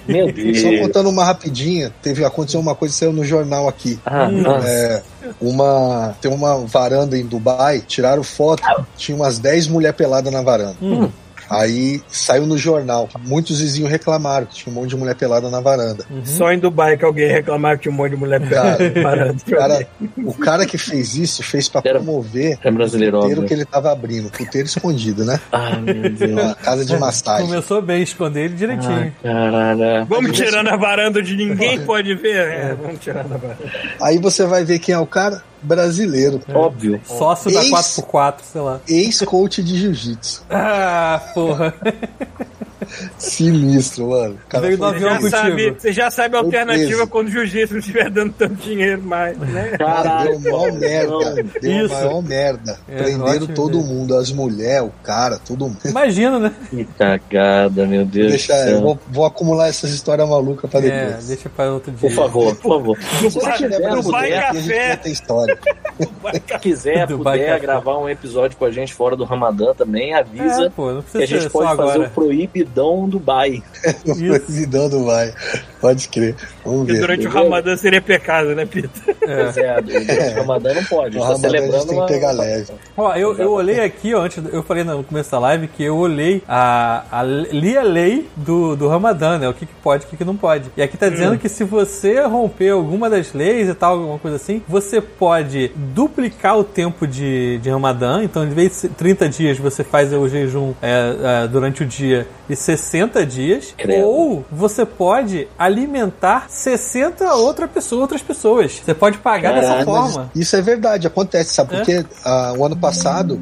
Meu Só Deus. contando uma rapidinha, teve aconteceu uma coisa que saiu no jornal aqui. Ah, nossa. É, uma tem uma varanda em Dubai, tiraram foto, tinha umas 10 mulheres peladas na varanda. Hum. Aí saiu no jornal. Muitos vizinhos reclamaram que tinha um monte de mulher pelada na varanda. Só em Dubai que alguém reclamava que tinha um monte de mulher Cara, parando. O cara, o cara que fez isso fez pra Era- promover É brasileiro, o puteiro óbvio. que ele tava abrindo. Puteiro escondido, né? Ai, meu Deus. Uma casa de massagem. Começou bem, esconder ele direitinho. Caralho. Vamos tirando a varanda onde ninguém pode ver. É, vamos tirando a varanda. Aí você vai ver quem é o cara? Brasileiro. Óbvio. Sócio da Ex- 4x4, sei lá. Ex-coach de jiu-jitsu. Ah, porra. Sinistro, mano. Cara Veio do avião Já contigo. sabe, você já sabe a alternativa quando o jiu-jitsu não estiver dando tanto dinheiro mais, né? Caralho. deu maior não. merda. Deu Isso. maior merda. É, Prenderam todo ideia. mundo, as mulheres, o cara, todo mundo. Imagina, né? Que cagada, meu Deus Deixa, do céu. eu vou, vou acumular essas histórias malucas pra É, depois. deixa para outro dia. Por favor, por favor. Se você Dubai- tiver, Dubai puder, Aqui a gente Café. história. se quiser, Dubai puder Café. gravar um episódio com a gente fora do Ramadã também, É, avisa pô, não que a gente pode fazer agora. o Proibidão Dubai. Presidando vai. Pode crer. Vamos Porque ver. durante o Ramadã seria pecado, né, Pita? Pois é, durante o Ramadã não pode. No A gente tá Ramadã a gente tem que uma... pegar leve. Ó, eu, eu olhei aqui, ó, antes, eu falei no começo da live que eu olhei a, a li a lei do, do Ramadã, né? O que, que pode e o que, que não pode. E aqui tá dizendo que se você romper alguma das leis e tal, alguma coisa assim, você pode duplicar o tempo de, de Ramadã. Então, de vez de 30 dias, você faz o jejum é, é, durante o dia e 60 dias. Credo. Ou você pode alimentar 60 outra pessoa, outras pessoas. Você pode pagar dessa forma. isso é verdade, acontece, sabe? É? Porque ah, o ano passado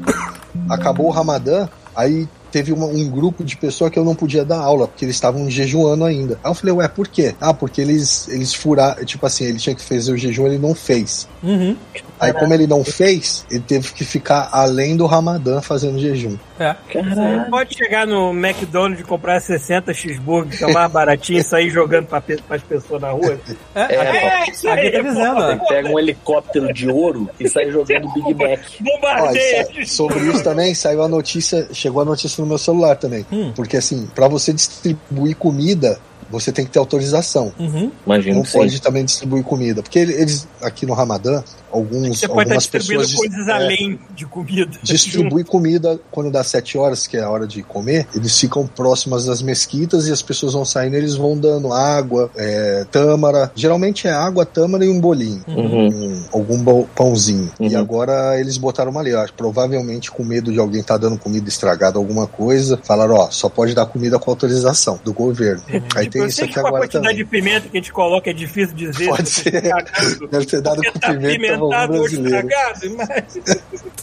acabou o Ramadã, aí teve uma- um grupo de pessoas que eu não podia dar aula, porque eles estavam jejuando ainda. Aí eu falei, ué, por quê? Ah, porque eles, eles furaram, tipo assim, ele tinha que fazer o jejum, ele não fez. Uhum. Aí como ele não fez, ele teve que ficar além do Ramadã fazendo jejum. É. Caralho. Pode chegar no McDonald's e comprar 60 cheeseburger, que é mais baratinho, e sair jogando pe- pras pessoas na rua. É, É, aqui, É, isso aqui aí, tá dizendo, ó. Você pega um helicóptero de ouro e sai jogando Big Mac. Ó, Bombardeia! sa- sobre isso também saiu a notícia, chegou a notícia no meu celular também. Hum. Porque assim, pra você distribuir comida você tem que ter autorização. Uhum. Imagino Não que sim. pode também distribuir comida. Porque ele- eles, aqui no Ramadã, alguns, Você pode estar algumas distribuindo pessoas coisas é, além de comida. distribui comida quando dá sete horas, que é a hora de comer. Eles ficam próximas das mesquitas e as pessoas vão saindo, eles vão dando água, é, tâmara. Geralmente é água, tâmara e um bolinho. Uhum. um- algum pãozinho. E Uhum. agora eles botaram uma ali, ó, provavelmente com medo de alguém estar dando comida estragada, alguma coisa, falaram, ó, só pode dar comida com autorização do governo. Aí Tipo, tem eu isso sei aqui que com a agora quantidade também. de pimenta que a gente coloca é difícil dizer. Pode se ser. tá cagado, Deve ter dado com tá pimenta ou brasileiro. estragado, mas...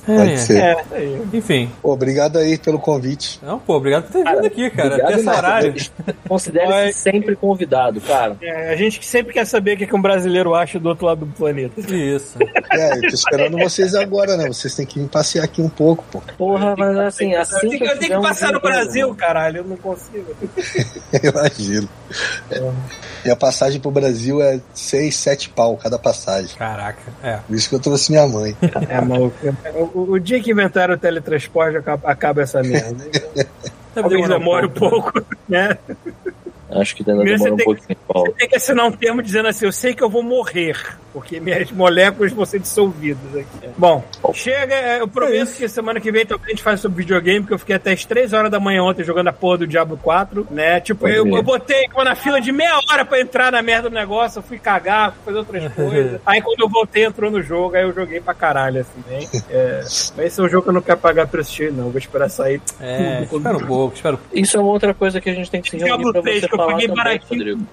Pode É, ser. É, aí. Enfim. Pô, obrigado aí pelo convite. Não, pô, obrigado por ter vindo aqui, cara. Obrigado, Até esse horário. Considere-se sempre convidado, cara. É, a gente sempre quer saber o que, que um brasileiro acha do outro lado do planeta. Isso. É, eu tô esperando vocês agora, né? Vocês têm que vir passear aqui um pouco, pô. Porra, mas assim, Eu assim tenho, que eu tenho que passar no Brasil, né? caralho, eu não consigo. Imagino. E a passagem pro Brasil é seis, sete pau cada passagem. Caraca, é. Por isso que eu trouxe minha mãe. É, maluco. O, o dia que inventaram o teletransporte acaba, acaba essa merda. Talvez demore um pouco, né? Acho que ainda demora um você tem pouquinho, Paulo. Tem que assinar um termo dizendo assim: eu sei que eu vou morrer, porque minhas moléculas vão ser dissolvidas aqui. Bom, chega. é, Eu prometo que semana que vem também a gente faz sobre videogame, porque eu fiquei até as 3 horas da manhã ontem jogando a porra do Diablo 4, né? Tipo, eu, eu botei na fila de meia hora pra entrar na merda do negócio, eu fui cagar, fui fazer outras coisas. Aí quando eu voltei, entrou no jogo, aí eu joguei pra caralho, assim, né? É, mas esse é um jogo que eu não quero pagar preço cheio, não. Vou esperar sair. É, espera um pouco, espera um pouco. Isso é uma outra coisa que a gente tem que se reunir Diablo pra 3 você que eu falar paguei também, baratinho. Rodrigo.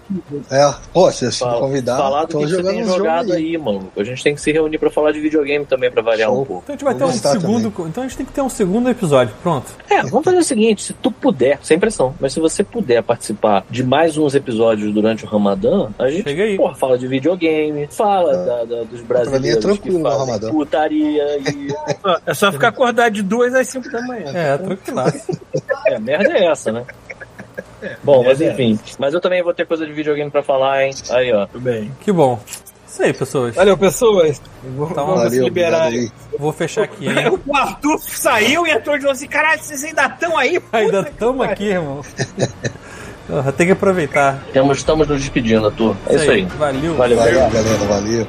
É, pô, se você me Fala- convidar, falar do tô que você jogando tem jogado aí. aí, mano. A gente tem que se reunir pra falar de videogame também, pra variar Show. um pouco. Então a gente vai ter um segundo. Então a gente tem que ter um segundo episódio. Pronto. É, vamos fazer o seguinte, se tu puder, sem pressão, mas se você puder participar de mais uns episódios durante o Ramadã, a gente, Chega aí. porra, fala de videogame, fala da- da- dos brasileiros Pra mim é tranquilo que Ramadã. putaria e... É só ficar acordado de 2 às 5 da manhã. É, tranquilaço. é, a merda é essa, né? Bom, mas enfim. Mas eu também vou ter coisa de videogame pra falar, hein? Aí, ó. Tudo bem. Que bom. Isso aí, pessoas. Valeu, pessoas. Vou, Então, vamos se Valeu, liberar. aí. Vou fechar aqui, hein? O Arthur saiu e entrou de novo assim: caralho, vocês ainda estão aí? Puta Ainda estamos pariu." aqui, irmão. Tem que aproveitar. Temos, estamos nos despedindo, Arthur. É isso aí. Valeu. Valeu. Valeu, galera, valeu.